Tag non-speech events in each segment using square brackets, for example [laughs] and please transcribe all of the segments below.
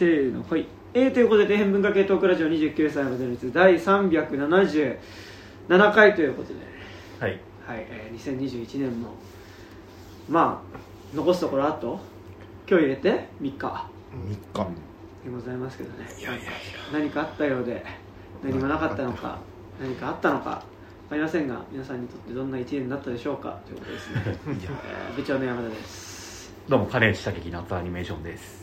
せーのほい。えー、ということで底辺文化系トークラジオ29歳までの率第377回ということで。はい。はい、えー、2021年もまあ残すところあと？今日入れて？3日。3日。でございますけどね。いやいやいや。何かあったようで何もなかったのか何かあったのか分かりませんが皆さんにとってどんな1年になったでしょうかということですね、[laughs] えー部長の山田です。どうもカレンチ竹木夏アニメーションです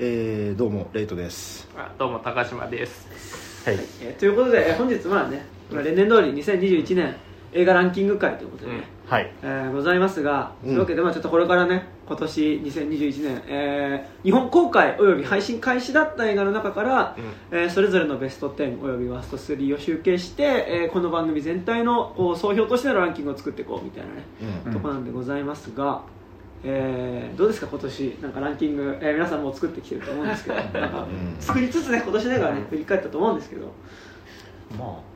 えー、どうもレイトです。あどうも高島です。はい。えーということで、えー本日まあねまあ例年通り2021年映画ランキング会ということでね、はい。えーございますが、うん。というわけで、まあ、ちょっとこれからね今年2021年、えー日本公開および配信開始だった映画の中から、えーそれぞれのベスト10およびワースト3を集計して、えーこの番組全体のこう総評としてのランキングを作っていこうみたいなね、うんうん。とこなんでございますが、えーどうですか今年？なんかランキング、えー皆さんもう作ってきてると思うんですけど。[laughs] なんかうん。作りつつね今年ながらね振り返ったと思うんですけど。まあ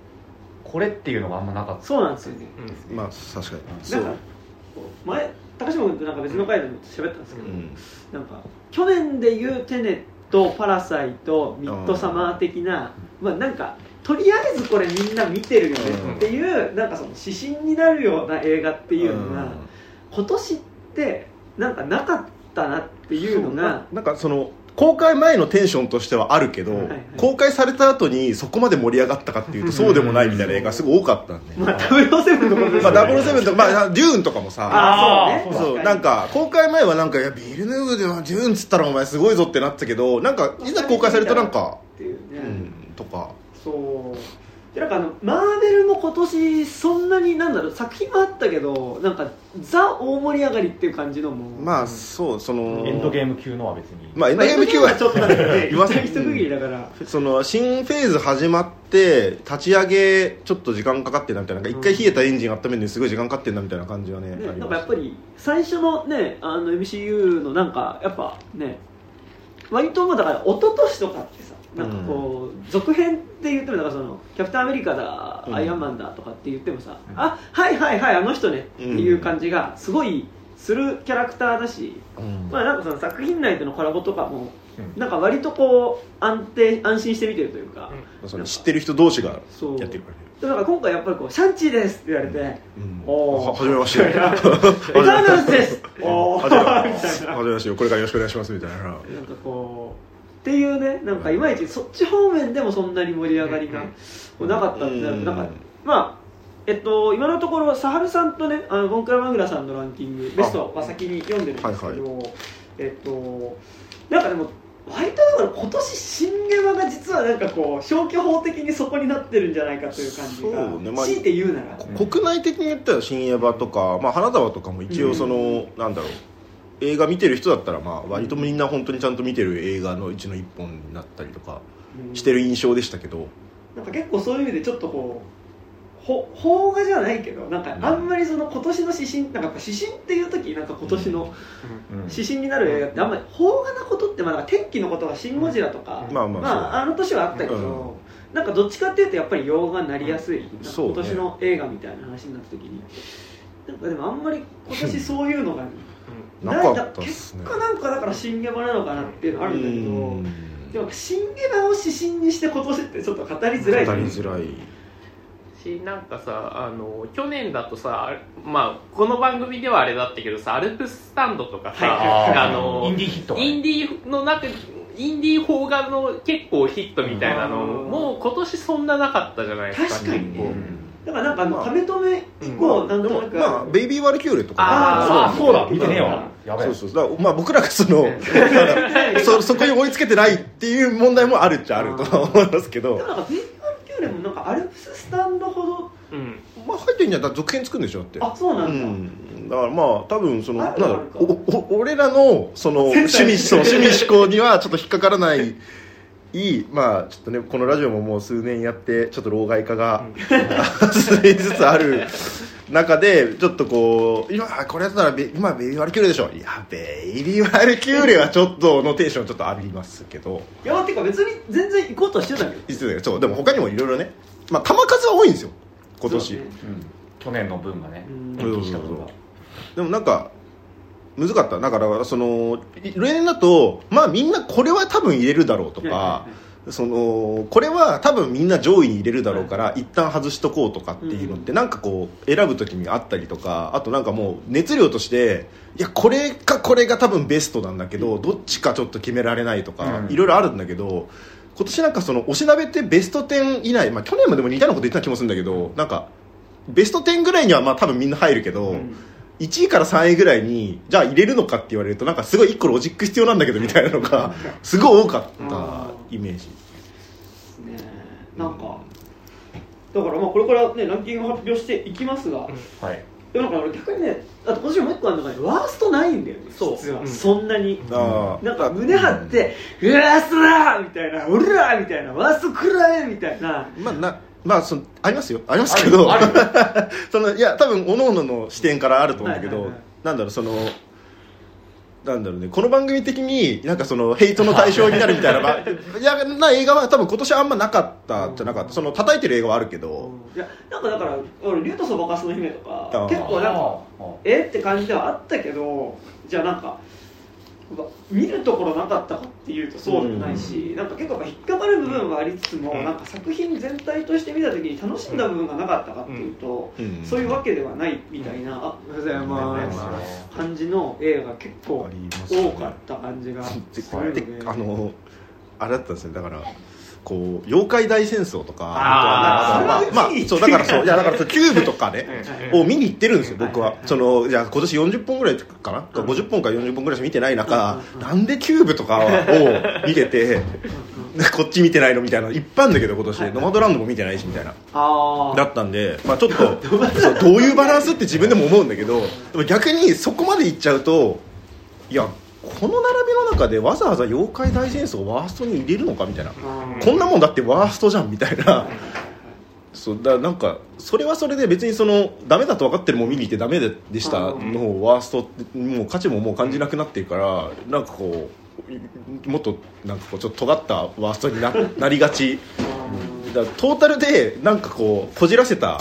これっていうのがあんまなかった。そうなんですよね。まあ確かに。なんかこう前高島君となんか別の回でも喋ったんですけど、うん。なんか去年でいうテネットパラサイトミッドサマー的なまあなんかとりあえずこれみんな見てるよねっていう、なんかその指針になるような映画っていうのが、今年ってなんかなかったなっていうのがなんかその公開前のテンションとしてはあるけど、はいはい。公開された後にそこまで盛り上がったかっていうとそうでもないみたいな映画すごい多かったんで、まあ007のことですまあ、よね007とか、まあ、デューンとかもさあーそうね。そうなんか公開前はなんかいやビルヌーブではデューンっつったらお前すごいぞってなったけどなんかいざ公開されるとなんか、っていう。ね、うん、とか。そうでなんかあのマーベルも今年そんなになんだろう作品はあったけどなんかザ大盛り上がりっていう感じのも。まあそうそのエンドゲーム級のは別に。まあエンまあドゲーム級はちょっとなんかね言わせ一区切りだから。その新フェーズ始まって立ち上げちょっと時間かかってんなみたいななんか一回冷えたエンジン温めるのにすごい時間かかってんなみたいな感じはねね、なんかやっぱり最初のねあの MCU のなんかやっぱね割ともうだから一昨年とかってさなんかこう、続編って言ってもだからそのキャプテンアメリカだ、うん。アイアンマンだとかって言ってもさ、うん。あはいはいはいあの人ねっていう感じがすごいするキャラクターだし、うん。まあなんかその作品内でのコラボとかもうん。なんか割とこう安定安心して見てるというか、その知ってる人同士がそう。やってるからねだから今回やっぱりこう「シャンチーです」って言われてうん。おー。ははじめまして「[laughs] エターナルズです」おー。はじめま [laughs] みたいな。してはじめまして。これからよろしくお願いします。みたいな。なんかこうっていうねなんかいまいちそっち方面でもそんなに盛り上がりがなかったってなるとなんかまあえっと今のところサハルさんとねあのボンクラマグラさんのランキングベストは先に読んでるんですけど、えっとなんかでも割とだから今年新ゲバが実はなんかこう消去法的にそこになってるんじゃないかという感じが、そうねまあ強いて言うなら、うん国内的に言ったら新エヴァとか、まあ、花束とかも一応その、なんだろう映画見てる人だったらまあ割とみんな本当にちゃんと見てる映画のうちの一本になったりとかうん。してる印象でしたけど、なんか結構そういう意味でちょっとこうほ邦画じゃないけどなんかあんまりその今年の指針なんかやっぱ指針っていう時なんか今年のうん。指針になる映画ってあんまり邦画なことってまあなんか天気のことが「シン・ゴジラ」とか、まあまああ、あの年はあったけど、うん。なんかどっちかっていうとやっぱり洋画になりやすい、なんかそうね。今年の映画みたいな話になった時に。なんかでもあんまり今年そういうのがなかったっすね。結果なんかだから新ゲバなのかなっていうのがあるんだけど、うん。でも新ゲバを指針にして今年ってちょっと語りづらい。語りづらい。しなんかさあの去年だとさまあこの番組ではあれだったけどさアルプススタンドとかさ、はいあのインディーヒットインディーの中インディー邦画の結構ヒットみたいなのうんもう今年そんななかったじゃないですか確かにね。結構だからなんかあのまあ。ため止め以降、なんでもとなく、まあベイビー・ワルキューレとか。あー。あそう。だ。見てねえわ。やべえ。そうそう。まあ僕らがその [laughs] そそこに追いつけてないっていう問題もあるっちゃあるとは思いますけど。でもなんかベイビー・ワルキューレもなんかアルプススタンドほどうん。まあ入ってんじゃん。続編作るんでしょだって。あそうなんだ、うん、だからまあ多分そのあなんおお俺らのその [laughs] 趣味そう [laughs] 趣味思考にはちょっと引っかからないいいまあちょっとねこのラジオももう数年やってちょっと老害化が進みつつある中でちょっとこう今あこれやったらベ今ベイビーワルキューレでしょいやベイビーワルキューレはちょっとのテンションちょっとありますけど。いやっていうか別に全然行こうとはしてたけど。いつだよそうでも他にもいろいろねまあ球数は多いんですよ今年、ね。うん。去年の分がねうんでもなんかむずかった。だからその例年だとまあみんなこれは多分入れるだろうとか、そのこれは多分みんな上位に入れるだろうから、一旦外しとこうとかっていうのってなんかこう選ぶ時にあったりとかあとなんかもう熱量としていやこれかこれが多分ベストなんだけどどっちかちょっと決められないとかうんいろいろあるんだけど今年なんかそのおしなべってベスト10以内、まあ、去年もでも似たようなこと言ってた気もするんだけどなんかベスト10ぐらいにはまあ多分みんな入るけど、うん1位から3位ぐらいにじゃあ入れるのかって言われるとなんかすごい1個ロジック必要なんだけどみたいなのがすごい多かったイメージ。ね。なんかだからまあこれからねランキング発表していきますが、はい。でもなんか俺逆にねあと今年もう一個あるのがねワーストないんだよねそう。実は、うん。そんなに。なんか胸張って「うわーストラー!」みたいな「うらー!」みたいな「ワーストくらえ!」みたいな。まあなまあそのありますよ。ありますけどある。[laughs] そのいや多分各々の視点からあると思うんだけど、はいはいはい。なんだろうそのなんだろうねこの番組的になんかそのヘイトの対象になるみたいな、まあ、いやな映画は多分今年あんまなかったじゃなかった。その叩いてる映画はあるけど、いやなんかだから俺竜とそばかすの姫とか結構なんかあえって感じではあったけどじゃあなんか見るところなかったかっていうとそうでもないし、なんか結構引っかかる部分はありつつも、うん。なんか作品全体として見た時に楽しんだ部分がなかったかっていうと、うん。そういうわけではないみたいな、あおはようございます。感じの映画が結構多かった感じがするので。[laughs] であのあれだったんですよ。だからこう妖怪大戦争とかあまあまあそうだからそういやだからそうキューブとかね [laughs] うんを見に行ってるんですよ僕は。そのじゃあ今年40本ぐらいかな？50本か40本ぐらいしか見てない中うんなんでキューブとかを見ててでこっち見てないの？みたいな。のいっぱいあるんだけど今年。ノマドランドも見てないしみたいな。あだったんで、まあ、ちょっとそうどういうバランスって自分でも思うんだけどでも逆にそこまでいっちゃうといやこの並びの中でわざわざ妖怪大戦争をワーストに入れるのかみたいな。あこんなもんだってワーストじゃんみたいな。[laughs] そうだなんかそれはそれで別にそのダメだと分かってるもん見に行ってダメででしたのをワーストってもう価値ももう感じなくなってるからなんかこうもっとなんかこうちょっと尖ったワーストにな [laughs] なりがち。だトータルでなんかこうこじらせた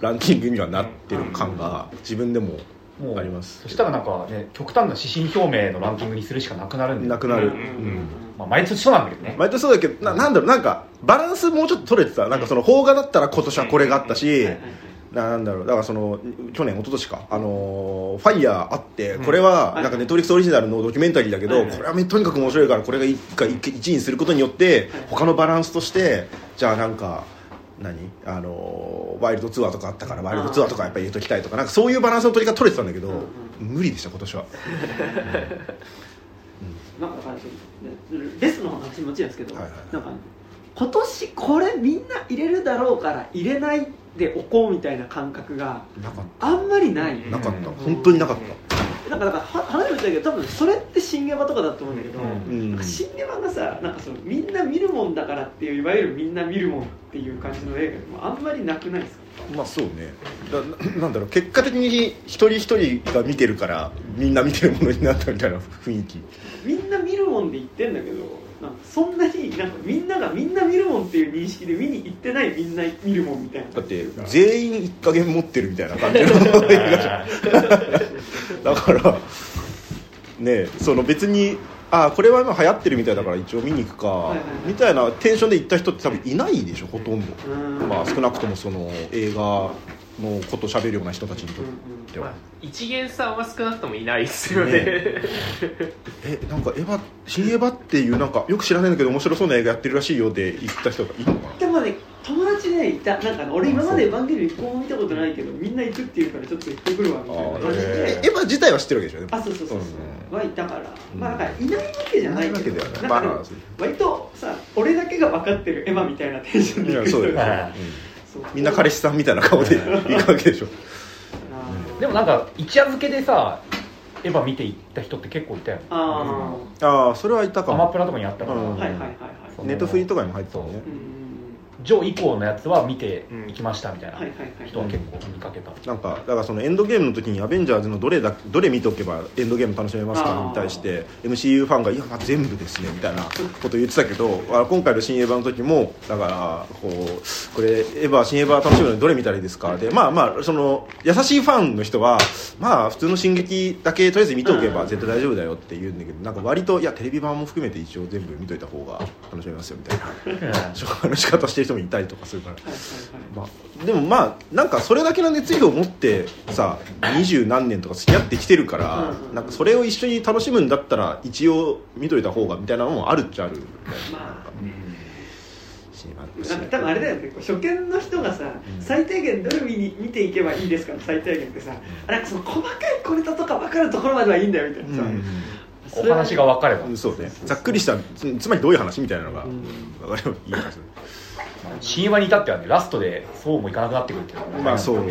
ランキングにはなってる感が自分でももうあります。そしたらなんかね極端な指針表明のランキングにするしかなくなるんでなくなる、うん。うんまあ、毎年そうなんだけどね。毎年そうだけどななんだろうなんかバランスもうちょっと取れてた。なんかその邦画だったら今年はこれがあったし、なんだろう。だからその去年一昨年か。あのーファイヤーあってうん。これははい。なんかネットフリックスオリジナルのドキュメンタリーだけど、これはとにかく面白いからこれが1回1位にすることによって他のバランスとしてじゃあなんか何？あのーワイルドツアーとかあったからワイルドツアーとかやっぱり入れときたいとかなんかそういうバランスの取り方取れてたんだけど、うん。無理でした今年は。[laughs] なんかだかレスの話もちろんですけど、はいはい。なんか今年これみんな入れるだろうから入れないでおこうみたいな感覚がなかっあんまりない、なかった、うん。本当になかった、なんかだからは話も言ったけど多分それって新ゲバとかだと思うんだけど、うん。新ゲバがさなんかそのみんな見るもんだからっていういわゆるみんな見るもんっていう感じの映画でもあんまりなくないですか？まあそうね。だななんだろう。結果的に一人一人が見てるからみんな見てるものになったみたいな雰囲気。みんな見るもんで言ってんだけどそんなになんかみんながみんな見るもんっていう認識で見に行ってないみんな見るもんみたいな。だって全員一加減持ってるみたいな感じの映画じゃんだからねその別にああこれは今流行ってるみたいだから一応見に行くか、みたいなテンションで行った人って多分いないでしょほとんど、うん。まあ少なくともその映画のこと喋るような人たちにとっては、まあ、一元さんは少なくともいないですよね。ね。えなんかエヴァ新エヴァっていうなんかよく知らないんだけど面白そうな映画やってるらしいよで行った人がいるのかな？でもね友達ねいたなんかね俺今までエヴァンゲリオン一個も見たことないけどみんな行くっていうからちょっと行ってくるわみたいな感じで。えエヴァ自体は知ってるわけでしょ？あそうそうそうそう、うん。はいたから、うんまあなんかいないわけじゃないいないわけではなん割とさ俺だけが分かってるエヴァみたいなテンションで行く人がみんな彼氏さんみたいな顔で行くわけでしょ。でもなんか一夜漬けでさエヴァ見て行った人って結構いたよ。あああそれはいたかも。アマプラとかにあったから、うん。あはいはいはいはい。ネットフリとかにも入ってたもんねうんジョー以降のやつは見ていきましたみたいな人は結構見かけた、なんかだからそのエンドゲームの時にアベンジャーズのどれだどれ見とけばエンドゲーム楽しめますかに対して MCU ファンが「いやまあ全部ですね」みたいな [laughs] こと言ってたけどあ今回の新エヴァの時もだからこうこれエヴァ新エヴァ楽しむのにどれ見たらいいですか？でまあまあその優しいファンの人はまあ普通の進撃だけとりあえず見ておけば絶対大丈夫だよって言うんだけどなんか割といやテレビ版も含めて一応全部見といた方が楽しめますよみたいな。紹介の仕方してる人もいたりとかするから。はいはいはい。まあ、でもまあなんかそれだけの熱意を持ってさ二十何年とか付き合ってきてるから、うんうんなんかそれを一緒に楽しむんだったら一応見といた方がみたいなのもあるっちゃあるまあ。しまなんか多分あれだよねこう初見の人がさ、うん。最低限どれ見に見ていけばいいですかの最低限ってさ、あなんかその細かい小ネタとか分かるところまではいいんだよみたいなさ、お話が分かれば。うんそうね。ざっくりしたつつまりどういう話みたいなのがうん。分かればいいはず神話に至ってはねラストでそうもいかなくなってくるっていうのがまあそう。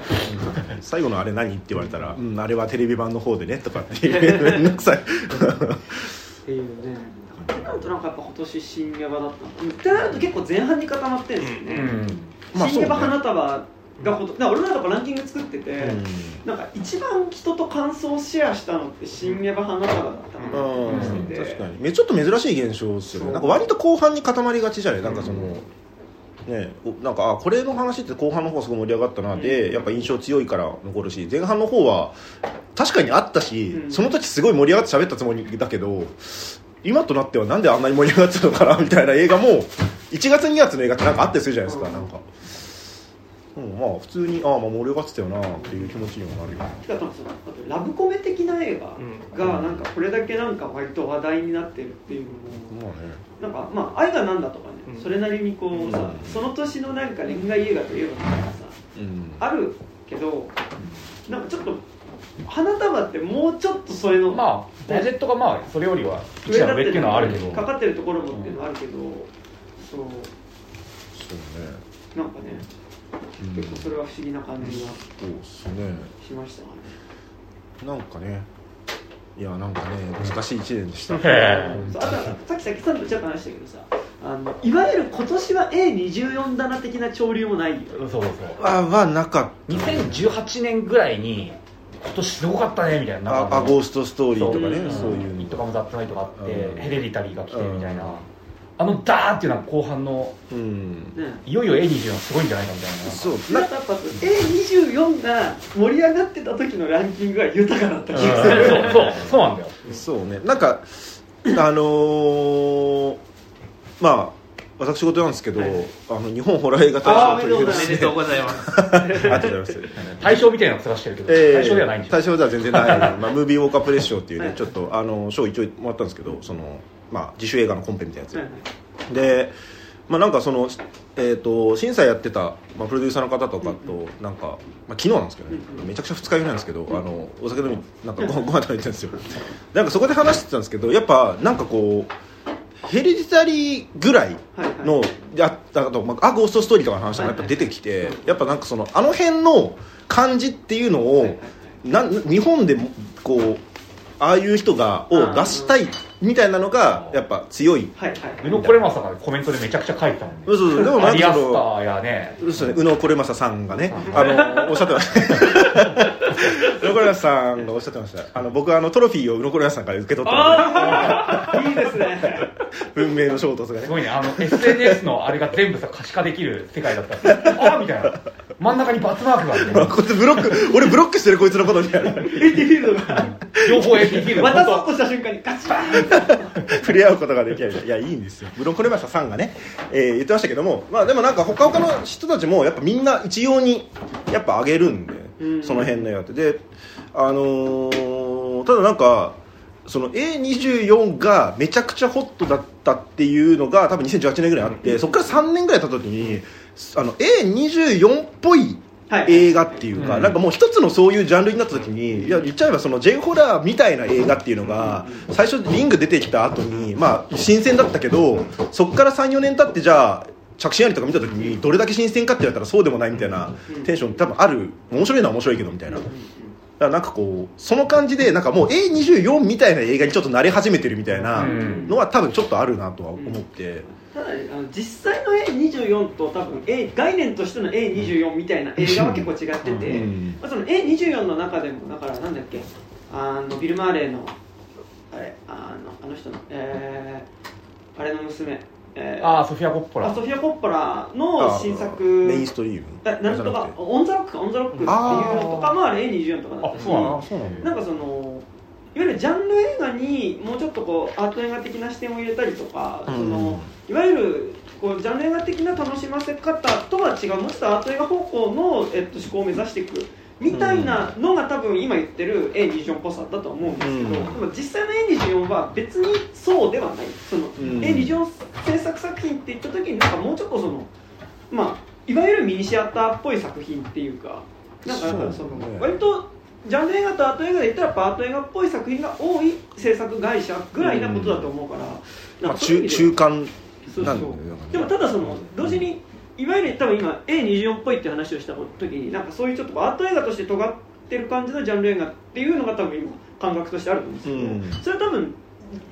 [laughs] 最後のあれ何って言われたら、うん、あれはテレビ版の方でねとかっていう。[laughs] めんどくさい。っていうね。ってなるとなんかやっぱ今年新エヴァだった。のってなると結構前半に固まってるん。ですよね、うん。まあ新エヴァそうね花束がほとなんか俺らとかランキング作ってて、うん。なんか一番人と感想をシェアしたのって新エヴァ花束だったかなとてて、確かに。めちょっと珍しい現象ですよね。なんか割と後半に固まりがちじゃない？なんかその、ねおなんかあこれの話って後半の方すごい盛り上がったなで、やっぱ印象強いから残るし前半の方は確かにあったし、うん。その時すごい盛り上がって喋ったつもりだけど今となってはなんであんなに盛り上がってたのかなみたいな映画も1月2月の映画ってなんかあったりするじゃないですか、うんなんか、うん、まあ普通にああまあ盛り上がってたよなっていう気持ちにもなるよ。ねしかもそのあとラブコメ的な映画がなんかこれだけなんか割と話題になってるっていうのもまあね。なんかまあ愛がなんだとかね、うん。それなりにこうさ、うん。その年のなんか恋愛映画といえばなんかさうん。あるけどなんかちょっと花束ってもうちょっとそれのまあバジェットがまあそれよりは上っていうのはあるけど。かかってるところもっていうのはあるけど、そう。そうね。なんかねうん結構それは不思議な感じがそうですね。しましたね、なんかね。いやなんかね難しい1年でした。[laughs] あとはさっきさっきさんとちょっと話したけどさあのいわゆる今年は A24 棚的な潮流もないよ。そうそうそう。あはなかっ2018年ぐらいに今年すごかったねみたいな。たああゴーストストーリーとかねそうそういうイットカムザッツナイトがあってうん。ヘレディタリーが来てみたいな。うんあのダーっていうのは後半のうん。ねいよいよ A24 すごいんじゃないかみたいな。そう。なんかやっぱ A24 が盛り上がってた時のランキングが豊かだった気がする、そうそうそうなんだよ。そうね。なんかあのーまあ私事なんですけど、はい。あの日本ホラー映画大賞というおめでとうございます。[laughs] ありがとうございます。対象みたいなの探してるけどえー対象ではないんですよ。対象では全然ない、[laughs] まあ、ムービーウォーカープレス賞っていうね、はい。ちょっとあの賞一応もらったんですけどその、まあ、自主映画のコンペみたいなやつ、で、まあ、なんかその、えー、と審査やってた、まあ、プロデューサーの方とかとなんか、まあ、昨日なんですけどね、うんめちゃくちゃ二日酔いなんですけど、あのお酒飲みなんかごご飯食べてるんですよ。なんかそこで話してたんですけどやっぱなんかこうヘレディタリーぐらいはいの、やったと、まあ、あゴーストストーリーとかの話とかやっぱ出てきて、やっぱなんかそのあの辺の感じっていうのを、なん日本でもこうああいう人がを出したいみたいなのがやっぱ強い。はいはい。宇野これまさがコメントでめちゃくちゃ書いてたもんね。そうそうでもなアリアんかそのスターやね。そうですね。宇野これまささんがねあのおっしゃってました。[laughs] 宇野これまささんがおっしゃってました。あの僕あのトロフィーを宇野これまささんから受け取ったああいいですね。運命の衝突がね。すごいね。あの SNS のあれが全部さ可視化できる世界だった。らああみたいな真ん中にバツマークがあって [laughs] こいつブロック俺ブロックしてるこいつのことみたいなエディフィールドが。両方 AP フィールド渡そうとした瞬間にガチン。[laughs] 触れ合うことができないいやいいんですよ。ブロンコレマサさんがね、えー言ってましたけどもまあでもなんか他々の人たちもやっぱみんな一様にやっぱ上げるんで、うん。その辺のやつ。であのーただなんかその A24 がめちゃくちゃホットだったっていうのが多分2018年ぐらいあって、そこから3年ぐらい経った時にあの A24 っぽいはい。映画っていうか、うん。なんかもう一つのそういうジャンルになった時にいや言っちゃえばその J ホラーみたいな映画っていうのが最初リング出てきた後にまあ新鮮だったけどそこから34年経ってじゃあ着信ありとか見た時にどれだけ新鮮かって言われたらそうでもないみたいなテンション多分ある。面白いのは面白いけどみたいな。からなんかこうその感じでなんかもう A24 みたいな映画にちょっと慣れ始めてるみたいなうん。のは多分ちょっとあるなとは思って、ただねあの実際の A24 と多分 A 概念としての A24 みたいな映画は結構違ってて、うんまあ、その A24 の中でもだからなんだっけあのビル・マーレーのあれあのあの人のえー、あれの娘えーああソフィア・コッポラ。あソフィア・コッポラの新作。メインストリーム？だなんとかオン・ザ・ロックかオン・ザ・ロックっていうのとかもあれ A24 とかだったしあそうなの。あそうなんだ。なんかそのいわゆるジャンル映画にもうちょっとこうアート映画的な視点を入れたりとか、うん。そのいわゆるこうジャンル映画的な楽しませ方とは違うもうちょっとアート映画方向の、えっと、思考を目指していくみたいなのが多分今言ってる A24 っぽさだと思うんですけど、うん。でも実際の A24 は別にそうではない。その、ん A24 制作作品って言った時になんかもうちょっとそのまあいわゆるミニシアターっぽい作品っていうかなんかその割とジャンル映画とアート映画で言ったらやっぱアート映画っぽい作品が多い制作会社ぐらいなことだと思うから、まあ、中中間なんだよねでもただその同時にいわゆる多分今 A24 っぽいって話をした時になんかそういうちょっとアート映画として尖ってる感じのジャンル映画っていうのが多分今感覚としてあると思うんですけど、うん。それは多分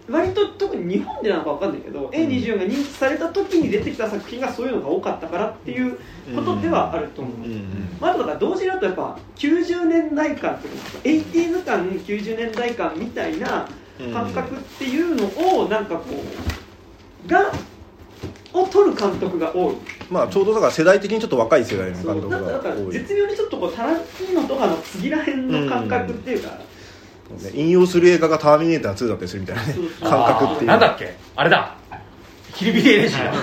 割と特に日本でなのか分かんないけど、A24 が認知された時に出てきた作品がそういうのが多かったからっていうことではあると思う、うんうんまあ、あとだから同時にだとやっぱ90年代感というか 80s 感90年代感みたいな感覚っていうのをなんかこうがを取る監督が多い。まあちょうどだから世代的にちょっと若い世代のそ監督が多い、ね、絶妙にちょっとこうタランティーノとかの次らへんの感覚っていうか、引用する映画が「ターミネーター2」だったりするみたいなね感覚っていう。なんだっけ？あれだ。キルビレーレジだ。[laughs]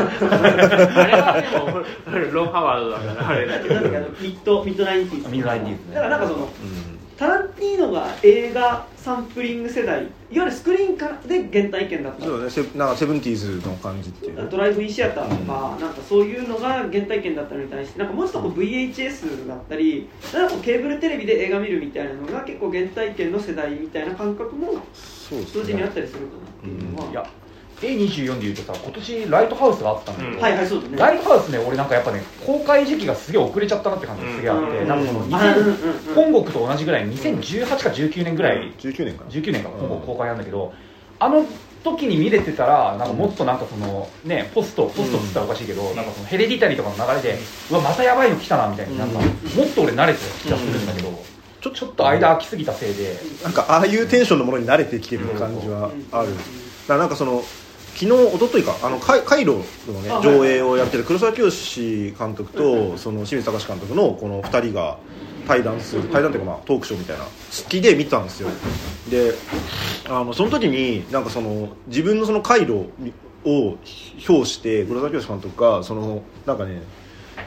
あれはでもロン・ハワードだからあれだけど。ミッドミッドナインティーズ。ミッドナインティーズね。だからなんかそのうんタランティーノが映画サンプリング世代いわゆるスクリーンからで原体験だった。そうだねセなんかセブンティーズの感じっていう。ドライブインシアターとか、なんかそういうのが原体験だったのに対してなんかもうちょっと VHS だったりなんかケーブルテレビで映画見るみたいなのが結構原体験の世代みたいな感覚も同時にあっねたりするかなっていうのは、いや A24 でいうとさ今年ライトハウスがあったんだけど、うん。はいはいそうだね。ライトハウスね俺なんかやっぱね公開時期がすげえ遅れちゃったなって感じがすげえあって、うん。なんかそのあうんうん2000うん。本国と同じぐらい2018か19年ぐらい、19年か。な19年かうん。本国公開なんだけど、あの時に見れてたらなんかもっとなんかそのねポストポストっつったらおかしいけど、なんかそのヘレディタリーとかの流れで、うわまたやばいの来たなみたいになんか、うんもっと俺慣れてた気がするんだけど、ちょちょっと間空きすぎたせいで、なんかああいうテンションのものに慣れてきてる感じはある、だからなんかその昨日一昨日かあのカイカイロのね上映をやってる黒沢清監督とその清水隆監督のこの2人が対談する対談っていうかまあトークショーみたいな好きで見たんですよ。であのその時になんかその自分のその回路を表して黒沢清監督がそのなんかね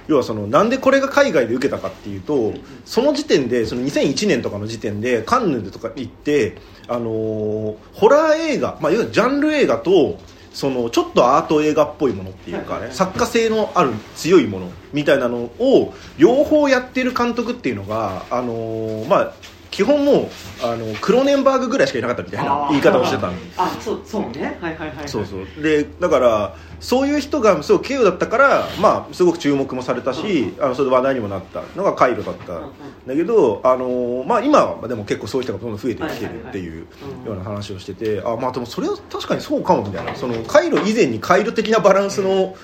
要はそのなんでこれが海外で受けたかっていうとその時点でその2001年とかの時点でカンヌでとか行って、あのーホラー映画、まあ、いわゆるジャンル映画とそのちょっとアート映画っぽいものっていうかね作家性のある強いものみたいなのを両方やってる監督っていうのが、あのーまあ基本もうあのクロネンバーグぐらいしかいなかったみたいな言い方をしてたあそうそうね。はいはいはいそうそう。でだからそういう人がすごく稀有だったから、まあ、すごく注目もされたし、あのそれで話題にもなったのがカイロだったんだけど、あのまあ、今はでも結構そういう人がどんどん増えてきてるっていうような話をしててあまあでもそれは確かにそうかもみたいな。そのカイロ以前にカイロ的なバランスの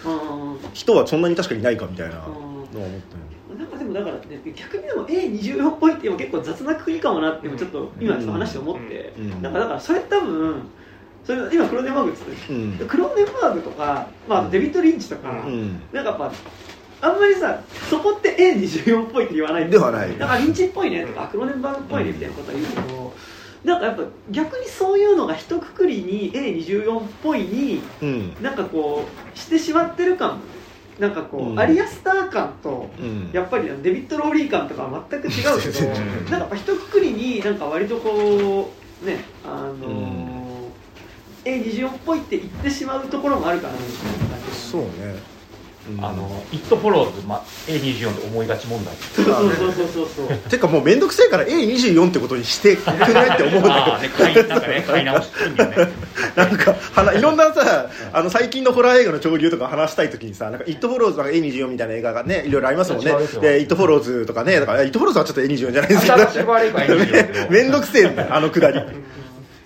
人はそんなに確かにいないかみたいなのはうん。思ったよなんかでもだから、ね、逆にでも A24 っぽいって結構雑な国かもなってちょっと今ちょっと話して思って、うん。なんかだからそれ多分それ今クローネンバーグって言ってたうん。クローネンバーグとか、まあ、デビッド・リンチとか、うん。なんかやっぱあんまりさそこって A24 っぽいって言わないではない。だからリンチっぽいねとかクローネンバーグっぽいねみたいなことは言うけど、なんかやっぱ逆にそういうのが一括りに A24 っぽいにうん。なんかこうしてしまってる感。もなんかこう、うん。アリアスター感とうん。やっぱりデビッド・ローリー感とかは全く違うけどなんかやっぱ一括りになんか割とこうねあのーうん。A24 っぽいって言ってしまうところもあるかなみたいな感じそうねうん。あの「It Follows」ま、A24 って思いがち問題。そうそうそうそうそう。[laughs] てかもう面倒くせえから A24 ってことにしてくれないって思うんだああね買いなんかね [laughs] 買い直してんだよね。けどなんかい。ろんなさあの最近のホラー映画の潮流とか話したい時にさ「なんか It Follows」とか A24 みたいな映画がねいろいろありますもんね。違うですよ。で「It Follows」とかねだから「It Follows」はちょっと A24 じゃないですけ [laughs] ど新しいバレーが A24 だけど面倒くせえんだよあのくだり。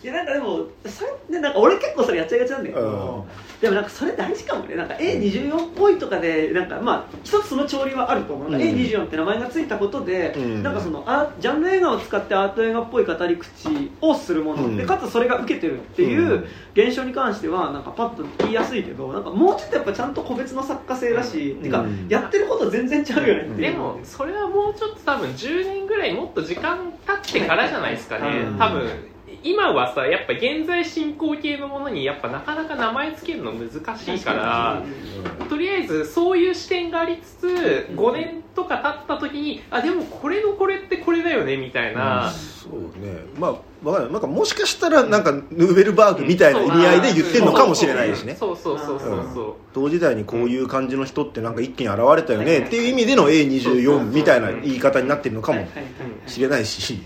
いやなんかでもそれねなんか俺結構それやっちゃいがちなんだけど、でもなんかそれ大事かもね。なんか A24 っぽいとかでなんかまあ一つその潮流はあると思う、うん。A24 って名前がついたことで、うん。なんかそのあジャンル映画を使ってアート映画っぽい語り口をするもの、うん。でかつそれが受けてるっていう現象に関してはなんかパッと言いやすいけどなんかもうちょっとやっぱちゃんと個別の作家性だし、ん。てかうんやってること全然ちゃうよねでもそれはもうちょっと多分10年ぐらいもっと時間経ってからじゃないですかね、うん。多分今はさやっぱ現在進行形のものにやっぱなかなか名前つけるの難しいからとりあえずそういう視点がありつつ5年とか経った時にあでもこれのこれってこれだよねみたいな、そうね。まあわかんない。なんかもしかしたらなんかヌーベルバーグみたいな意味合いで言ってるのかもしれないしね。そうそうそうそうそう同時代にこういう感じの人ってなんか一気に現れたよねっていう意味での A24 みたいな言い方になってるのかもしれないし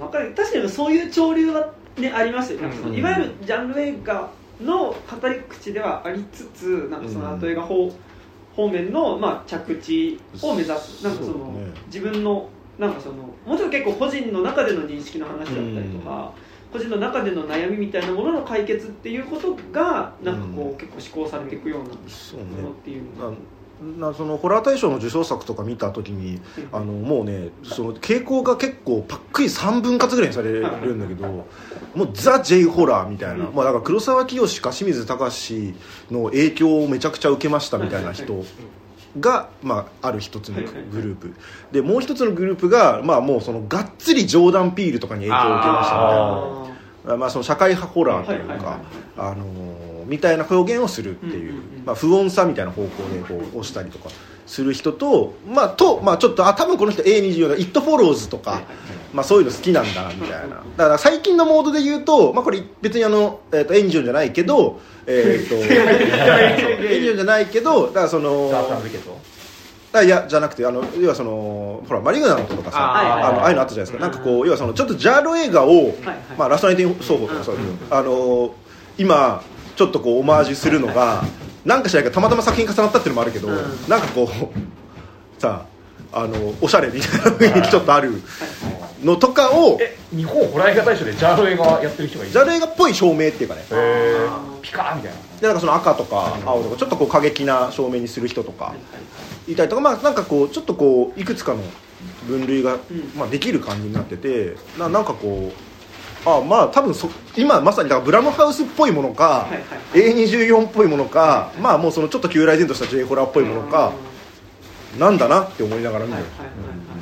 わかる。確かにそういう潮流は、ね、ありますよ、なんかそのうん。いわゆるジャンル映画の語り口ではありつつなんかそのアート映画方,、方面の、まあ、着地を目指す。なんかそのね。自分のなんかそのもちろん結構個人の中での認識の話だったりとか、個人の中での悩みみたいなものの解決っていうことがなんかこう、うん。結構施行されていくようなものっていうのが、ななそのホラー大賞の受賞作とか見た時にあのもうねその傾向が結構パックリ3分割ぐらいにされるんだけどもうザ・ J ホラーみたいな、うん。まあ、だから黒沢清か清水隆の影響をめちゃくちゃ受けましたみたいな人が、まあ、ある一つのグループ。でもう一つのグループが、まあ、もうそのがっつりジョーダン・ピールとかに影響を受けましたみたいな。まあ、その社会派ホラーというかあのーみたいな表現をするっていう,、うんうんうん。まあ、不穏さみたいな方向でこう押したりとかする人と,、まあとまあ、ちょっとあ多分この人 A24 の「It Follows」とか、まあ、そういうの好きなんだなみたいな。だから最近のモードで言うと、まあ、これ別にあの、えー、とエンジョンじゃないけど、えー、とエンジョンじゃないけどだからそのあいやじゃなくてあの要はそのほらマリグナントとかさあー。あのああいうのあったじゃないですか。なんかこう要はそのちょっとジャーロ映画を、まあ、ラストナイティン奏法とかそういうあの今ちょっとこうオマージュするのがなんかしらかたまたま作品重なったっていうのもあるけど、うん。なんかこうさあのおしゃれみたいな雰囲気ちょっとあるのとかをえ日本ホラー映画大賞でジャーロ映画やってる人がいるジャーロ映画っぽい照明っていうかね。ピカーみたいな。でなんかその赤とか青とかちょっとこう過激な照明にする人とかいたりとかまあなんかこうちょっとこういくつかの分類が、ん。まあ、できる感じになっててななんかこうあまあ多分そ今まさにだからブラムハウスっぽいものか、はいはい A24 っぽいものか、まあもうそのちょっと旧来然とした J ホラーっぽいものか、なんだなって思いながら見る、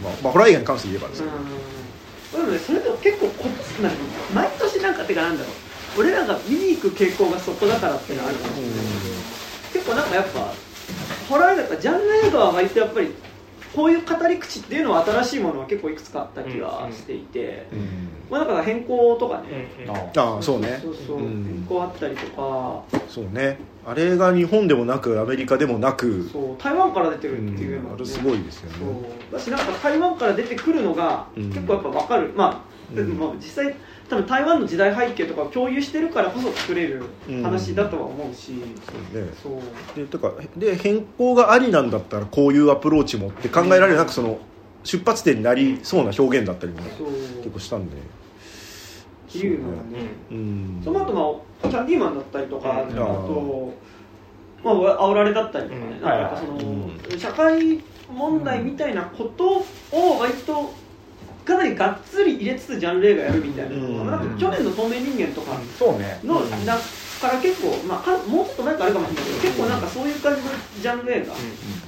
まあまあ、ホラー映画に関して言えばですけど、うん、でもねそれでも結構こなんか毎年なんかってかなんだろう。俺らが見に行く傾向がそこだからっていうのはあるかもしれないけど。結構なんかやっぱホラー映画とかジャンル映画は割とやっぱりこういう語り口っていうのは新しいものは結構いくつかあった気がしていて、うん。まあ、だから変更とかね、うんうん。あああそうね。そうそう、う。ん。変更あったりとか。そうね。あれが日本でもなくアメリカでもなく、そう。台湾から出てるっていうのは、あれすごいですよそう。ねだしなんか台湾から出てくるのがうん。結構やっぱ分かる、まあ、うん。[laughs] まあ実際多分台湾の時代背景とかを共有してるからこそ作れる話だとは思うし、そうね。そう。でとかで変更がありなんだったらこういうアプローチもって考えられるなんかその出発点になりそうな表現だったりも結構したんで。っていうのがね。うん。その後まあキャンディーマンだったりとか、うんあと、まあ、煽られだったりとかね、うんなんかその、う社会問題みたいなことを割とかなりがっつり入れつつジャンル映画やるみたいな。うん。なんか去年の「透明人間」とかそうね。の、うんだから結構、まあ、かもうちょっと前からあるかもしれないけど結構なんかそういう感じのジャンル映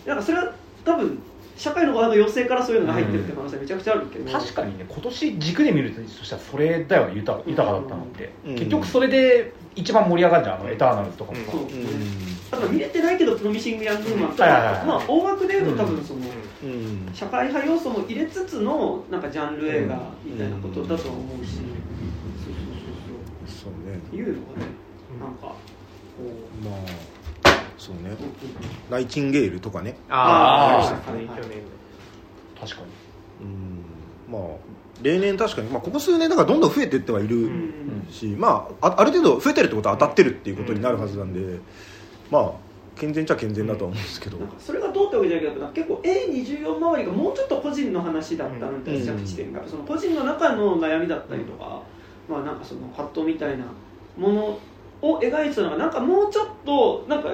画、なんかそれは多分社会の側の要請からそういうのが入ってるって可能性めちゃくちゃあるけど、確かにね今年軸で見るとしたらそれだよね豊か豊かだったのって、うん。結局それで一番盛り上がるじゃんあのエターナルズとかもさ、そう、うん。あとは見れてないけどプロミシング・ヤング・ウーマンとか、はいはいはい。まあ大枠で言うと多分その、うん。社会派要素も入れつつのなんかジャンル映画みたいなことだとは思うし、そうそうそうそう。ねそうっていうのがねなんかこまあそうね。ナイチンゲールとかね。ああ去確かに。うん。まあ例年確かに、まあ、ここ数年だからどんどん増えていってはいるうん。し、まあ、あある程度増えてるってことは当たってるっていうことになるはずなんで、まあ健全っちゃ健全だとは思うんですけど、なん。かそれがどうってわけじゃないけど結構 A24 周りがもうちょっと個人の話だったのに対してうん。着地点が。その個人の中の悩みだったりとか、まあなんかその葛藤みたいなものを描いてたのがなんかもうちょっとなんか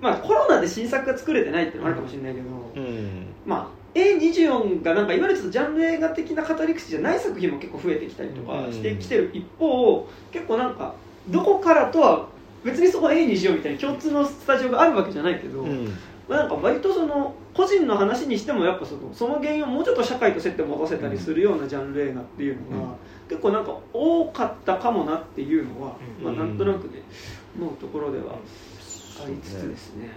まあコロナで新作が作れてないっていうのもあるかもしれないけど、うん。まあ A24 がなんかいわゆるちょっとジャンル映画的な語り口じゃない作品も結構増えてきたりとかしてきてる一方結構なんかどこからとは別にそこ A24 みたいに共通のスタジオがあるわけじゃないけど、うん。まあなんか割とその個人の話にしてもやっぱそのその原因をもうちょっと社会と接点を持たせたりするようなジャンル映画っていうのが、うん。結構なんか多かったかもなっていうのは、うん。まあ、なんとなくね思うところではありつつですね。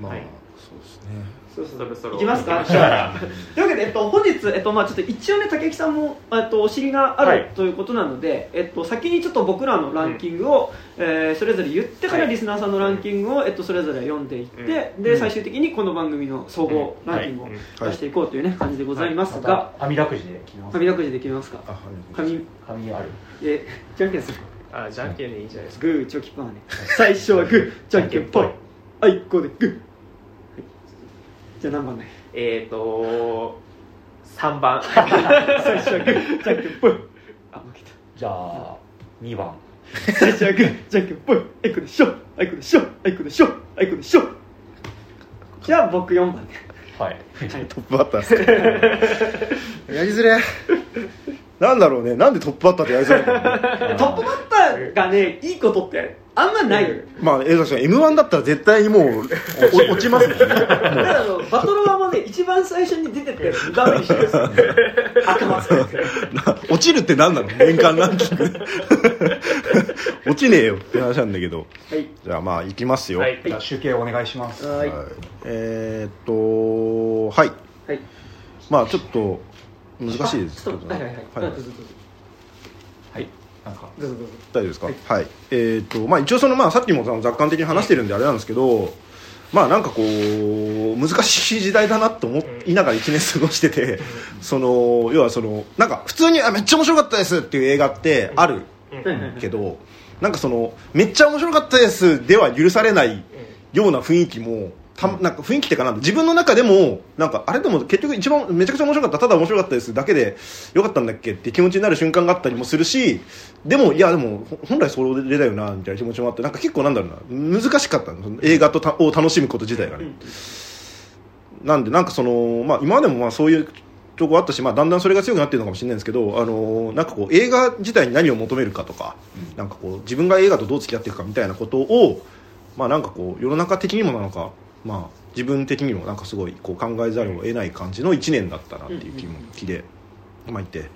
まあ、はい。そうですね。そうそろそろ。いきますか？じゃあ。[laughs] というわけで、えっと、本日、えっとまあ、ちょっと一応ね武井さんも、えっと、お知りがある、はい。ということなので、えっと、先にちょっと僕らのランキングを、えーそれぞれ言ってからはい。リスナーさんのランキングを、えっと、それぞれ読んでいって、でうん。最終的にこの番組の総合ランキングをはいはい。出していこうという、ね、感じでございますまが、た網だくじで決めます紙だくじで決めますか？あはい紙。紙ある。えじゃんけんするあじゃんけんでいいんじゃないですか。グーチョキパーね。最初はグーじゃんけんぽい。あい。こでグー、はい、じゃあ何番ね？えっ、ー、と3番。[laughs] 最初はグーじゃんけんぽい。あ負けた。じゃあ2番。最初はグーじゃんけんぽい。あいこでしょあいこでしょあいこでしょあいこでしょじゃあ僕4番ね。はい。はい。トップバッターですか [laughs] やりづれなんだろうね。なんでトップバッターってやりづらいんだろうねトップバッターがねいいことってあんまないよまあ江崎さん m 1だったら絶対にもうお [laughs] 落ちますもんね。だからあのバトロワもね一番最初に出てったやつダメにしてるんですよ [laughs] 悪魔作ってな落ちるって何なの？年間ランキング。[laughs] 落ちねえよって話なんだけど。はい。じゃあまあ行きますよ、はい。じゃあ集計お願いします。はい。はい。えー、っとはい。はい。まあちょっと難しいですけどちょっとはいはいなんかどうぞどうぞ大丈夫ですか？はい、えーっとまあ一応そのまあさっきもその雑感的に話してるんであれなんですけどまあなんかこう難しい時代だなと思いながら1年過ごしててその要はそのなんか普通にあめっちゃ面白かったですっていう映画ってあるはいはいはいけどなんかそのめっちゃ面白かったですでは許されないような雰囲気もたなんか雰囲気ってかな自分の中でもなんかあれでも結局一番めちゃくちゃ面白かったただ面白かったですだけでよかったんだっけって気持ちになる瞬間があったりもするしでもいやでもほ本来それだよなみたいな気持ちもあってなんか結構なんだろうな難しかったの映画とたを楽しむこと自体がね、なんでなんかその、まあ、今までもまあそういうとこあったし、まあ、だんだんそれが強くなってるのかもしれないんですけど、あのなんかこう映画自体に何を求めるかとか,、なんかこう自分が映画とどう付き合っていくかみたいなことを、まあ、なんかこう世の中的にもなのか、まあ、自分的にもなんかすごいこう考えざるを得ない感じの1年だったなっていう気も気で、まあ、いて。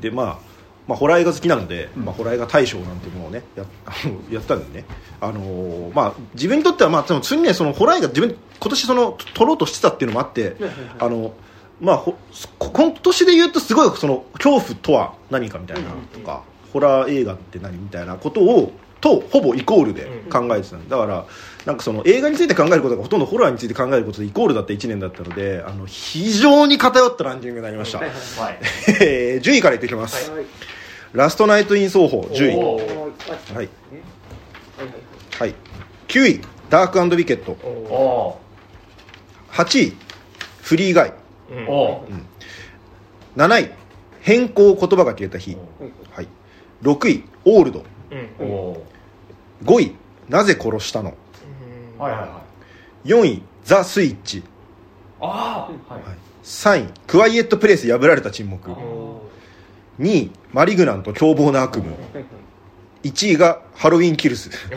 で、まあ、まあホラー映画好きなので、まあ、ホラー映画大賞なんてものをねやあの [laughs] やったんでね、あのーまあ、自分にとっては、まあ、でも普通にねそのホラー映画自分今年その撮ろうとしてたっていうのもあって、あのまあ、今年で言うとすごいその恐怖とは何かみたいなとか、ホラー映画って何みたいなことをとほぼイコールで考えてたんだからなんかその映画について考えることがほとんどホラーについて考えることでイコールだった1年だったのであの非常に偏ったランキングになりました、はいはいはい。[laughs] えー10位からいっていきます、はいラストナイト・イン奏法10位。おはいはい。はい。はい、9位ダークウィケット。お8位フリーガイ。うん。おお7位変更言葉が消えた日、はい、6位オールド。うん。お5位なぜ殺したのはいはいはい。4位ザ・スイッチ。ああはい。3位クワイエット・プレイス破られた沈黙。あ2位マリグナント凶暴な悪夢。はいはい1位がハロウィン・キルス。[laughs]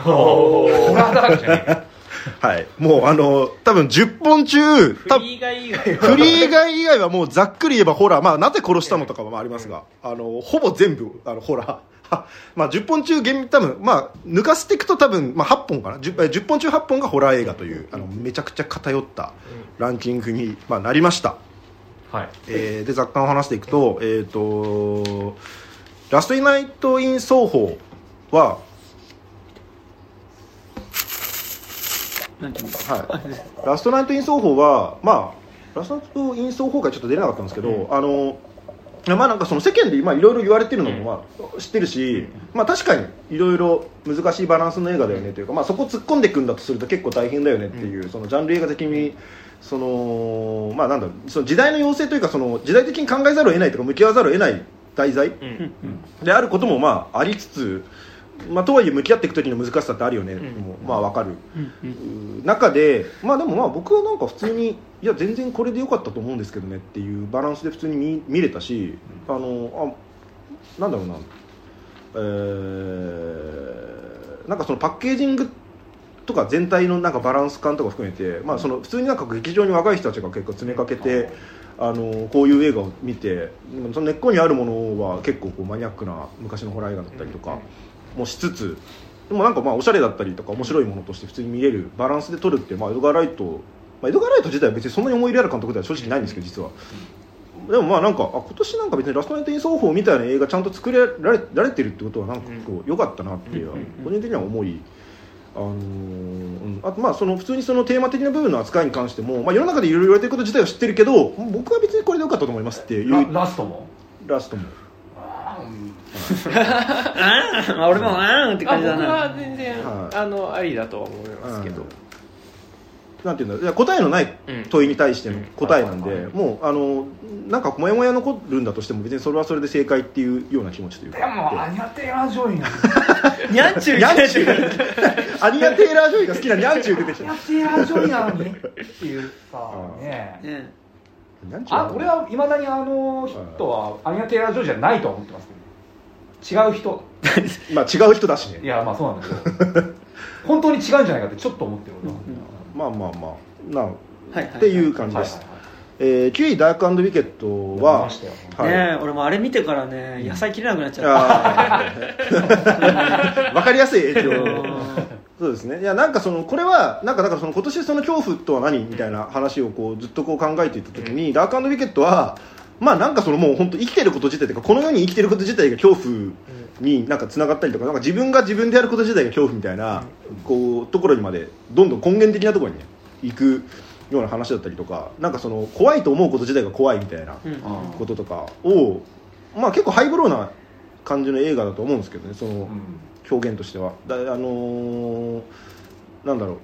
はい。もうあの多分10本中フリーガイ以外は。フリー以外はもうざっくり言えばホラー、まあ、なぜ殺したのとかもありますが、あのほぼ全部あのホラー。は [laughs] まあ10本中厳密多分、まあ、抜かしていくと多分、まあ、8本かな。10, え10本中8本がホラー映画というあのめちゃくちゃ偏ったランキングに、まあ、なりました、はい。えーで雑感を話していくと,、えー、とラストナイト・イン奏法ははい、ラストナイト・イン奏法は、まあ、ラストナイト・イン奏法会ちょっと出れなかったんですけど、あのまあなんかその世間で今いろいろ言われてるのもまあ知ってるし、まあ確かにいろいろ難しいバランスの映画だよねというか、まあそこ突っ込んでいくんだとすると結構大変だよねっていう、そのジャンル映画的にそのまあなんだその時代の要請というかその時代的に考えざるを得ないとか向き合わざるを得ない題材うん。であることもまあありつつ、まあとはいえ向き合っていく時の難しさってあるよね、ん。もまあわかる。うんうん。中でまあでもまあ僕はなんか普通にいや全然これで良かったと思うんですけどね。っていうバランスで普通に見見れたし、あのあなんだろうな。えーなんかそのパッケージングとか全体のなんかバランス感とか含めて、まあ、その普通になんか劇場に若い人たちが結構詰めかけてあのこういう映画を見てその根っこにあるものは結構こうマニアックな昔のホラー映画だったりとかもしつつでもなんかまあおしゃれだったりとか面白いものとして普通に見れるバランスで撮るって、まあ、エドガー・ライト、まあ、エドガー・ライト自体は別にそんなに思い入れある監督では正直ないんですけど実は。でもまあなんかあ今年なんか別にラストナイト・イン奏法みたいな映画ちゃんと作れられられてるってことはなんかこう良かったなっていう個人的には思いあのーうんあとまあその普通にそのテーマ的な部分の扱いに関しても、まあ、世の中でいろいろ言われてること自体は知ってるけど僕は別にこれで良かったと思いますっていう。ララストも？ラストも [laughs] あーまあ俺もあーんって感じだな。は全然、はい。あのありだとは思いますけど、なんていうんだいや答えのないうん。問いに対しての答えなんで、はい。はいはいもうあのなんかモヤモヤ残るんだとしても別にそれはそれで正解っていうような気持ちというか。でもアニャ・テイラー・ジョイがにゃんちゅうニャンチュー。アニア・テイラー・ジョイが好きなニャンチュー出てきた。アニャ・テイラー・ジョイなのにっていうさうんねねニャンチューあ俺はいまだにあの人はアニャ・テイラー・ジョイじゃないとは思ってますけど違う人。[laughs] まあ違う人だしね。いやまあそうなんだけど。[laughs] 本当に違うんじゃないかってちょっと思ってる俺はまあまあまあ。なはいはいっていう感じです、はいはいはい。えー、9位ダークウィケッド見ははい。ね俺もあれ見てからね野菜切れなくなっちゃっあー。[laughs] わかりやすい影響。そうですね。いやなんかそのこれはなんかだからその今年その恐怖とは何？みたいな話をこうずっとこう考えていった時に、ダークウィケットはまあなんかそのもう本当生きてること自体というかこの世に生きてること自体が恐怖になんかつながったりとかなんか自分が自分でやること自体が恐怖みたいなこうところにまでどんどん根源的なところにね行くような話だったりとかなんかその怖いと思うこと自体が怖いみたいなうん。こととかをまあ結構ハイブローな感じの映画だと思うんですけどねそのうん。表現としては。だあのーなんだろう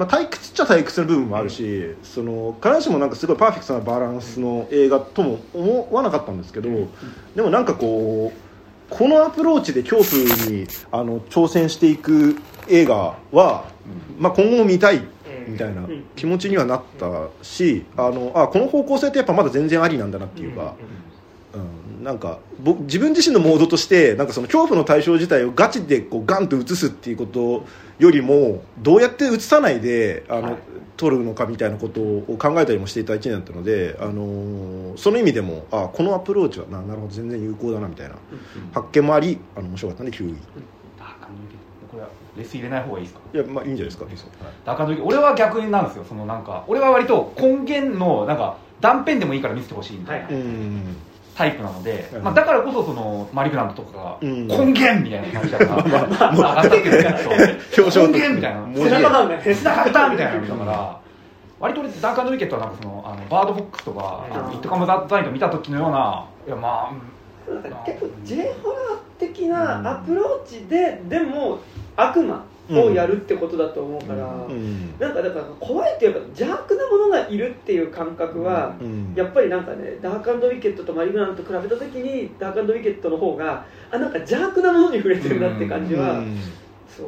まあ、退屈っちゃ退屈な部分もあるし、その必ずしもなんかすごいパーフェクトなバランスの映画とも思わなかったんですけど、でもなんかこうこのアプローチで恐怖にあの挑戦していく映画は、まあ、今後も見たいみたいな気持ちにはなったしあのあこの方向性ってやっぱまだ全然ありなんだなっていうか。うん、なんか僕自分自身のモードとしてなんかその恐怖の対象自体をガチでこうガンと映すっていうことよりもどうやって映さないであの、はい。撮るのかみたいなことを考えたりもしていた1年だったので、あのーその意味でもあこのアプローチはななるほど全然有効だなみたいな発見もありあの面白かったんで9位ダークこれはレス入れない方がいいですか？いやまあいいんじゃないですかダークアンドウィケット俺は逆になんですよ。そのなんか俺は割と根源のなんか断片でもいいから見せてほしいみたいな。はい。うんタイプなので、うん。まあ、だからこそそのマリグラントとかがうん。根源みたいな感じだから、[laughs] 上がってくるそう表彰根源みたいな背中だよ背中ペタみたいなのだから割と俺ダークアンドウィケットはなんかそのあのバードフォックスとか、あのうんイットカムザットナイト見た時のようないやまあうん。なんか結構 J ホラー的なアプローチででも悪魔をやるってことだと思うから、うん。なんかだから怖いっていうか邪悪なものがいるっていう感覚は、うん。やっぱりなんかねダークウィケットとマリグラントと比べた時にダークウィケットの方があなんか邪悪なものに触れてるなって感じは、うんそう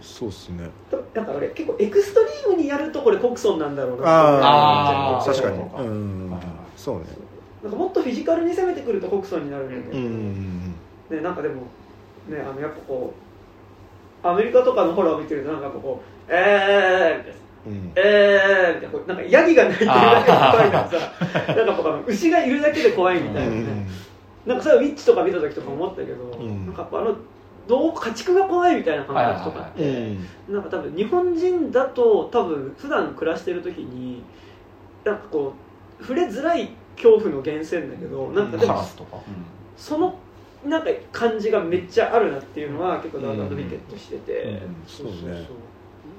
そう。っすねとだから俺結構エクストリームにやるとこれコクソンなんだろうなあーって思っちゃう確かに。そうん。そうね。なんかもっとフィジカルに攻めてくるとコクソンになるんだけど、うん。ね、なんかでもねあのやっぱこうアメリカとかのホラーを見てるとなんかこう「えー」みたいな。うん。えーみたいな。こうなんかヤギが鳴いてるだけで怖いからさ [laughs] なんかこうあの牛がいるだけで怖いみたいなね、なんかそれはウィッチとか見た時とか思ったけど、ん。なんかやっぱあのどう家畜が怖いみたいな感覚とかって、うんなんか多分日本人だと多分普段暮らしてる時になんかこう触れづらい恐怖の源泉だけどなんかでもそのなんか感じがめっちゃあるなっていうのは結構ダークビケットしてて、うんそうね。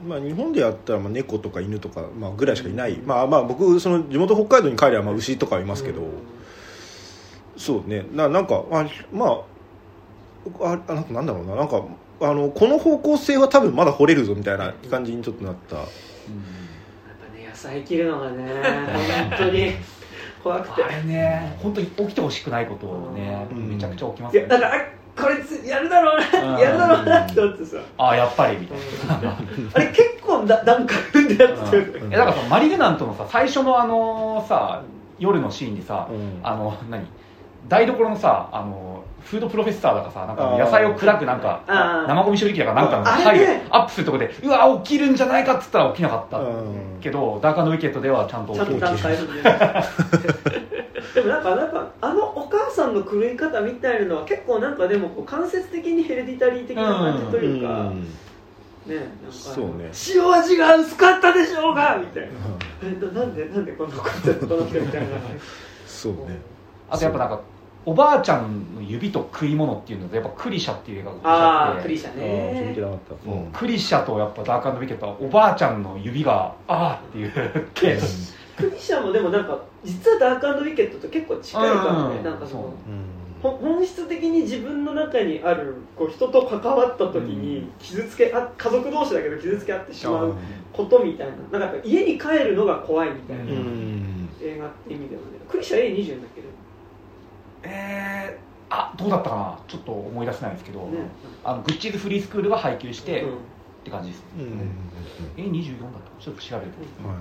まあ、日本でやったらまあ猫とか犬とかまあぐらいしかいない、まあまあ僕その地元北海道に帰ればまあ牛とかいますけど、そうね。ななんかあまあああなんかなんだろうな。なんかあのこの方向性は多分まだ掘れるぞみたいな感じにちょっとなった、やっぱね野菜切るのがね [laughs] 本当に怖くて。あれね本当に起きてほしくないことをね、うん。めちゃくちゃ起きますよね。いやだからあこれつやるだろううん。なやるだろうなって思ってさ。ああやっぱりみたいな。[laughs] あれ結構だ段階踏んでやってるえだからさマリグナントのさ最初のあのさ夜のシーンにさ、うん。あの何？台所のさあのフードプロフェッサーだかさなんか野菜を砕くなんか生ゴミ処理機だかなんかのあれ回ねアップするとこでうわ起きるんじゃないかっつったら起きなかった、うん。けどダーカーのウィケットではちゃんと起きるで [laughs] でもなんかなんかあのお母さんの狂い方みたいなのは結構なんかでもこう間接的にヘレディタリー的な感じというか、うん。ねなんかそうね。塩味が薄かったでしょうがみたいな。え [laughs] ななんでなんでこんなことやったこの人みたいな。そうね。あとやっぱなんかおばあちゃんの指と食い物っていうのでやっぱクリシャっていう映画がああってクリシャね。なかった、うん。クリシャとやっぱダークウィケットはおばあちゃんの指がああっていうケースクリシャもでもなんか実はダークウィケットと結構近いかもね、うん。なんかそのそう。ほ本質的に自分の中にあるこう人と関わった時に傷つけあ家族同士だけど傷つけ合ってしまうことみたいな。なんかやっぱ家に帰るのが怖いみたいな、ううん。映画って意味ではね。クリシャ A20 だっけどえー、あどうだったかな？ちょっと思い出せないですけど、ね。あのグッチーズフリースクールが配給して、うん。って感じです、うん。うん。え24だったちょっと調べるはい。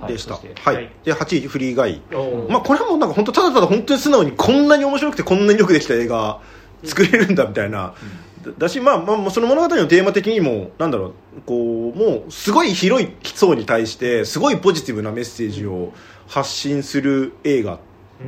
はいでした。はい、はい。で8位フリーガイ。まあこれはもうなんか本当ただただ本当に素直にこんなに面白くてこんなによくできた映画作れるんだみたいな、だだしまあまあまあその物語のテーマ的にもなんだろう。こうもうすごい広い層に対してすごいポジティブなメッセージを発信する映画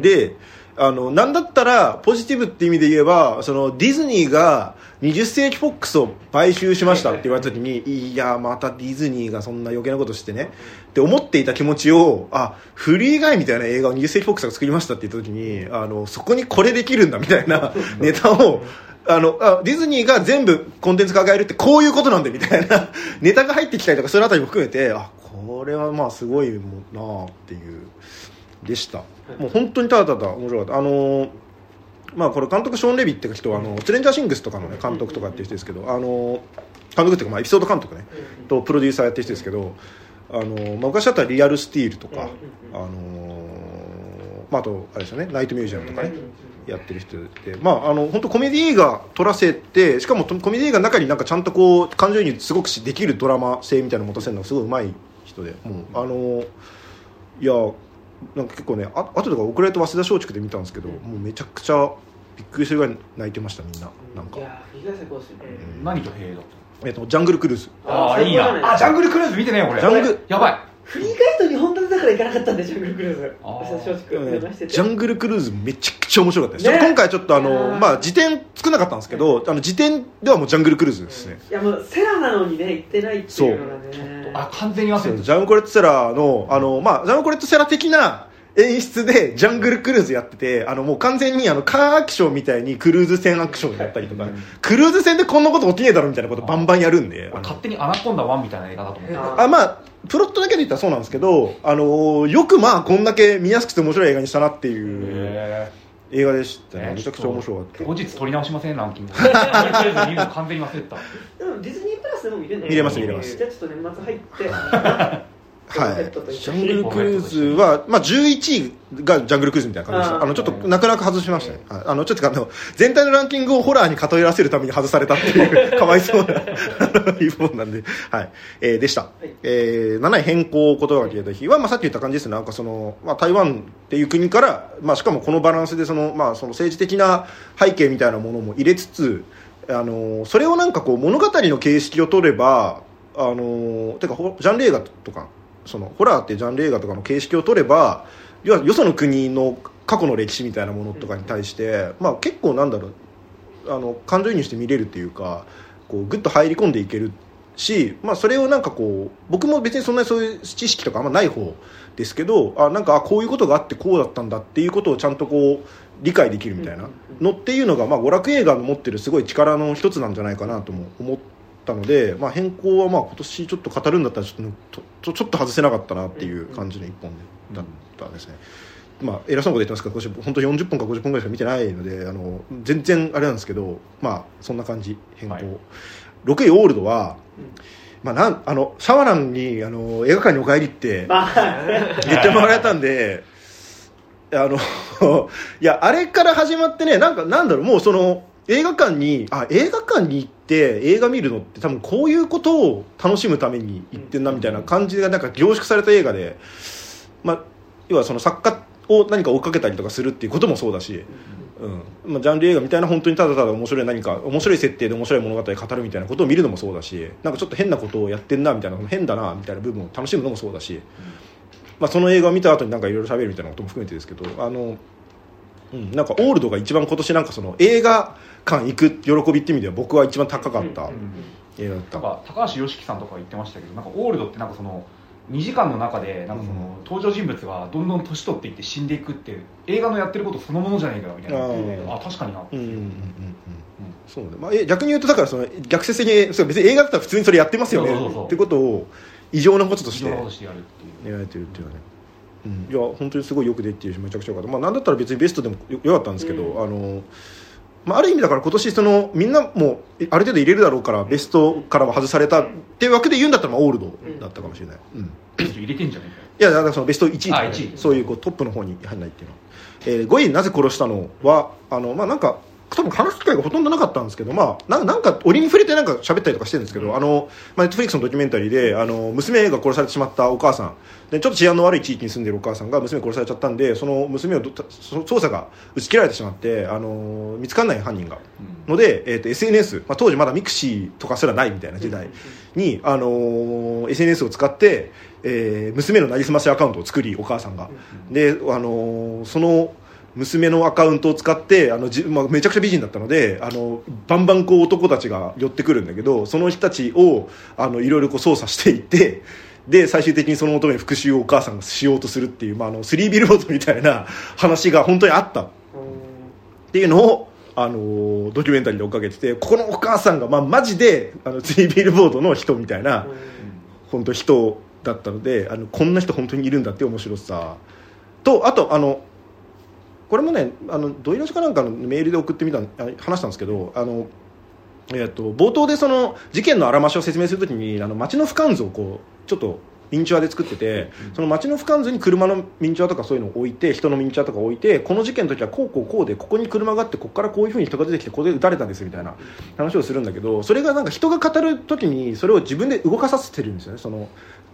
で、あのなんだったらポジティブって意味で言えばそのディズニーが20世紀フォックスを買収しましたって言われた時にいやまたディズニーがそんな余計なことしてねって思っていた気持ちをあフリーガイみたいな映画を20世紀フォックスが作りましたって言った時にあのそこにこれできるんだみたいなネタをあのあディズニーが全部コンテンツ抱えるってこういうことなんだみたいなネタが入ってきたりとかそういうあたりも含めてあこれはまあすごいもんなあっていうでしたもう本当にただただ面白かった。あのーまあこれ監督ショーン・レヴィって人はあのストレンジャーシングスとかの、ね、監督とかっていう人ですけどあの監督っていうかまあエピソード監督ねとプロデューサーやってる人ですけどあの、まあ、昔だったらリアルスティールとか、あのまあ、あとあれですよねナイトミュージアムとかねやってる人でまああの本当コメディ映画撮らせてしかもコメディ映画の中になんかちゃんとこう感情移入すごくしできるドラマ性みたいなの持たせるのがすごいうまい人でもうあのいやなんか結構ねあ後とか遅れと早稲田松竹で見たんですけどもうめちゃくちゃびっくりするぐらい泣いてましたみんな。なんか。い、やーフィギュア最高ですよね何と兵だっえっと、ジャングルクルーズ。たああいい最高じゃないなあジャングルクルーズ見てねえよ俺。ジャングやばい。フリーガイド2本立てだから行かなかったんでジャングルクルーズ。あー。私は松竹ジャングルクルーズめちゃくちゃ面白かったです、ね。今回ちょっとあの、ー。まあ、次点作んなかったんですけどあの次点ではもうジャングルクルーズですね、いやもうセラなのにね行ってないっていうのがねあ完全に忘れてジャンコレット・セラのあの、まあ、ジャンコレット・セラ的な演出でジャングルクルーズやっててあのもう完全にあのカーアクションみたいにクルーズ船アクションやったりとか、クルーズ船でこんなこと起きねえだろみたいなことバンバンやるんで勝手にアナコンダ1みたいな映画だと思ってた。ああまあプロットだけで言ったらそうなんですけど、あのーよくまあこんだけ見やすくて面白い映画にしたなっていう。へ映画でしたえね。めちゃくちゃ面白かった。後日取り直しません？ランキング。[laughs] 完全に忘れてた。でもディズニープラスでも見れるの見れます見れます。じゃあちょっと年末入って [laughs] はい。ジャングルクルーズは、まあ、11位がジャングルクルーズみたいな感じでしたあのちょっと泣く泣く外しましたね、はい。あのちょっとあの全体のランキングをホラーに偏らせるために外されたっていうかわいそうなあの一本なんで、はい。えーでした、い。えー7位変更言葉が消えた日は、まあ、さっき言った感じですね。なんかその、まあ、台湾っていう国から、まあ、しかもこのバランスでその、まあ、その政治的な背景みたいなものも入れつつあのそれをなんかこう物語の形式を取ればあのてかほジャンル映画とかそのホラーってジャンル映画とかの形式を取れば要はよその国の過去の歴史みたいなものとかに対して、まあ、結構なんだろうあの感情移入して見れるっていうかこうグッと入り込んでいけるし、まあ、それをなんかこう僕も別にそんなにそういう知識とかあんまない方ですけどあなんかこういうことがあってこうだったんだっていうことをちゃんとこう理解できるみたいなのっていうのが、まあ、娯楽映画の持ってるすごい力の一つなんじゃないかなとも思ってったので、まあ、変更はまあ今年ちょっと語るんだったらちょっとちょっと外せなかったなっていう感じの一本だったですね、まあ、偉そうなこと言ってますけど私本当40分か50分ぐらいしか見てないのであの全然あれなんですけどまあそんな感じ変更、はい。6位オールドは、まあ、なんあのシャワランにあの映画館にお帰りって [laughs] まあ。言ってもらえたんで、あの、[laughs] いや、あれから始まってね、なんか、なんだろう、もうその、映画館に、あ、映画館に行って映画見るのって多分こういうことを楽しむために行ってんなみたいな感じがなんか凝縮された映画で、まあ、要はその作家を何か追っかけたりとかするっていうこともそうだし、うん。まあ、ジャンル映画みたいな本当にただただ面白い何か面白い設定で面白い物語を語るみたいなことを見るのもそうだしなんかちょっと変なことをやってんなみたいな変だなみたいな部分を楽しむのもそうだし、まあ、その映画を見た後になんかいろいろ喋るみたいなことも含めてですけどあの、うん、なんかオールドが一番今年なんかその映画館行く喜びって意味では僕は一番高かった映画だった、なんか高橋良樹さんとか言ってましたけどなんかオールドってなんかその2時間の中でなんかその、登場人物がどんどん年取っていって死んでいくっていう映画のやってることそのものじゃないかみたいな。あー。あ確かになってう。んうんうんうん。そうね。まあ、え逆に言うとだからその逆説的にそう別に映画だったら普通にそれやってますよね。ってことを異常なこととしてやるっていう。やられてるっていうね、うん、いや本当にすごいよくできてるしめちゃくちゃよかった、まあ、なんだったら別にベストでもよよかったんですけど、うん。あのまあ、ある意味だから今年そのみんなもえある程度入れるだろうからベストからも外されたっていうわけで言うんだったらまあオールドだったかもしれない、うん。入れてんじゃないか。よいやだからそのベスト1位とかねあ1位。そういうこうトップの方に入らないっていうの。は、えー5位なぜ殺したのはあのまあなんか多分話す機会がほとんどなかったんですけど、まあ、なんなんか折に触れてなんか喋ったりとかしてるんですけど、あの、まあ、ネットフリックスのドキュメンタリーで、あの、娘が殺されてしまったお母さん、で、ちょっと治安の悪い地域に住んでるお母さんが娘殺されちゃったんで、その娘を捜査が打ち切られてしまって、あの、見つかんない犯人が。ので、えー、と SNS、まあ、当時まだミクシーとかすらないみたいな時代に、あのー SNS を使って、えー娘のなりすましアカウントを作りお母さんが、で、あのーその娘のアカウントを使ってあのじ、まあ、めちゃくちゃ美人だったのであのバンバンこう男たちが寄ってくるんだけどその人たちをあのいろいろこう操作していってで最終的にその娘の復讐をお母さんがしようとするっていう、まあ、あのスリー・ビルボードみたいな話が本当にあった。っていうのを、あのドキュメンタリーで追っかけててここのお母さんが、まあ、マジであのツリービルボードの人みたいな、本当人だったのであのこんな人本当にいるんだって面白さ。とあとあのこれもねあのドイラジかなんかのメールで送ってみたあ話したんですけどあの、えっと冒頭でその事件のあらましを説明するときにあの街の俯瞰図をこうちょっとミニチュアで作ってて、その街の俯瞰図に車のミニチュアとかそういうのを置いて人のミニチュアとか置いてこの事件の時はこうこうこうでここに車があってここからこういうふうに人が出てきてここで撃たれたんですみたいな話をするんだけどそれがなんか人が語る時にそれを自分で動かさせてるんですよね。その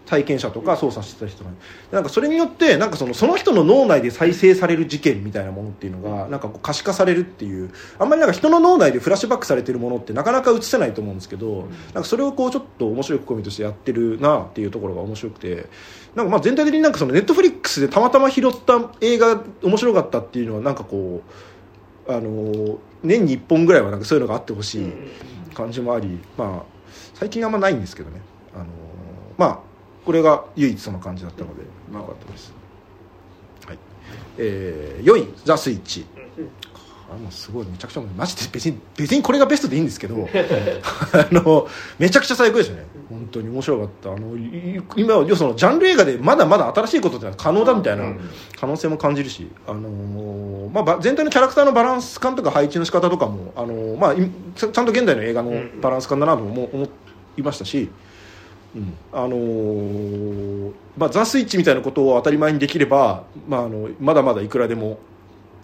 体験者とか操作してた人が。なんかそれによってなんかそのその人の脳内で再生される事件みたいなものっていうのがなんかこう可視化されるっていうあんまりなんか人の脳内でフラッシュバックされてるものってなかなか映せないと思うんですけどなんかそれをこうちょっと面白い試みとしてやってるなっていうところが面白くてなんかまあ全体的になんかそのネットフリックスでたまたま拾った映画面白かったっていうのはなんかこうあの年に1本ぐらいはなんかそういうのがあってほしい感じもあり、まあ、最近あんまないんですけどね、あのまあ、これが唯一その感じだったので、まあ、よかったです、はい。えー、4位「ザ・スイッチ」あもうすごいめちゃくちゃマジで別に別にこれがベストでいいんですけど [laughs] あのめちゃくちゃ最高でしたね。本当に面白かった。あのい今要はそのジャンル映画でまだまだ新しいことってのは可能だみたいな可能性も感じるし、あのーまあば、全体のキャラクターのバランス感とか配置の仕方とかも、あのーまあ、いちゃんと現代の映画のバランス感だなと思思いましたし、うん。あのーまあ、ザ・スイッチみたいなことを当たり前にできれば、まあ、あのまだまだいくらでも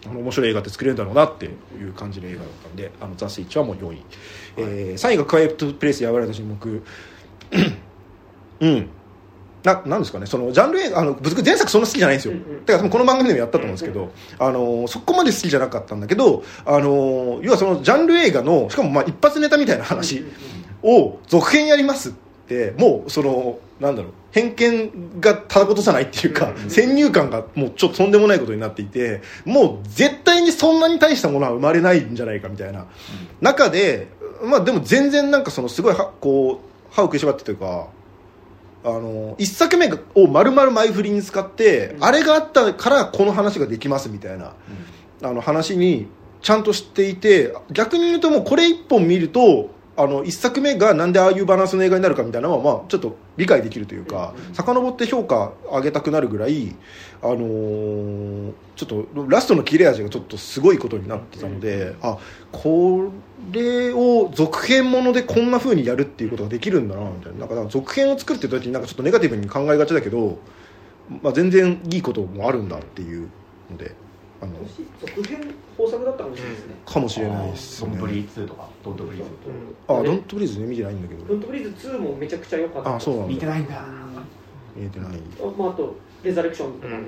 あの面白い映画って作れるんだろうなっていう感じの映画だったんであのザ・スイッチはもう4位、えー3位が「クワイエット・プレイス」やわれた沈黙うん。ななんですかね。そのジャンル映画あの僕前作そんな好きじゃないんですよ、だから多分この番組でもやったと思うんですけど、あのそこまで好きじゃなかったんだけどあの要はそのジャンル映画のしかもまあ一発ネタみたいな話を続編やります。ってもうそのなんだろう偏見がただことじゃないっていうか、先入観がもうちょっととんでもないことになっていてもう絶対にそんなに大したものは生まれないんじゃないかみたいな、中でまあでも全然なんかそのすごいはこう歯を食いしばってというかあの一作目を丸々前振りに使って、あれがあったからこの話ができますみたいな、あの話にちゃんと知っていて逆に言うともうこれ一本見るとあの1作目がなんでああいうバランスの映画になるかみたいなのは、まあ、ちょっと理解できるというか遡って評価上げたくなるぐらい、あのーちょっとラストの切れ味がちょっとすごいことになってたので、あこれを続編ものでこんな風にやるっていうことができるんだなみたいな。なんか続編を作ってる時になんかちょっとネガティブに考えがちだけど、まあ、全然いいこともあるんだっていうのであの続編豊作だったかもしれないですね。かもしれないですねドントブリーズ2と。かドントブリーズあうんドントブリーズね見てないんだけど。ドントブリーズ2もめちゃくちゃ良かった。あそうなんだ。見てないんだ。見えてない。あまあ、あとレザレクションとかね、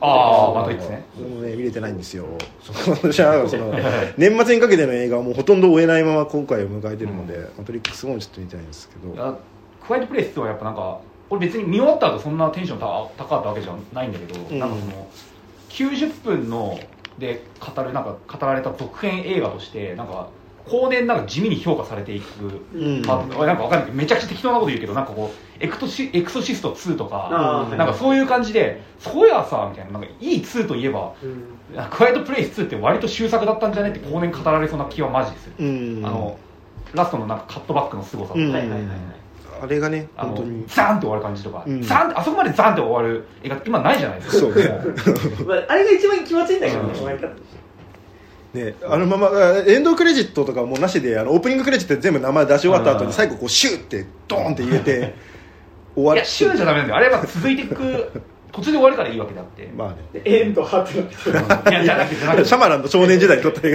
ああマトリックスねそれもね見れてないんですよ。その私はその年末にかけての映画はもうほとんど追えないまま今回を迎えてるので、マトリックスもちょっと見てないんですけど。あクワイエットプレイス2はやっぱなんか俺別に見終わった後そんなテンション高高かったわけじゃないんだけど、うん。なんかその90分ので語るなんか語られた続編映画としてなんか後年なんか地味に評価されていく、うん。まあ、なんかわかんない。けどめちゃくちゃ適当なこと言うけどなんかこうエクトシエクソシスト2とかなんかそういう感じでそうやさみたいななんかいい2といえばうん。クワイエットプレイス2って割と終作だったんじゃね？って後年語られそうな気はマジでする、うん。あのラストのなんかカットバックの凄さとか、うん。はいはいあれがねあの本当に。ザーンって終わる感じとか、うん。ザーンってあそこまでザーンって終わる映画今ないじゃないですか。そうね。[laughs] まあ、あれが一番気持ちいいんだけどね、うんね、あのままあエンドクレジットとかもうなしであのオープニングクレジットで全部名前出し終わった後うん。に最後こうシューってドーンって入れて終わいやシューじゃダメなんだよ。あれは続いていく途中で終わるからいいわけであって、[laughs] まあね。でエンドハートなっていやじゃなくてシャマランの少年時代に撮ったは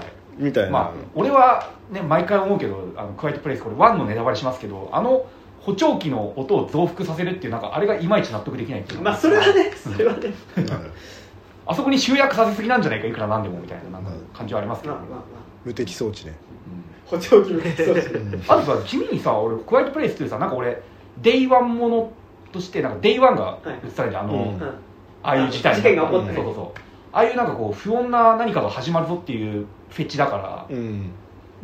い。みたいな、まあ俺はね毎回思うけどあのクワイトプレイスこれ1のネタバレしますけどあの補聴器の音を増幅させるっていうなんかあれがいまいち納得できないっていうまあそれはねそれはねあそこに集約させすぎなんじゃないかいくらなんでもみたいななんか感じはありますけど、まあまあまあ無敵装置ね、補聴器もそうしうんあとさ地味にさ俺クワイエットプレイスってさなんか俺デイワンものとしてなんかデイワンが映ってたじゃん、あの、うん。うんああいう事態事件が起こってねそうそうそう。ああいうなんかこう不穏な何かが始まるぞっていうフェチだから、うん、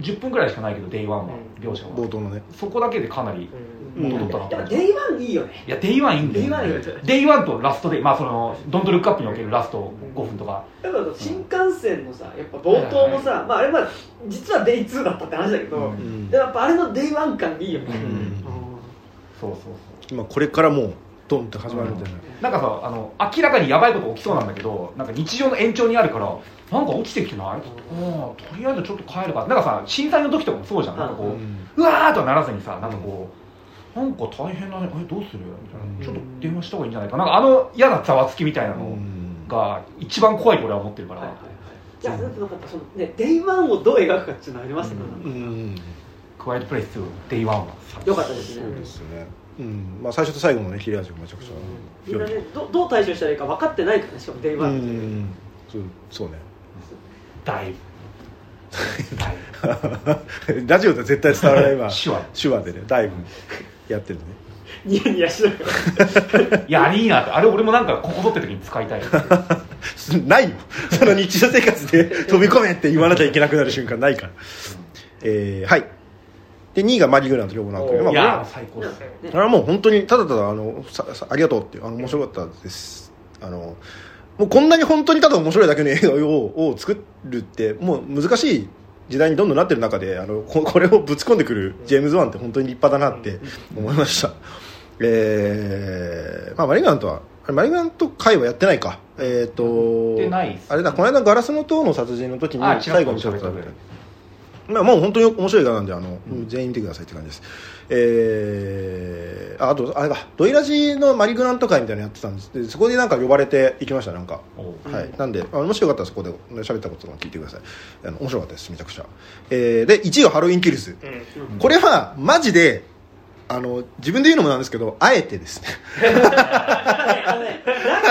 10分ぐらいしかないけどデイワンは、うん。両者は。冒頭のね。そこだけでかなりうん元取ったな。とやっ思ってぱデイワンいいよね。いやデイワンいいんだよ。デイワンいいよデイワンとラストデイまあそのドントルックアップにおけるラスト5分とか、だから新感染のさやっぱ冒頭もさ、まああれは実はデイ2だったって話だけど、うん。でやっぱあれのデイワン感いいよね、うん。そうそうそう。まあこれからもうドンって始まるみたいな、なんかさあの明らかにやばいこと起きそうなんだけどなんか日常の延長にあるからなんか落ちてきてない？うん。とりあえずちょっと帰るか。なんかさ震災の時とかもそうじゃん。なんかこう、うん。うわーとはならずにさなんかこう、なんか大変だね。えどうする？みたいな、ちょっと電話した方がいいんじゃないかな。んかあの嫌なざわつきみたいなうのん。が一番怖いと俺は思ってるから、はいはいはい。いやなんかやっぱそのねデイワンをどう描くかっていうのありますよね、うん。クワイエットプレイス2デイワンは。よかったですね。そうですね、うん。まあ、最初と最後のね切れ味がめちゃくちゃみんなねどどう対処したらいいか分かってないからねしかもデイワンって、ん。そうそうね。大大 [laughs] [laughs] ラジオでは絶対伝わらない今手話。手話でねだいぶやってるね。ニヤニヤしながらいやあれいいなって。あれ俺もなんかここぞって時に使いたい。[laughs] ないよ。その日常生活で [laughs] 飛び込めって言わなきゃいけなくなる瞬間ないから、えー、はい。で2位がマリグラント両方なんだけど、まあ、いこれはや最高ですね。あれはもう本当にただただあのささありがとうっていうあの面白かったです。あのもうこんなに本当にただ面白いだけの映画をを作るってもう難しい時代にどんどんなってる中であのこ [laughs] これをぶち込んでくるジェームズ・ワンって本当に立派だなって思いました、えーまあ、マリグラントはマリグラント会はやってないか。えっ、とやってないあれだこの間ガラスの塔の殺人の時に最後にちょっとまあ、もう本当に面白い映画なんであの、全員見てくださいって感じですえー、ああとあれかドイラジのマリグラント会みたいなのやってたんです。でそこでなんか呼ばれて行きましたなんか、はい。なんであもしよかったらそこで喋ったこととか聞いてください。あの面白かったですめちゃくちゃ、えー、で1位はハロウィンキルズ、これはマジであの自分で言うのもなんですけどあえてです [laughs] ね。ラ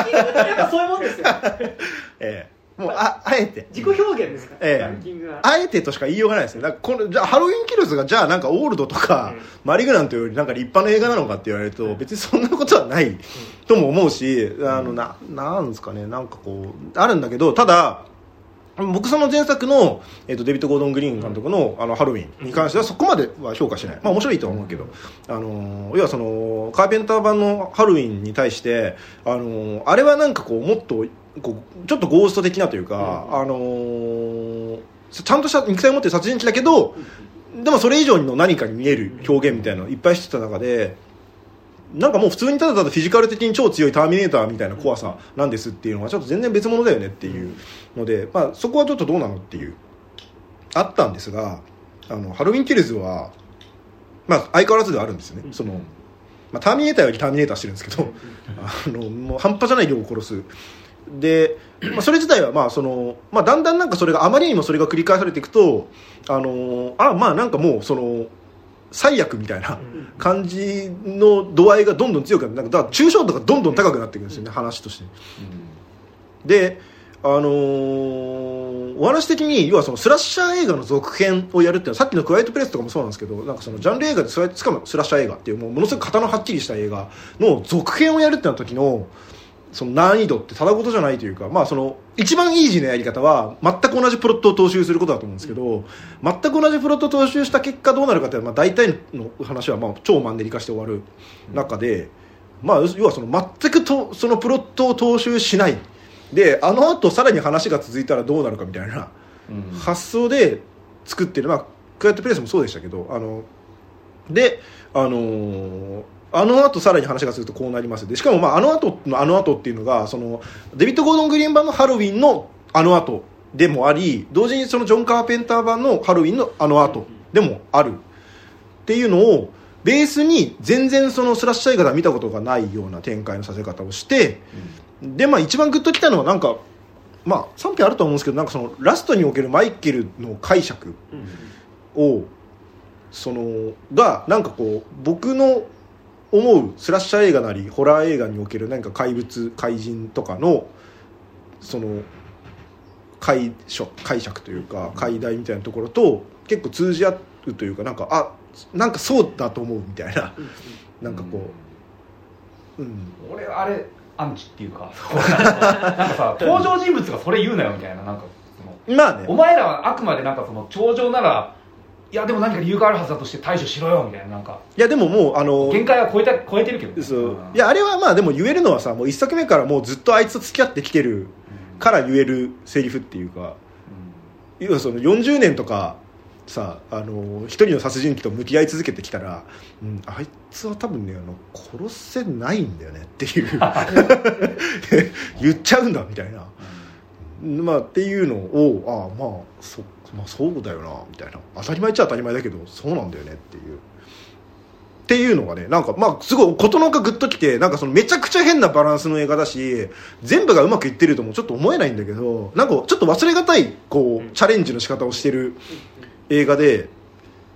ンキングってやっぱそういうもんですよ。[laughs] えーもうああえて。自己表現ですか？ら、ええ。ランキングは。あえてとしか言いようがないですね。だからこのじゃあハロウィンキルズがじゃあなんかオールドとか、マリグナントよりなんか立派な映画なのかって言われると、別にそんなことはないとも思うし、あのななんですかね。なんかこうあるんだけどただ。僕その前作の、えっとデビッド・ゴードン・グリーン監督のあのハロウィンに関してはそこまでは評価しない、まあ、面白いとは思うけど、あの要はそのカーペンター版のハロウィンに対して、あのあれはなんかこうもっとこうちょっとゴースト的なというか、あのちゃんとした肉体を持ってる殺人鬼だけどでもそれ以上の何かに見える表現みたいなのをいっぱいしてた中でなんかもう普通にただただフィジカル的に超強いターミネーターみたいな怖さなんですっていうのはちょっと全然別物だよねっていうので、まあ、そこはちょっとどうなのっていうあったんですがあのハロウィン・キルズは、まあ、相変わらずではあるんですよね。その、まあ、ターミネーターよりターミネーターしてるんですけどあのもう半端じゃない量を殺すで、まあ、それ自体はまあその、まあ、だんだんなんかそれがあまりにもそれが繰り返されていくとあのあまあなんかもうその最悪みたいな感じの度合いがどんどん強くなってなんかだから抽象度がどんどん高くなっていくんですよね話として。であのーお話的に要はそのスラッシャー映画の続編をやるっていうのはさっきの「クワイエットプレス」とかもそうなんですけどなんかそのジャンル映画でスラしかもスラッシャー映画っていうもうものすごく型のはっきりした映画の続編をやるってなった時のその難易度ってただごとじゃないというか、まあ、その一番イージーなやり方は全く同じプロットを踏襲することだと思うんですけど全く同じプロットを踏襲した結果どうなるかっていうのは、まあ、大体の話はまあ超マンネリ化して終わる中で、まあ、要はその全くとそのプロットを踏襲しない。であのあとさらに話が続いたらどうなるかみたいなうん。発想で作ってる、まあ、クワイエットプレイスもそうでしたけどあのであのーあの後さらに話がするとこうなります。でしかも、まあ、あの後のあの後っていうのがそのデビッド・ゴードン・グリーン版のハロウィンのあの後でもあり同時にそのジョン・カーペンター版のハロウィンのあの後でもあるっていうのをベースに全然そのスラッシャー映画では見たことがないような展開のさせ方をして、でまあ一番グッときたのはなんかまあ賛否あると思うんですけどなんかそのラストにおけるマイケルの解釈をそのがなんかこう僕の思うスラッシャー映画なりホラー映画における何か怪物怪人とかのその解釈解釈というか解題みたいなところと結構通じ合うというかなんかあなんかそうだと思うみたいな。なんかこううん。俺あれアンチっていうかなんかさ [laughs] 登場人物がそれ言うなよみたいななんかそのまあね。お前らはあくまでなんかその頂上ならいやでも何か理由があるはずだとして対処しろよみたいななんか。いやでももうあの限界は超えた超えてるけどね。そう。うんいやあれはまあでも言えるのはさもう一作目からもうずっとあいつと付き合ってきてるから言えるセリフっていうか要はその40年とかさあの一人の殺人鬼と向き合い続けてきたら、うん、あいつは多分ねあの殺せないんだよねっていう。[laughs] 言っちゃうんだみたいな、まあ、っていうのをああまあそ,、まあ、そうだよなみたいな。当たり前っちゃ当たり前だけどそうなんだよねっていう。っていうのがねなんかまあすごい事のがグッときてなんかそのめちゃくちゃ変なバランスの映画だし全部がうまくいってるともちょっと思えないんだけどなんかちょっと忘れがたいこうチャレンジの仕方をしてる映画で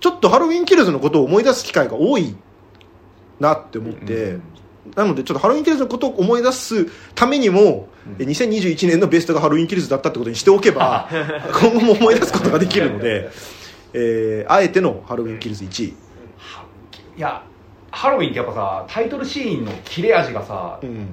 ちょっとハロウィン・キルズのことを思い出す機会が多いなって思って、なのでちょっとハロウィン・キルズのことを思い出すためにも、え2021年のベストがハロウィン・キルズだったってことにしておけば今後も思い出すことができるので、[laughs] えーあえてのハロウィン・キルズ1位。いやハロウィンってやっぱさタイトルシーンの切れ味がさ、うん。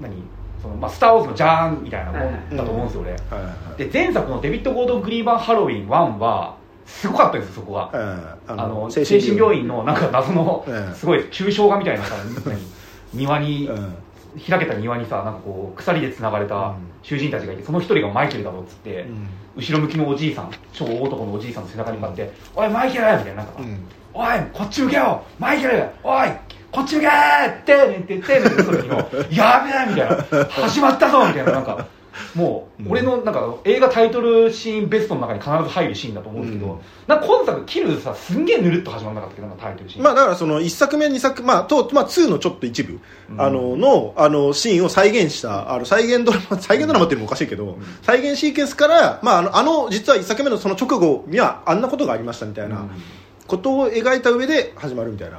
何そのまあ、スター・ウォーズのジャーンみたいなもんだと思うんですよ、俺。で前作のデビッド・ゴードン・グリーン版ハロウィン1はすごかったんですよそこが、うん。あの精神病院。のなんか謎のうん。すごい抽象画みたいなさ何庭にうん。開けた庭にさなんかこう鎖でつながれたうん。囚人たちがいてその一人がマイケルだろっつって、うん。後ろ向きのおじいさん超大男のおじいさんの背中に向かって「おいマイケル!」みたいななんかおいこっち向けよ!マイケル!おいこっち向け!ってねってってねってその時のやべえみたいな始まったぞみたいななんかもう、うん俺のなんか映画タイトルシーンベストの中に必ず入るシーンだと思うんですけど、うん。なんか今作キルさすんげえぬるっと始まらなかったっけどタイトルシーンまあだからその1作目2作まあと、まあ、2のちょっと一部、うん。あののあのシーンを再現したあの再現ドラマ [laughs] 再現ドラマっていうのもおかしいけど、再現シーケンスから、まあ、あのあの実は1作目のその直後にはあんなことがありましたみたいなことを描いた上で始まるみたいな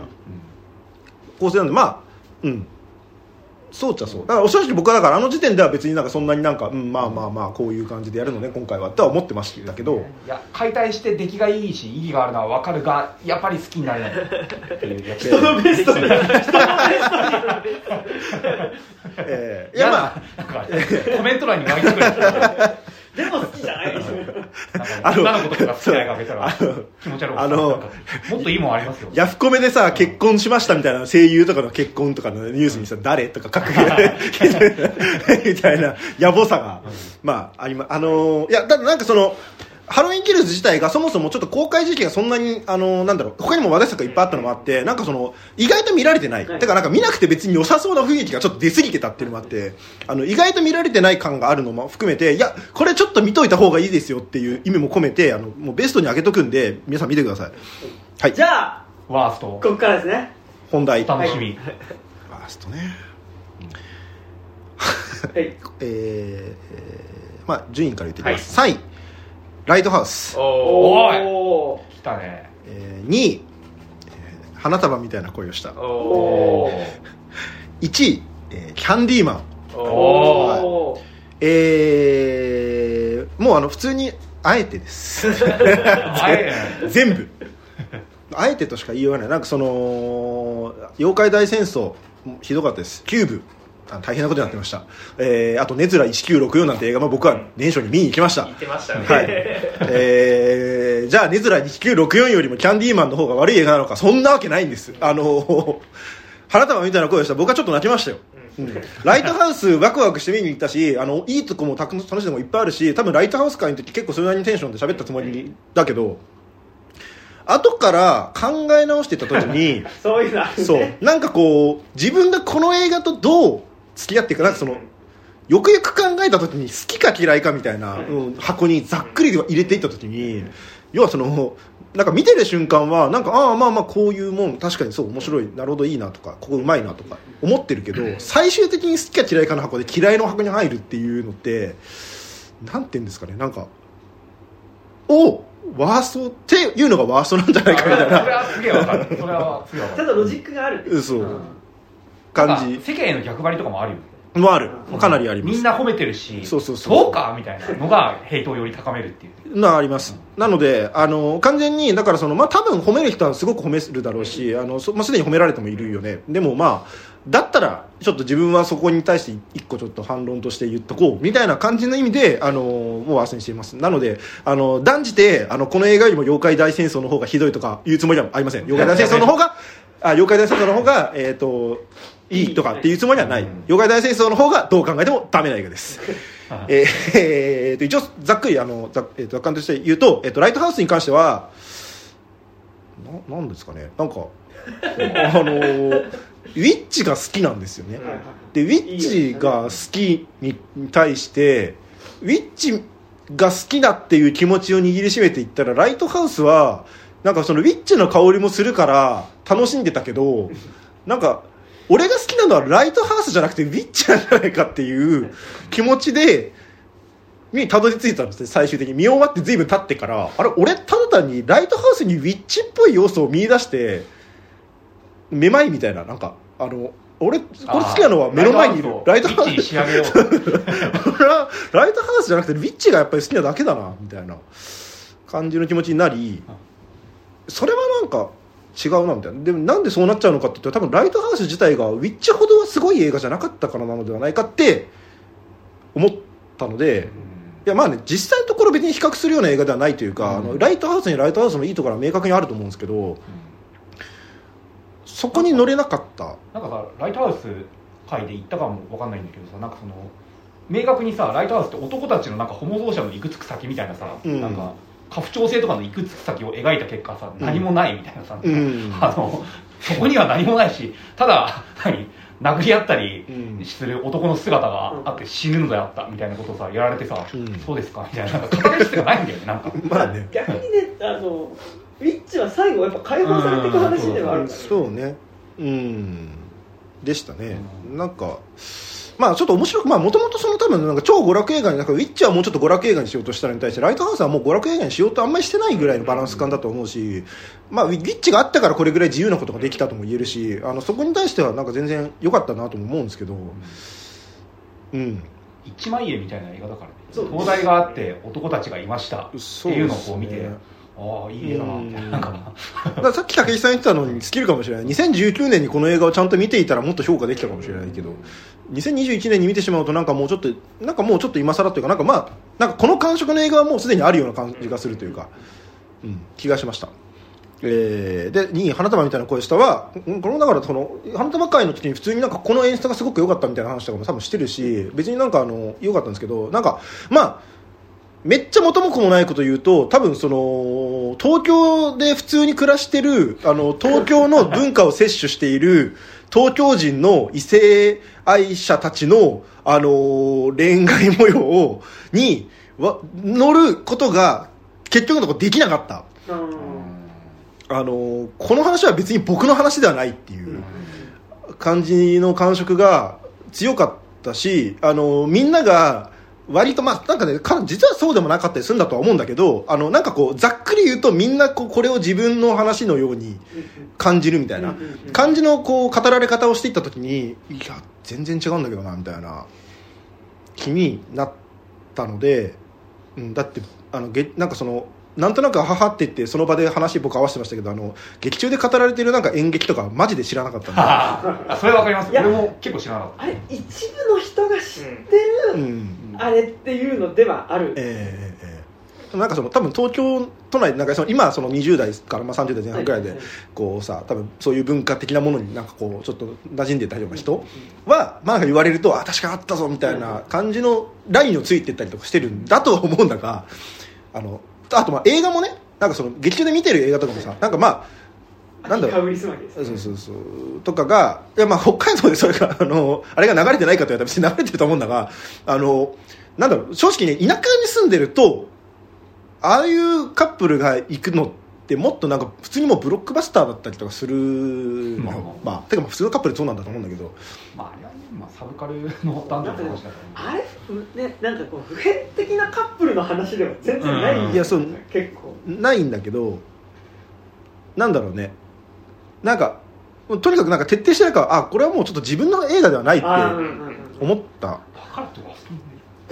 構成なんでまあうんそうっちゃそう。だから正直僕はだからあの時点では別になんかそんなになんか、うん、まあまあまあこういう感じでやるのね今回はとは思ってましたけど、いや解体して出来がいいし意義があるのは分かるがやっぱり好きになれない。っていうやつ人のベストで人のベスト。[laughs] にえ。ーいやまあ [laughs] なんかコメント欄に湧いてくる。でも好きじゃないでしょ女の子とかが好きな映画あげたら気持ち悪いあのもっといいもんありますよ。ヤフコメでさ、結婚しましたみたいな声優とかの結婚とかのニュースにさ、誰とか書く [laughs] みたいな野暮さが、まあ、ありま、あのーいや、ただなんかその、ハロウィンキルズ自体がそもそもちょっと公開時期がそんなに、あのなんだろう、他にも話題作がいっぱいあったのもあって、なんかその、意外と見られてない。はいだからなんか見なくて別に良さそうな雰囲気がちょっと出過ぎてたっていうのもあって、あの、意外と見られてない感があるのも含めて、いや、これちょっと見といた方がいいですよっていう意味も込めて、あの、もうベストに上げとくんで、皆さん見てください。はい。じゃあワーストここからですね本題。楽しみ、ファーストね。はい [laughs] えー、まあ、順位から言っていきます。3位、ライトハウス。おお来たねえー、2位、えー花束みたいな恋をしたー。おお1位、えーキャンディーマン。ーおおおえー、もうあの、普通に、あえてです。全部。あえてとしか言いようがない。なんかその、妖怪大戦争、ひどかったです。キューブ。あ大変なことになってました。えー、あと、ネズラ1964なんて映画も僕は年初に見に行きました言っ。てましたね、はい。えー、じゃあ、ネズラ2964よりもキャンディーマンの方が悪い映画なのか、そんなわけないんです。あの、花束みたいな声をした僕はちょっと泣きましたよ。うんライトハウスワクワクして見に行ったし、あの、いいとこも楽しいとこもいっぱいあるし、多分ライトハウス会の時結構それなりにテンションで喋ったつもりだけど、後から考え直してた時に、[laughs] そういうのねそう、なんかこう、自分がこの映画とどう付き合っていくか、なんかその、よくよく考えた時に好きか嫌いかみたいな、うん、箱にざっくりで入れていった時に要はそのなんか見てる瞬間はなんかああまあまあこういうもん確かにそう面白いなるほどいいなとかここうまいなとか思ってるけど最終的に好きか嫌いかの箱で嫌いの箱に入るっていうのってなんて言うんですかねなんかおワーストっていうのがワーストなんじゃないかみたいそれなはすげえわかる。それはすげえわかる。ちゃんとロジックがある。うんそう。なん感かじ世間への逆張りとかもあるよ。もある。かなりあります。みんな褒めてるしそうそうそう。そうかみたいなのがヘイトをより高めるっていう。なあります、なのであの完全にだからその、まあ、多分褒める人はすごく褒めるだろうしあのそ、まあ、すでに褒められてもいるよね。でもまあだったらちょっと自分はそこに対して一個ちょっと反論として言っとこうみたいな感じの意味であのもう忘れにしています。なのであの断じてあのこの映画よりも妖怪大戦争の方がひどいとかいうつもりはありません。妖怪大戦争の方があ妖怪大戦争の方がえっ、といいとかっていうつもりはない、妖怪大戦争の方がどう考えてもダメな映画です。えーえーと一応ざっくりあのざ、えーと、雑感として言うと、えー、とライトハウスに関してはななんですかね。なんかあのーウィッチが好きなんですよね。でウィッチが好きに対してウィッチが好きだっていう気持ちを握りしめていったらライトハウスはなんかそのウィッチの香りもするから楽しんでたけどなんか俺が好きなのはライトハウスじゃなくてウィッチなんじゃないかっていう気持ちでにたどり着いたんですね最終的に。見終わって随分経ってから。あれ俺ただ単にライトハウスにウィッチっぽい要素を見出してめまいみたいな。なんかあの俺これ好きなのは目の前にいる。ライトハウスライトハウス。[laughs] じゃなくてウィッチがやっぱり好きなだけだなみたいな感じの気持ちになりそれはなんか違うなみたいな。でもなんでそうなっちゃうのかって言ったら多分ライトハウス自体がウィッチほどはすごい映画じゃなかったからなのではないかって思ったので、いやまあね実際のところ別に比較するような映画ではないというか、あのライトハウスにライトハウスのいいところは明確にあると思うんですけどそこに乗れなかった。なんかさライトハウス会で行ったかもわかんないんだけどさなんかその明確にさライトハウスって男たちのなんかホモ同士の行くつく先みたいなさ、うん。なんか家父長制とかの行くつく先を描いた結果さ何もないみたいなさ、うん。あのそこには何もないしただ何殴り合ったりうん。する男の姿があって死ぬのであったみたいなことをさやられてさ、うん。そうですかみたいななんか語る必要がないんだよねなんか。まあね。逆にねあのウィッチは最後やっぱ解放されていく話ではあるからそうね。うん。でしたね、なんかまあちょっと面白くまあもともとその多分なんか超娯楽映画になんかウィッチはもうちょっと娯楽映画にしようとしたのに対してライトハウスはもう娯楽映画にしようとあんまりしてないぐらいのバランス感だと思うし、まあウィッチがあったからこれぐらい自由なことができたとも言えるしあのそこに対してはなんか全然良かったなとも思うんですけど。うん。一枚絵みたいな映画だからね。灯台があって男たちがいましたっていうのをこう見て、ああいい映画だなみたいななんか。だからさっき武井さん言ってたのに尽きるかもしれない。2019年にこの映画をちゃんと見ていたらもっと評価できたかもしれないけど2021年に見てしまうとなんかもうちょっとなんかもうちょっと今更というかなんかまあなんかこの感触の映画はもうすでにあるような感じがするというか、うん、気がしました。えーで2位花束みたいな声したはんこのだからその花束会の時に普通になんかこの演出がすごく良かったみたいな話とかも多分してるし別になんかあの良かったんですけどなんかまあめっちゃ元も子もないこと言うと多分その東京で普通に暮らしてるあの東京の文化を摂取している東京人の異性愛者たちの、あのー恋愛模様にわ乗ることが結局のところできなかった、あのーこの話は別に僕の話ではないっていう感じの感触が強かったし、あのーみんなが割とまあなんかねか実はそうでもなかったりするんだとは思うんだけどあのなんかこうざっくり言うとみんなこうこれを自分の話のように感じるみたいな。うんうんうん感じのこう語られ方をしていった時にいや全然違うんだけどなみたいな気になったので、うん、だってあのげなんかそのなんとなく母って言ってその場で話僕合わせてましたけどあの劇中で語られてるなんか演劇とかマジで知らなかったんで。あ [laughs] それわかります。いや俺も結構知らなかっあれ一部の人が知ってる、うんあれっていうのではある、ええええなんかその多分東京都内なんかその今その20代からまあ30代前半ぐらいではいこうさ多分そういう文化的なものになんかこうちょっと馴染んでたような人はまあ言われるとあ確かあったぞみたいな感じのラインをついてったりとかしてるんだとは思うんだがあのあとまあ映画もねなんかその劇中で見てる映画とかもさなんかまあなんだろう。かぶりすまきです、そうそうそう。とかがいやまあ北海道でそれがあのあれが流れてないかと言われたら別に流れてると思うんだがあのなんだろう正直ね田舎に住んでるとああいうカップルが行くのってもっとなんか普通にもうブロックバスターだったりとかする。のよ、まあまあ。てかまあ普通のカップルそうなんだと思うんだけど。たまああれはね、まあ、サブカルの男女の話だからね。あれ？ふねなんかこう普遍的なカップルの話では全然ない、うんいやそう。結構。ないんだけどなんだろうねなんかとにかくなんか徹底してないからあこれはもうちょっと自分の映画ではないってあーうんうんうん思った。[laughs]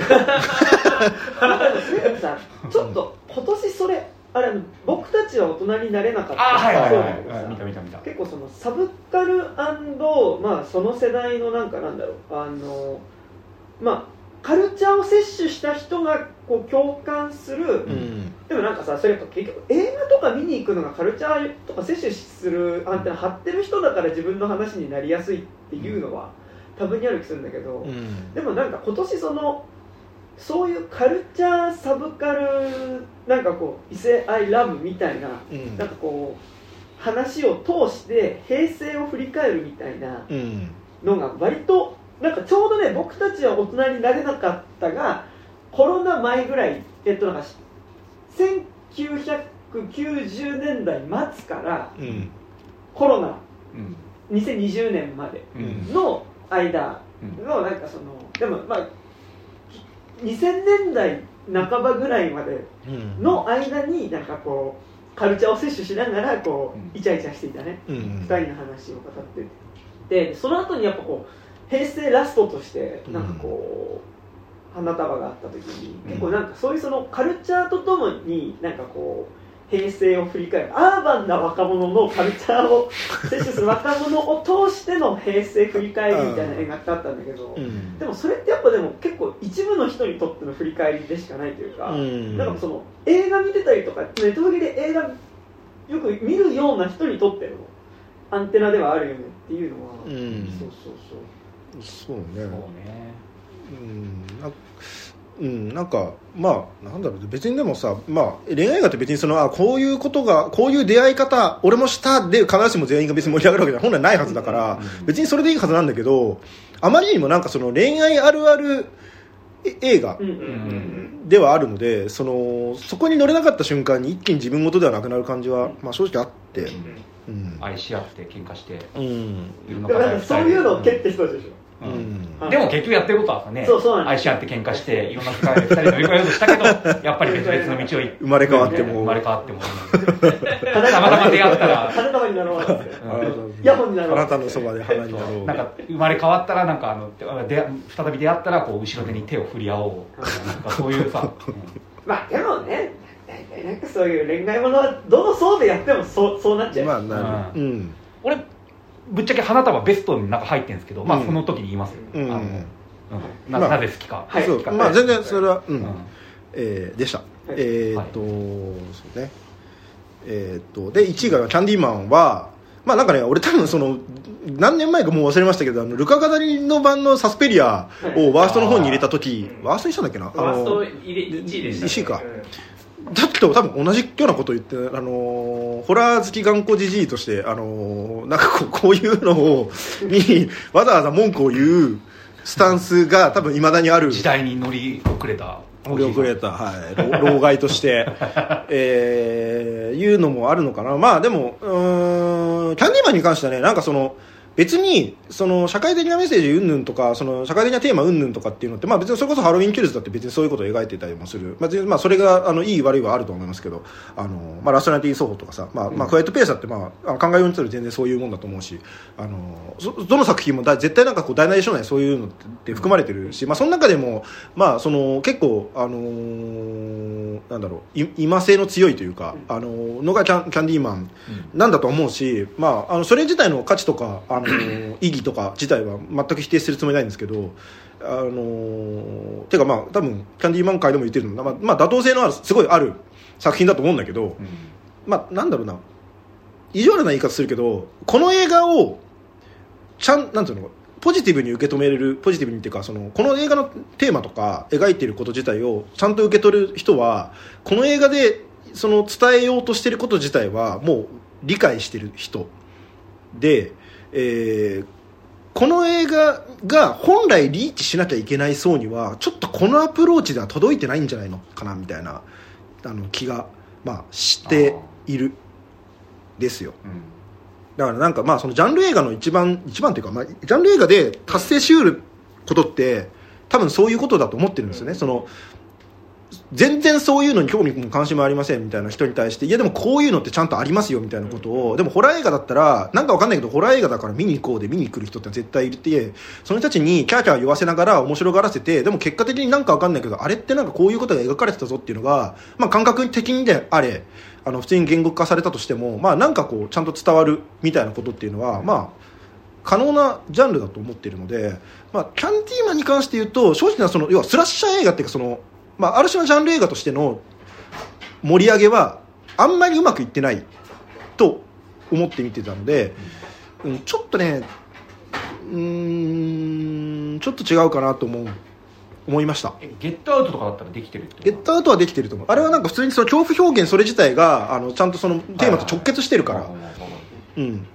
ちょっと今年それあれ僕たちは大人になれなかった。あはいはいそうはい。なんだけどさはい見た見た見た。結構そのサブカルまあその世代のなんかなんだろう。あのまあカルチャーを摂取した人がこう共感する、うん。でもなんかさそれと結局映画とか見に行くのがカルチャーとか摂取するアンテナ張ってる人だから自分の話になりやすいっていうのは多分にある気するんだけど、うん。でもなんか今年そのそういうカルチャーサブカルなんかこう異性愛ラブみたいなうん。なんかこう話を通して平成を振り返るみたいなうん。のが割となんかちょうどね僕たちは大人になれなかったがコロナ前ぐらいえっとなんか1990年代末からうん。コロナうん。2020年までうん。の間うん。のなんかそのでもまあ2000年代半ばぐらいまでうん。の間になんかこうカルチャーを摂取しながらこうん。うイチャイチャしていたね。うん。2人の話を語って。でその後にやっぱこう平成ラストとしてなんかこう花束があった時に結構なんかそういうそのカルチャーとともになんかこう平成を振り返る。アーバンな若者のカルチャーを [laughs] 摂取する若者を通しての平成振り返りみたいな映画ってあったんだけどうん。でもそれってやっぱでも結構一部の人にとっての振り返りでしかないというか、うん。なんかその映画見てたりとかネットフリで映画よく見るような人にとってのアンテナではあるよねっていうのは、うんそうそうそうそうね。そうね。うん。なうん、なんかまあなんだろう。別にでもさ、まあ、恋愛映画って別にそのあこういうことがこういう出会い方俺もしたで必ずしも全員が別に盛り上がるわけじゃ本来ないはずだから、うん別にそれでいいはずなんだけどあまりにもなんかその恋愛あるあるえ映画うんうんうんではあるのでそのそこに乗れなかった瞬間に一気に自分事ではなくなる感じは、まあ、正直あって、うん。愛し合って喧嘩して。うん。そういうのを蹴って人たちでしょうん。うんでも結局やってることはねそうそう愛し合って喧嘩していろんな深い二人で乗り越えようとしたけど [laughs] やっぱり別々の道を行生まれ変わっても。生まれ変わっても花たまたま出会ったら。花束になろうってうん。イヤホンになろうあなたのそばで花になろう。なんか生まれ変わったらなんかあの出会再び出会ったらこう後ろ手に手を振り合おう。なんかそういうさ、[laughs] まあでもね大体なんかそういう恋愛ものはどの層でやってもそうそうなっちゃう、まあなる。うん。俺ぶっちゃけ花束ベストの中入ってるんですけど、まあうんその時に言いますよ、うん。あのうんなまあなぜ好きか、はい。そうまあ全然それはうん、うん。えーでした、い。えーっと、そうね。えーっとで1位がキャンディーマンはまあなんかね俺多分その何年前かもう忘れましたけどあのルカ・ガダリの版のサスペリアをワーストの方に入れた時ワーストにしたんだっけな？あワーストの入れ1位でした、ね、一位かだって多分同じようなことを言って、あのーホラー好き頑固じじいとして、あのーなんかこうこういうのをにわざわざ文句を言うスタンスが多分いまだにある。時代に乗り遅れた。乗り遅れた、はい、老 [laughs] 老害として、えー、いうのもあるのかな、まあでも、うーん、キャンディーマンに関してはね、なんかその、別にその社会的なメッセージ云々とかその社会的なテーマ云々とかっていうのって、まあ、別にそれこそハロウィンキルズだって別にそういうことを描いていたりもする、まあ、まあそれがあのいい悪いはあると思いますけどあの、まあ、ラストナリティ奏法とかさ、まあまあ、クワイエットペーサーって、まあ、考えようにすると全然そういうもんだと思うしあのそどの作品もだ絶対なんかこう大なり小なりそういうのって含まれてるし、まあ、その中でも、まあ、その結構、あのーなんだろうい今性の強いというか、あののがキャンキャンディーマンなんだと思うし、まあ、あのそれ自体の価値とか、あの意義とか自体は全く否定するつもりないんですけど、あのてかまあ多分キャンディーマン界でも言ってるのまあ、まあ、妥当性のあるすごいある作品だと思うんだけど、まあなんだろうな。意地悪な言い方するけどこの映画をちゃんなんていうのポジティブに受け止めれるポジティブにっていうかそのこの映画のテーマとか描いていること自体をちゃんと受け取る人はこの映画でその伝えようとしていること自体はもう理解してる人で、えーこの映画が本来リーチしなきゃいけない層にはちょっとこのアプローチでは届いてないんじゃないのかなみたいなあの気が、まあ、しているですよ。だからなんかまあそのジャンル映画の一番一番というか、まあ、ジャンル映画で達成しうることって多分そういうことだと思ってるんですよね、その全然そういうのに興味も関心もありませんみたいな人に対していやでもこういうのってちゃんとありますよみたいなことをでもホラー映画だったらなんかわかんないけどホラー映画だから見に行こうで見に来る人って絶対いてその人たちにキャーキャー言わせながら面白がらせてでも結果的になんかわかんないけどあれってなんかこういうことが描かれてたぞっていうのが、まあ、感覚的にであれあの普通に言語化されたとしても、まあ、なんかこうちゃんと伝わるみたいなことっていうのはまあ可能なジャンルだと思っているので、まあ、キャンディーマンに関して言うと正直なその要はスラッシャー映画っていうかその、まあ、ある種のジャンル映画としての盛り上げはあんまりうまくいってないと思って見てたので、うん、ちょっとねうーんちょっと違うかなと思う思いました。えゲットアウトとかだったらできてるゲットアウトはできてると思う。あれはなんか普通にその恐怖表現それ自体があのちゃんとそのテーマと直結してるから、うん、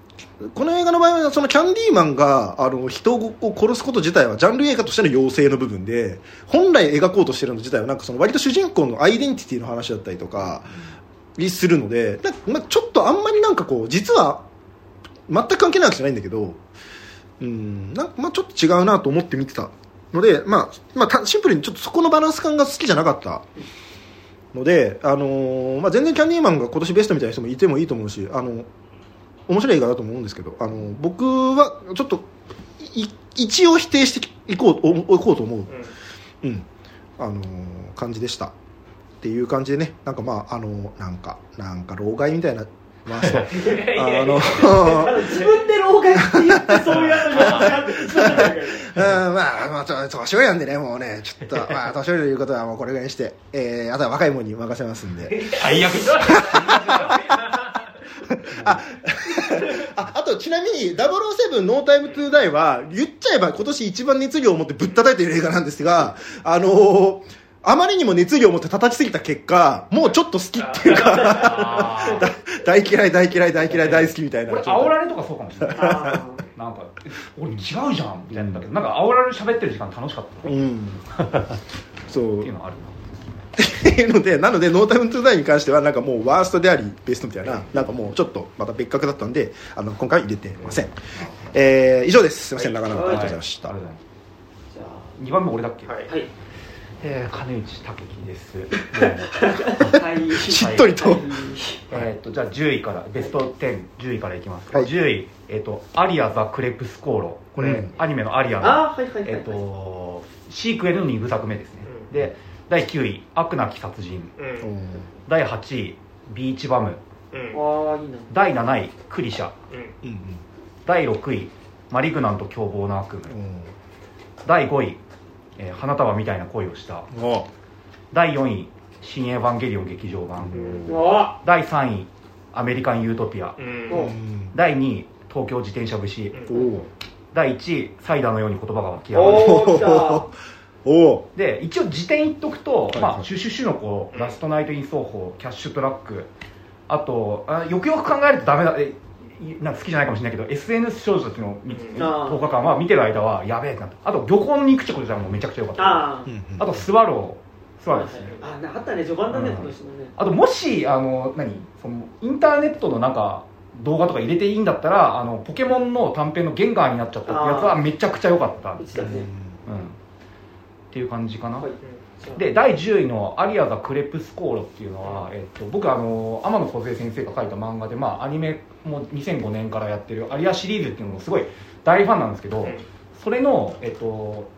この映画の場合はそのキャンディーマンがあの人を殺すこと自体はジャンル映画としての要請の部分で本来描こうとしてるの自体はなんかその割と主人公のアイデンティティの話だったりとかにするのでまあ、ちょっとあんまりなんかこう実は全く関係ないわけじゃないんだけどうんなんかまあ、ちょっと違うなと思って見てたので、まあまあ、シンプルにちょっとそこのバランス感が好きじゃなかった。ので、あのーまあ、全然キャンディーマンが今年ベストみたいな人もいてもいいと思うしあの面白い映画だと思うんですけどあの僕はちょっとい一応否定していこうおいこうと思う、うん。あのー感じでした。っていう感じでねなんかまああのーなんかなんか老害みたいな回すとあの自分で老害って言ってそういうやつに間違ってる [laughs] うんまあ、まあ、ちょ年寄りなんでね、もうね、ちょっと、[laughs] まあ、年寄りということはもうこれぐらいにして、えー、あとは若い者に任せますんで。[laughs] 最悪あ、ああと、ちなみに、007ノータイムトゥーダイは、言っちゃえば今年一番熱量を持ってぶったたいている映画なんですが、あのーあまりにも熱量を持って叩きすぎた結果、もうちょっと好きっていうか、大嫌い、大嫌い、大嫌い、大好きみたいな。これ煽られとかそうかもしれない。あなんかえ俺違うじゃんみたいなんだけどなんか煽られ喋ってる時間楽しかった。っうん。そうていう。のはあるっていうので、なので、ノータイムトゥーダイに関しては、なんかもうワーストであり、ベストみたいな、なんかもうちょっとまた別格だったんで、あの、今回入れてません。えー、以上です。すいません、長々とありがとうございました。あり。がとうじゃございます2番目俺だっけ？はい。あはい。えー金内武樹です。[laughs] しっとりと。えー、とじゃあ10位からベスト1010位からいきます、はい。10位、えーと「アリア・ザ・クレプスコーロ」これ、うん。アニメの「アリアの」あはいはいはいはい。えー、とシークエルの2部作目ですね、うん。で第9位「悪なき殺人。ううん。ん」第8位「ビーチバム。うん。ああいいな」第7位「クリシャ。うん。うん」第6位「マリグナント凶暴な悪夢。う」第5位、えー花束みたいな恋をした。第4位「新エヴァンゲリオン劇場版」第3位「アメリカン・ユートピア」第2位東京自転車節。第1位サイダーのように言葉が湧き上がる [laughs] で一応辞典言っとくと、いまあ、シュシュシュの子、ラストナイト・イン・奏法、キャッシュトラック、あと、あよくよく考えるとダメだ、えいなんか好きじゃないかもしれないけど、SNS 少女たちのみあー。10日間は見てる間はやべえってなった。あと、漁港の肉ちょこちゃんもめちゃくちゃ良かった。ああと、スワロー、スワローですね。あなあったね序盤だねうん今年のね。あと、もし、あの、何その、インターネットのなんか、動画とか入れていいんだったら、あの、ポケモンの短編のゲンガーになっちゃったってやつはめちゃくちゃ良かった。うん。っうちだねていう感じかな。はい。で第10位の「アリアがクレプスコーロ」っていうのは、えっと、僕あの天野梢先生が書いた漫画で、まあ、アニメも2005年からやってる「アリア」シリーズっていうのもすごい大ファンなんですけど、それの、えっと、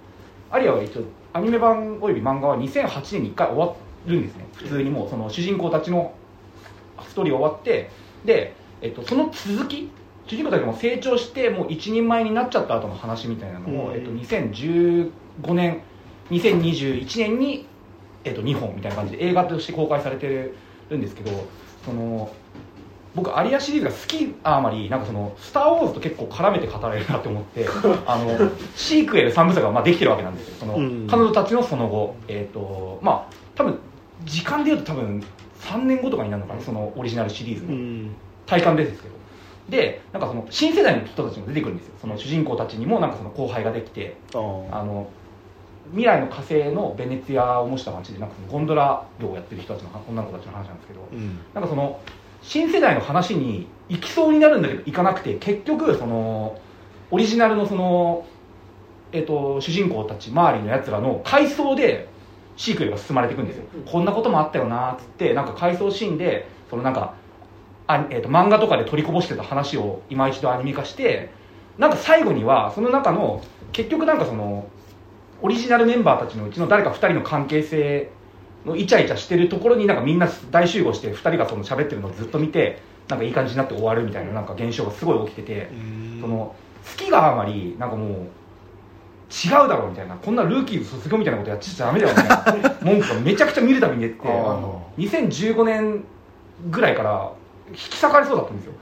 アリアは一応アニメ版および漫画は2008年に1回終わるんですね。普通にもうその主人公たちのストーリーが終わってで、えっと、その続き主人公たちも成長してもう一人前になっちゃった後の話みたいなのを、うん。えっと、2015年2021年に、えっと、2本みたいな感じで映画として公開されてるんですけどその僕アリアシリーズが好きあまりなんかその「スター・ウォーズ」と結構絡めて語られるなって思って [laughs] あのシークエル3部作がまあできてるわけなんですよ。その、うん。彼女たちのその後えっ、とまあ多分時間でいうと多分3年後とかになるのかなそのオリジナルシリーズの、うん。体感ですけど。でなんかその新世代の人たちも出てくるんですよ。その主人公たちにもなんかその後輩ができてあの未来の火星のベネツィアを模した街でなんかそのゴンドラ業をやってる人たちの女の子たちの話なんですけど、うん。なんかその新世代の話に行きそうになるんだけど行かなくて結局そのオリジナルのその、えっと主人公たち周りのやつらの回想でシークエルが進まれていくんですよ、うん。こんなこともあったよなっつってなんか回想シーンでそのなんかあ、えっと漫画とかで取りこぼしてた話を今一度アニメ化してなんか最後にはその中の結局なんかそのオリジナルメンバーたちのうちの誰か2人の関係性のイチャイチャしてるところになんかみんな大集合して2人がその喋ってるのをずっと見てなんかいい感じになって終わるみたいななんか現象がすごい起きてて、その好きがあまりなんかもう違うだろうみたいなこんなルーキーズ卒業みたいなことやっちゃダメだよみたいな [laughs] 文句がめちゃくちゃ見るたびに出てあー。あの2015年ぐらいから引き裂かれそうだったんですよ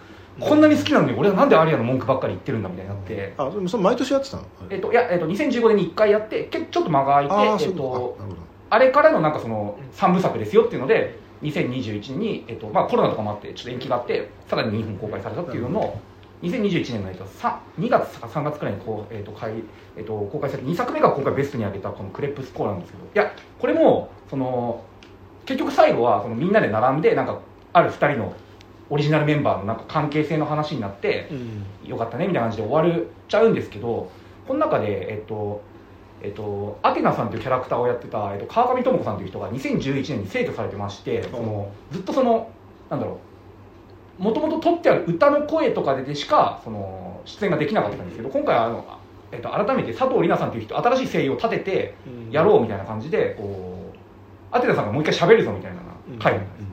こんなに好きなのに俺はなんでアリアの文句ばっかり言ってるんだみたいになって、あそれ毎年やってたの？えっと、いや、えっと、2015年に1回やってけちょっと間が空いてああえっととあれからのなんかその3部作ですよっていうので2021年に、えっとまあ、コロナとかもあってちょっと延期があってさらに2本公開されたっていうのの2021年の、えっと、さ2月か3月くらいにこう、えっと開えっと、公開されて2作目が今回ベストに挙げたこの「クレップスコーラ」なんですけどいやこれもその結局最後はそのみんなで並んでなんかある2人のオリジナルメンバーのなんか関係性の話になってうん。よかったねみたいな感じで終わるちゃうんですけどこの中で、えっとえっと、アテナさんというキャラクターをやってた、えっと、川上智子さんという人が2011年に逝去されてましてそのずっとそのなんだろうもともと取ってある歌の声とかでしかその出演ができなかったんですけど今回はあの、えっと、改めて佐藤里奈さんという人新しい声優を立ててやろうみたいな感じでこうアテナさんがもう一回喋るぞみたいな回なんです。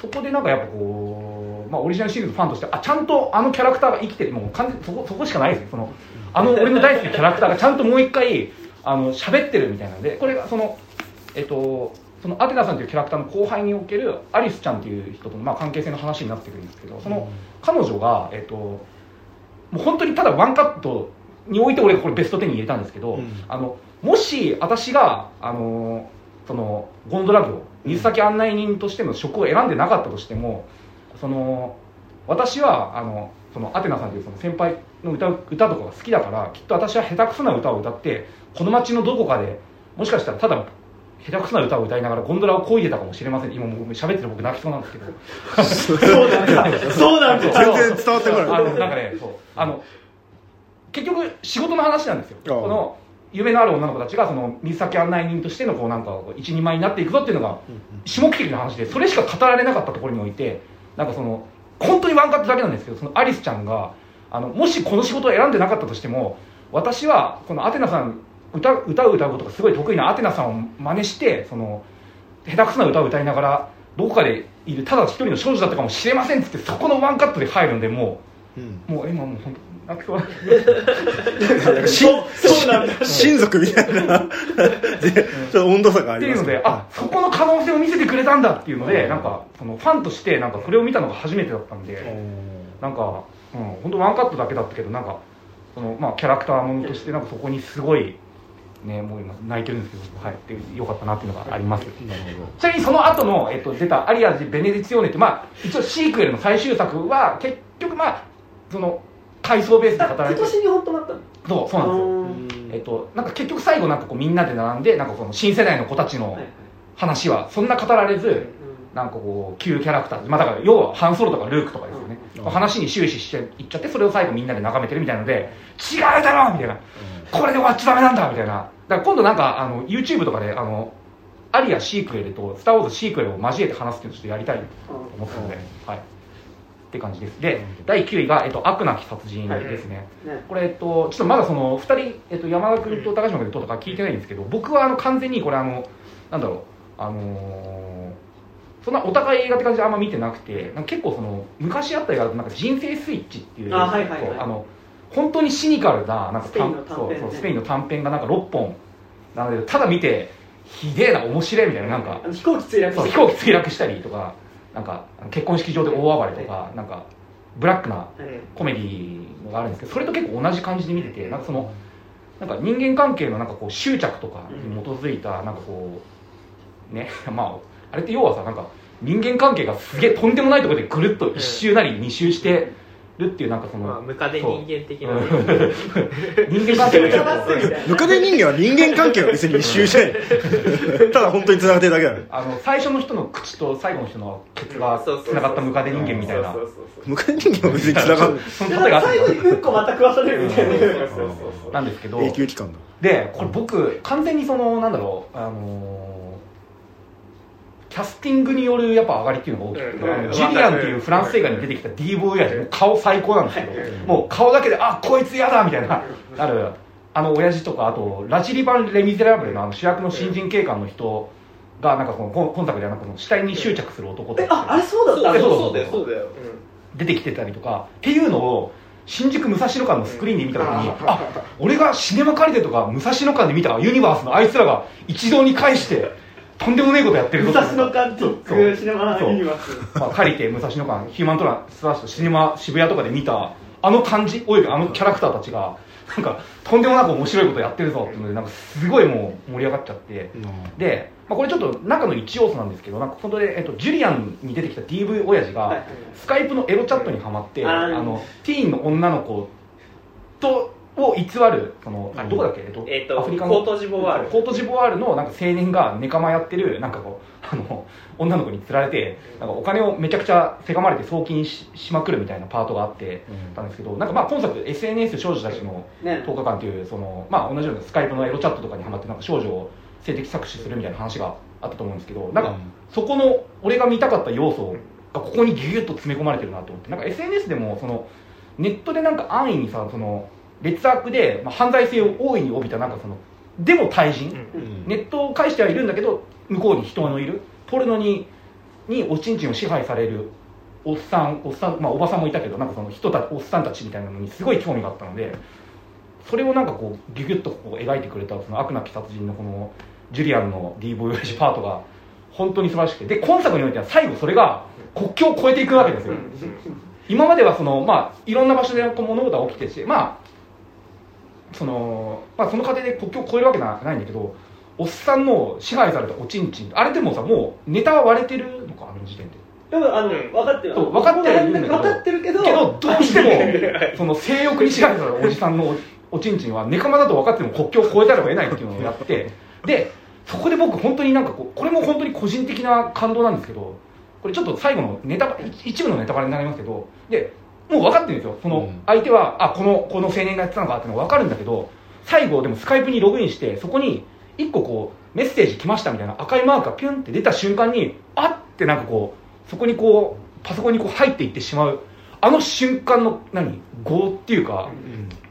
そこでなんかやっぱこう、まあ、オリジナルシリーズファンとしてあちゃんとあのキャラクターが生きててもう完全そこそこしかないです。よそのあの俺の大好きなキャラクターがちゃんともう一回あの喋ってるみたいなんでこれがそのえっとそのアテナさんというキャラクターの後輩におけるアリスちゃんという人との、まあ、関係性の話になってくるんですけどその彼女が、えっと、もう本当にただワンカットにおいて俺がこれベスト10に入れたんですけど、うん。あのもし私があのそのゴンドラ業水先案内人としての職を選んでなかったとしてもその私はあのそのアテナさんというその先輩の歌う歌とかが好きだからきっと私は下手くそな歌を歌ってこの街のどこかでもしかしたらただ下手くそな歌を歌いながらゴンドラを漕いでたかもしれません。今もう喋ってる僕泣きそうなんですけど。そうなんだ [laughs] そうなんだ全然伝わってこない。あのなんかねそう。あの結局仕事の話なんですよ。この夢のある女の子たちがその水先案内人としてのこうなんか一人前になっていくぞっていうのが下目的な話でそれしか語られなかったところにおいてなんかその本当にワンカットだけなんですけどそのアリスちゃんがあのもしこの仕事を選んでなかったとしても私はこのアテナさん歌歌を歌うことがすごい得意なアテナさんを真似してその下手くそな歌を歌いながらどこかでいるただ一人の少女だったかもしれませんっつってそこのワンカットで入るんでもうん。うもう今もう本当泣きそうそうそうなんだ。親族みたいな。でちょっと温度差があってります。ねいうのであそこの可能性を見せてくれたんだっていうのでなんかそのファンとしてなんかそれを見たのが初めてだったんでなんか、うん、本当ワンカットだけだったけどなんかその、まあ、キャラクターものとしてなんかそこにすごいねもう今泣いてるんですけど、はい、でよかったなっていうのがあります。なるほちなみにその後の、えっと、出た「アリアジ・ベネディツィオーネ」って、まあ、一応シークエルの最終作は結局まあその回想ベースで語られてあ今年に本当なったの？そうそうなんですよ。ん。えっと、なんか結局最後なんかこうみんなで並んでなんかこの新世代の子たちの話はそんな語られずなんかこう旧キャラクター、まあ、だから要はハンソロとかルークとかですよね、うんまあ話に終始していっちゃってそれを最後みんなで眺めてるみたいなので違うだろみたいな。これで終わっちゃダメなんだみたいな。だから今度なんかあの YouTube とかであのアリアシークエルとスター・ウォーズシークエルを交えて話すっていうのをちょっとやりたいと思ったので、はいって感じです。で第9位が、えっと、悪なき殺人ですね、ね。これ、えっと、ちょっとまだその2人、えっと、山田君と高島君ととか聞いてないんですけど僕はあの完全にこれあのなんだろうあのーそんなお互い映画って感じであんま見てなくてなんか結構その昔あった映画だとなんか人生スイッチっていうあはいはいはい。あの本当にシニカルななんかスペインの短編ね。そうそうスペインの短編がなんか6本なのでただ見てひでえな面白いみたいななんかあの飛行機墜落そう飛行機墜落したりとかなんか結婚式場で大暴れとかなんかブラックなえコメディのがあるんですけどそれと結構同じ感じで見ててなんかそのなんか人間関係のなんかこう執着とかに基づいたなんかこうね [laughs] まああれって要はさなんか人間関係がすげえとんでもないところでぐるっと一周なり二周してるっていうなんかそまあ、のムカデ人間的なね、[laughs] 人間関係ムカデ人間は人間関係は別に一周してない [laughs] ただ本当に繋がってるだけだねあの最初の人の口と最後の人のケツがつながったムカデ人間みたいな。ムカデ人間は別に繋がる。そので例えがあった最後にうんこまた食わされるみたいなそうそうそうそうなんですけど永久期間だでこれ僕完全に [laughs] そのなんだろうあのーキャスティングによるやっぱ上がりっていうのが大きくて、うんジュリアンっていうフランス映画に出てきた D ボーイヤーもう顔最高なんですけど、もう顔だけであこいつ嫌だみたいなある。あの親父とかあとラジリバン・レ・ミゼラブルのあの主役の新人警官の人がなんかその今今作ではなんかその死体に執着する男とえああれそうだったそうだよ。そうだよ、出てきてたりとかっていうのを新宿武蔵野館のスクリーンで見た時に、あ俺がシネマカリテとか武蔵野館で見たユニバースのあいつらが一堂に会してとんでもねえことやってるぞ武蔵野館ティックシネマユニバースまあ、借りて武蔵野館ヒューマントランスラッシュシネマ渋谷とかで見たあの感じおよびあのキャラクターたちがなんかとんでもなく面白いことやってるぞっていうのでなんかすごいもう盛り上がっちゃって。で、まあ、これちょっと中の一要素なんですけどなんか本当で、えっと、ジュリアンに出てきた DV 親父が、はいはいスカイプのエロチャットにはまって、あのティーンの女の子とを偽るそのあれどこだっけ、えっとえっとアフリカの？コートジボワール。コートジボワールのなんか青年がネカマやってるなんかこう [laughs] あの女の子に釣られてなんかお金をめちゃくちゃせがまれて送金ししまくるみたいなパートがあってたん。ですけどなんかまあ今作 SNS 少女たちのね。10日間っていうその、まあ、同じようなスカイプのエロチャットとかにハマってなんか少女を性的搾取するみたいな話があったと思うんですけどなんかそこの俺が見たかった要素がここにギュギュッと詰め込まれてるなと思ってなんか SNS でもそのネットでなんか安易にさその劣悪で、まあ、犯罪性を大いに帯びたなんかそのでも対人、うん。ネットを介してはいるんだけど向こうに人のいるポルノににおちんちんを支配されるおっさんおっさん、まあ、おばさんもいたけどなんかその人たおっさんたちみたいなのにすごい興味があったのでそれをなんかこうギュギュッとこう描いてくれたその悪なき殺人のこのジュリアンの D ボーイ親父パートが本当に素晴らしくてで今作においては最後それが国境を越えていくわけですよ。今まではその、まあ、いろんな場所でこう物事が起きてしまあその,、まあ、その過程で国境を越えるわけなないんだけどおっさんの支配されたおちんちん。あれでもさもうネタは割れてるのかあの時点で。でもあのかってる。分かってはいる分かってるけどけどどうしても [laughs] その性欲に支配されたおじさんのおおちんちんはネカマだと分かっても国境を越えたらを得ないっていうのをやって。でそこで僕本当になんかこうこれも本当に個人的な感動なんですけどこれちょっと最後のネタバ一部のネタバレになりますけどでもう分かってるんですよ。そのうん。相手はあこのこの青年がやってたのかっていうのが分かるんだけど最後でもスカイプにログインしてそこに一個こうメッセージ来ましたみたいな赤いマークがピュンって出た瞬間にあってなんかこうそこにこうパソコンにこう入っていってしまう。あの瞬間の何業っていうか、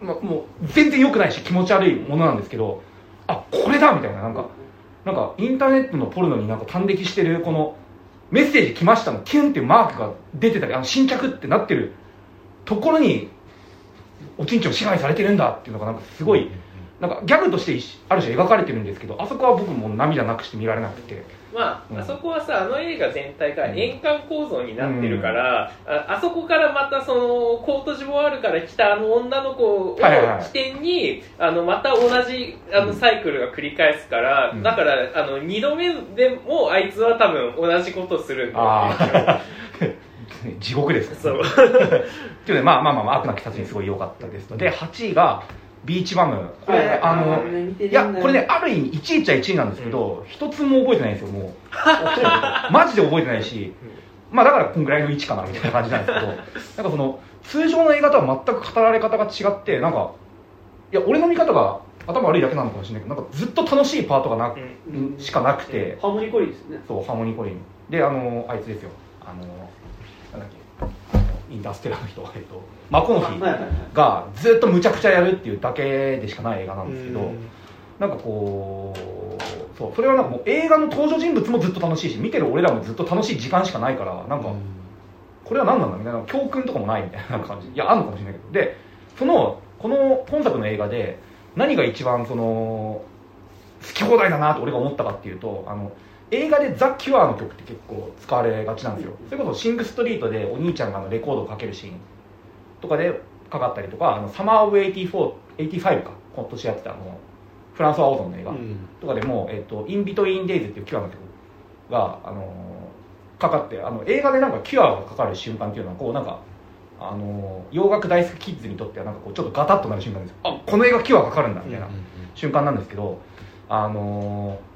まあ、もう全然良くないし気持ち悪いものなんですけどあこれだ!みたいななんかなんかインターネットのポルノになんか端的してるこのメッセージ来ましたのキュンっていうマークが出てたりあの新着ってなってるところにおちんちんを支配されてるんだっていうのがなんかすごいなんかギャグとして一ある種描かれてるんですけどあそこは僕も涙なくして見られなくて。まあ、うん。あそこはさあの映画全体が円環構造になってるから、ああそこからまたそのコートジボワールから来たあの女の子をはいはいはい。起点に、あのまた同じあのサイクルが繰り返すから、うん。だからあの2度目でもあいつは多分同じことするんだよねあ地獄です。そう。[laughs] というまあまあまあまあ悪なき殺人すごい良かったです。ので8位がビーチバム。これ、はいあのいやこれねある意味1位っちゃ1位なんですけど一、つも覚えてないんですよもう。[laughs] マジで覚えてないし。まあだからこんぐらいの位置かなみたいな感じなんですけど。[laughs] なんかその通常の映画とは全く語られ方が違ってなんかいや俺の見方が頭悪いだけなのかもしれないけどなんかずっと楽しいパートがなく、うん。しかなくて、ハーモニーコリーですね。そうハーモニーコリンであのあいつですよ。あのなんだっけインターステラーの人えっとマコノヒがずっとむちゃくちゃやるっていうだけでしかない映画なんですけど、うん。なんかこうそうそれはなんかもう映画の登場人物もずっと楽しいし見てる俺らもずっと楽しい時間しかないからなんか、これは何なんだみたいな教訓とかもないみたいな感じ。いやあんのかもしれないけど。でそのこの本作の映画で何が一番その好き放題だなと俺が思ったかっていうとあの映画で「ザ・キュア」の曲って結構使われがちなんですよ。それこそシング・ストリートでお兄ちゃんがあのレコードをかけるシーンとかでかかったりとかあのサマー・オブ・84 85か今年やってたあのフランソワ・オゾンの映画、とかでも「えっと In Between Days」っていうキュアの曲が、あのーかかってあの映画でなんかキュアがかかる瞬間っていうのはこうなんか、あのー洋楽大好きキッズにとってはなんかこうちょっとガタッとなる瞬間ですあこの映画キュアがかかるんだみたいな瞬間なんですけどあのー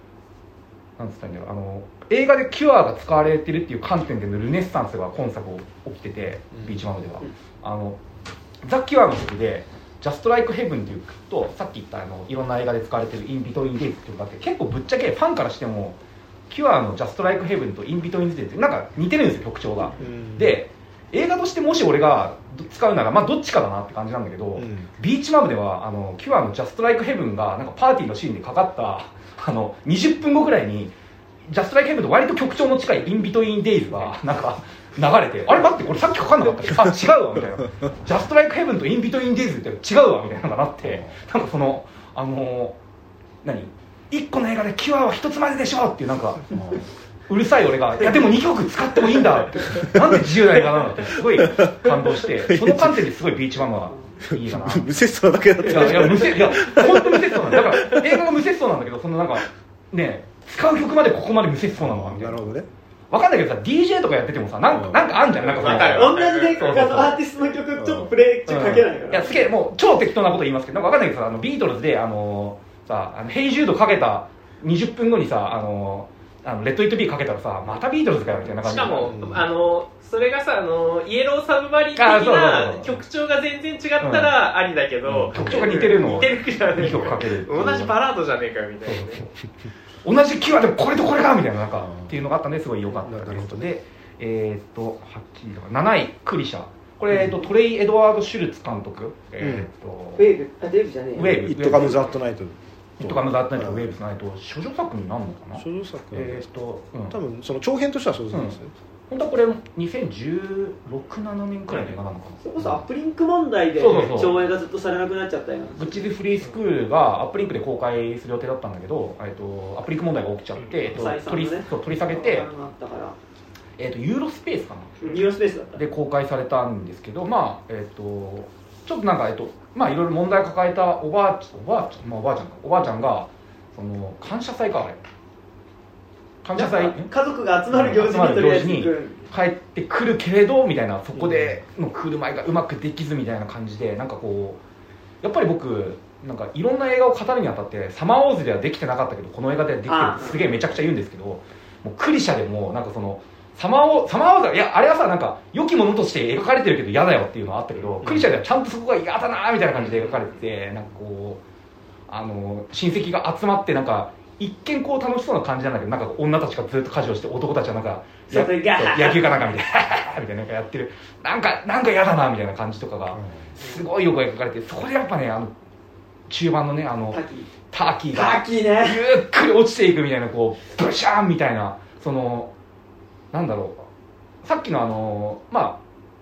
なんつったんだろ。うあの映画でキュアが使われてるっていう観点でのルネッサンスが今作起きてて、うん。ビーチマムでは、うん。あのザ・キュアの曲で「Just Like Heaven」っていう曲とさっき言ったあのいろんな映画で使われてる「In Between Days」っていう曲があって結構ぶっちゃけファンからしてもキュアの「Just Like Heaven」と「In Between Days」ってなんか似てるんですよ曲調が。で映画としてもし俺が使うならまあどっちかだなって感じなんだけど、ビーチマムではあのキュアの「Just Like Heaven」がなんかパーティーのシーンでかかったあの20分後ぐらいに「Just Like Heaven」と割と曲調の近い「In Between Days」がなんか流れてあれ待ってこれさっきかかんなかった [laughs] あ違うわみたいな「Just Like Heaven」と「In Between Days」って違うわみたいなのがなって。なんかそのあの何？一個の映画でキュアは一つまででしょっていうなんかうるさい俺が「いやでも2曲使ってもいいんだ」って。なんで自由な映画なのってすごい感動して。[laughs] その観点ですごいビーチマムはいいかな。[laughs] 無節操だけだっいたやいや無節いや本当無節操なんだだから映画が無節操なんだけどそのなんかね使う曲までここまで無節操なのかみたいな。なるほどね。わかんないけどさ DJ とかやっててもさなんかうん。なんかあんじゃんなんかそ同じでそうそうそう。あのアーティストの曲ちょっとプレイ中かけないから。いやすげえもう超適当なこと言いますけどなんかわかんないけどさあのビートルズであのさあのヘイジュードかけた20分後にさあのあのレット・イット・ビーかけたらさまたビートルズかよみたいな感じ。でしかも、うん。あのそれがさあのイエローサブマリン的な曲調が全然違ったらありだけど、うん。曲調が似てるの。を似てるじゃねえ2曲かける同じバラードじゃねえかよみたいなね。同じキュアでもこれとこれがみたいななんかうん。っていうのがあったんですごい良かった。なるほどですでえーっと8位とか7位クリシャ。これ、えっと、トレイ・エドワード・シュルツ監督、えーっとウェーブ。あデーブじゃねえよ。ウェーブ。イットカムズアットナイトイットカムズ・アットナイトウェーブススナイト処女作になるのかな？少女作えーっと、うん、多分その長編としては少女作ですね。本当はこれ201617年くらいの映画なのかな？それこそアップリンク問題で上映がずっとされなくなっちゃったよブッチズ・フリースクールがアップリンクで公開する予定だったんだけど、えっと、アップリンク問題が起きちゃって、取りそう取り下げて、あったから。えっと、ユーロスペースかな？ニューロスペースだった。で公開されたんですけどまあえっ、とちょっとなんかえっとまあいろいろ問題を抱えたおばあちおばあちゃん、まあ、おばあちゃんかおばあちゃんがその感謝祭かあれ。感謝祭？家族が集まる行事にとりあえ帰ってくるけれどみたいなそこでの振る舞いがうまくできずみたいな感じでなんかこうやっぱり僕なんかいろんな映画を語るにあたってサマーウォーズではできてなかったけどこの映画ではできてるあってすげえめちゃくちゃ言うんですけどもうクリシャでもなんかそのサマーウォーサマーウォーズはいやあれはさなんか良きものとして描かれてるけど嫌だよっていうのはあったけど、クリシャではちゃんとそこが嫌だなみたいな感じで描かれててなんかこうあの親戚が集まってなんか一見こう楽しそうな感じなんだけどなんか女たちがずっと家事をして男たちはなんか野球かなんかみたいな [laughs] みたいななんかやってる。なんかなんか嫌だなみたいな感じとかがすごいよく描かれてそこでやっぱねあの中盤のねあのタキターキータがキね。ゆっくり落ちていくみたいなこうブシャーンみたいなそのなんだろうさっきのあのまあ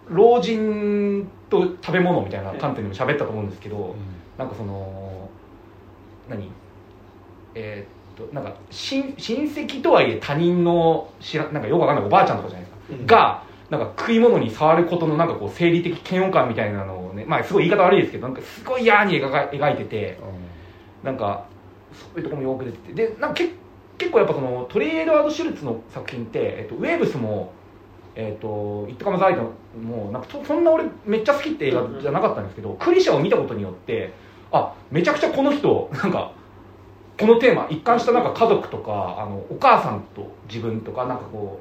老人と食べ物みたいな観点でも喋ったと思うんですけど、なんかその何？えーっとなんか親親戚とはいえ他人の知らなんかよくわかんないおばあちゃんとかじゃないですか、うん。がなんか食い物に触ることのなんかこう生理的嫌悪感みたいなのをねまあすごい言い方悪いですけどなんかすごい嫌に描か描いててなんかそういうところもよく出てて。でなんかけ結構やっぱそのトリエドワード・シュルツの作品って、えっと、ウェーブスもえっと「イット・カム・ザ・イト」もなんかそそんな俺めっちゃ好きって映画じゃなかったんですけど、クリシャを見たことによってあめちゃくちゃこの人なんかこのテーマ一貫したなんか家族とかあのお母さんと自分とかなんかこ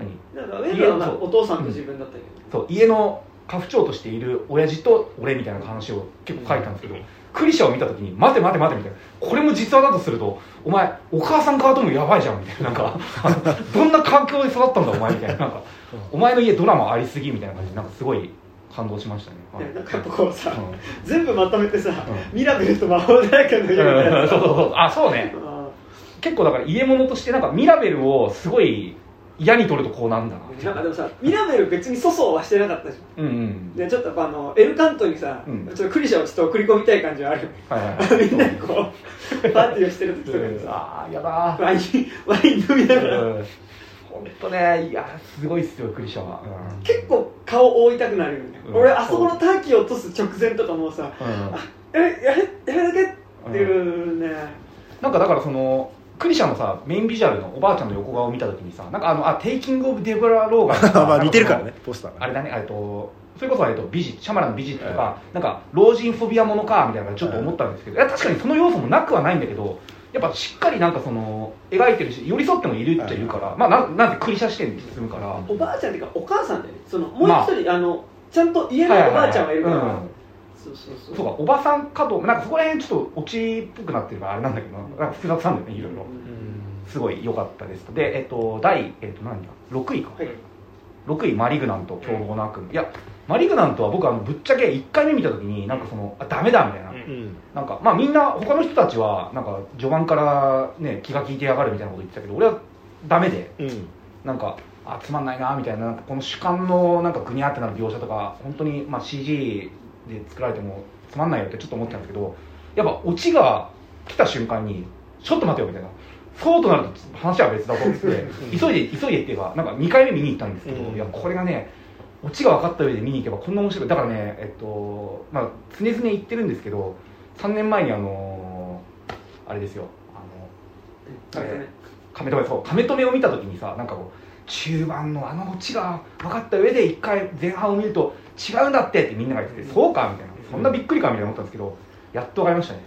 う何？なんかウェブはなんかお父さんと自分だったけど、そう家の家父長としている親父と俺みたいな話を結構書いたんですけど、クリシャを見た時に待て待て待てみたいな。これも実話だとするとお前お母さん側ともやばいじゃんみたいな。なんか [laughs] どんな環境で育ったんだお前みたいな。なんかお前の家ドラマありすぎみたいな感じでなんかすごい感動しましたね、はい。ねなんかやっぱこうさ、う全部まとめてさ、うミラベルと魔法大学の家みたいなん。そうそうそう。あそうね。あ結構だから家物としてなんかミラベルをすごい嫌に取るとこうなんだな。んかでもさミラベル別に粗相はしてなかったじゃん。うんうん。でちょっとあのエルカントにさ、うん。ちょっとクリシャをちょっと送り込みたい感じはあるよ。はいはいはい。[laughs] みんなでこうパーティーをしてる時とかにさああやだワインワイン飲みながら。本当ねいやすごいっすよクリシャは、結構顔覆いたくなるよね、うん。俺あそこのターキーを落とす直前とかもうさうん。うんあやれやれやれだけっていうね、なんかだからそのクリシャのさメインビジュアルのおばあちゃんの横顔を見た時にさなんかあのあテイキング・オブ・デブラ・ローガンとか [laughs] まあ似てるからねポスターが。あれだねえっとそれこそ、えっと、ビジシャマランのビジットとか、なんか老人フォビアものかみたいなちょっと思ったんですけど、いや確かにその要素もなくはないんだけどやっぱしっかりなんかその描いてるし寄り添ってもいるっちゃいるから、まあなんなんてクリシャ視点で進むから、おばあちゃんっていうかお母さんだよね。そのもう一人、あ、のちゃんと家のおばあちゃんがいるから、はいはいはい。うんそうかおばさんかとなんかそこら辺ちょっとオチっぽくなってるからあれなんだけどなんか複雑なんだよねいろいろ。すごい良かったです。でえっと第、えっと、何だ？6位か、はい。6位マリグナント凶暴な悪夢。いやマリグナントは僕あのぶっちゃけ1回目見た時になんかそのあダメだみたいな、うん。うんなんかまあみんな他の人たちはなんか序盤からね気が利いてやがるみたいなこと言ってたけど俺はダメで。うん。なんかあつまんないなみたいなこの主観のなんかグニャってなる描写とか本当にまあ CG で作られてもつまんないよってちょっと思ってたんですけどやっぱオチが来た瞬間にちょっと待てよみたいな。そうとなると話は別だと思って急いで急いでっていうかなんか2回目見に行ったんですけど、うん。いやこれがねオチが分かった上で見に行けばこんな面白い。だからねえっとまあ常々言ってるんですけど3年前にあのあれですよあのなんかね亀止めそう亀止めを見た時にさなんかこう中盤のあのオチが分かった上で一回前半を見ると違うんだってってみんなが言ってて、そうかみたいな。そんなびっくりかみたいな思ったんですけどやっと分かりましたね。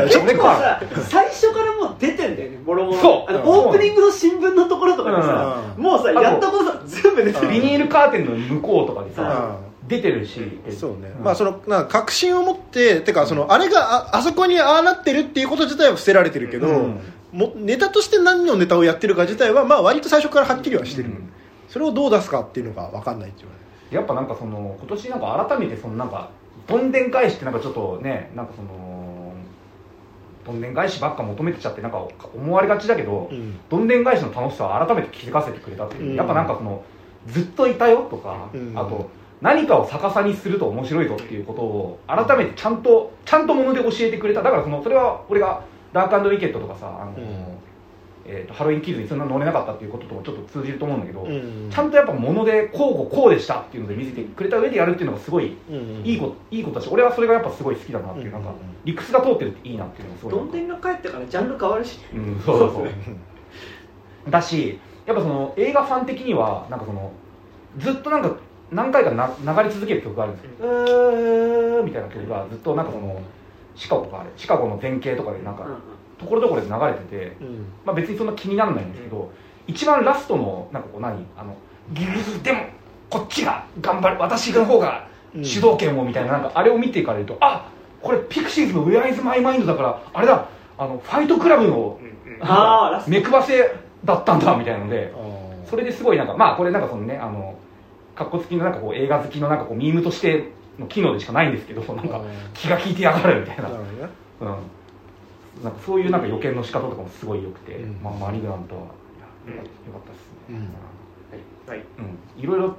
[laughs] 結構さ最初からもう出てんだよねもろもろ。そう。あのうんオープニングの新聞のところとかでさ、うん。もうさやったことさ全部出てる。うんビニールカーテンの向こうとかでさ、うん。出てるし、そうね、ん。まあそのなんか確信を持っててかそのあれがああそこにああなってるっていうこと自体は伏せられてるけど、うんもネタとして何のネタをやってるか自体はまあ割と最初からはっきりはしてる、うん。それをどう出すかっていうのが分かんないっていうやっぱなんかその今年なんか改めてそのなんかどんでん返しってなんかちょっとねなんかそのどんでん返しばっか求めてちゃってなんか思われがちだけど、うん。どんでん返しの楽しさを改めて気づかせてくれたっていう、うん。やっぱなんかそのずっといたよとか、うん。あと何かを逆さにすると面白いぞっていうことを改めてちゃんとちゃんともので教えてくれた。だからそのそれは俺がダークウィケットとかさあの、うん。えーとハロウィンキッズにそんな乗れなかったっていうことともちょっと通じると思うんだけど、うん。ちゃんとやっぱものでこうこうでしたっていうので見せてくれた上でやるっていうのがすごいうん。いいこといいことだし俺はそれがやっぱすごい好きだなっていう、うん。なんか理屈が通ってるっていいなっていうのがすごいどんでんが帰ってからジャンル変わるし。うん、そうそう。そうだしやっぱその映画ファン的にはなんかそのずっとなんか何回かな流れ続ける曲があるんですけど「うー」みたいな曲がずっとなんかそのシカゴかあれ。シカゴの前景とかでなんかところどころで流れてて、うん。まあ、別にそんな気にならないんですけど、一番ラストのなんかこう何？あのギリでもこっちが頑張る私の方がうん。主導権をみたいななんかあれを見ていかれるとあこれピクシーズの「ウェアイズ・マイ・マインド」だからあれだあのファイトクラブの目配せだったんだみたいなのでそれですごいなんかまあこれなんかそのねあのかっこつきのなんかこう映画好きのなんかこうミームとしての機能でしかないんですけどなんか気が利いてやがるみたいな。ね。うん、なんかそういうなんか予見の仕方とかもすごい良くて、うん。まあ、マリグナントは、いやよかったですね、はい。うん。いろいろ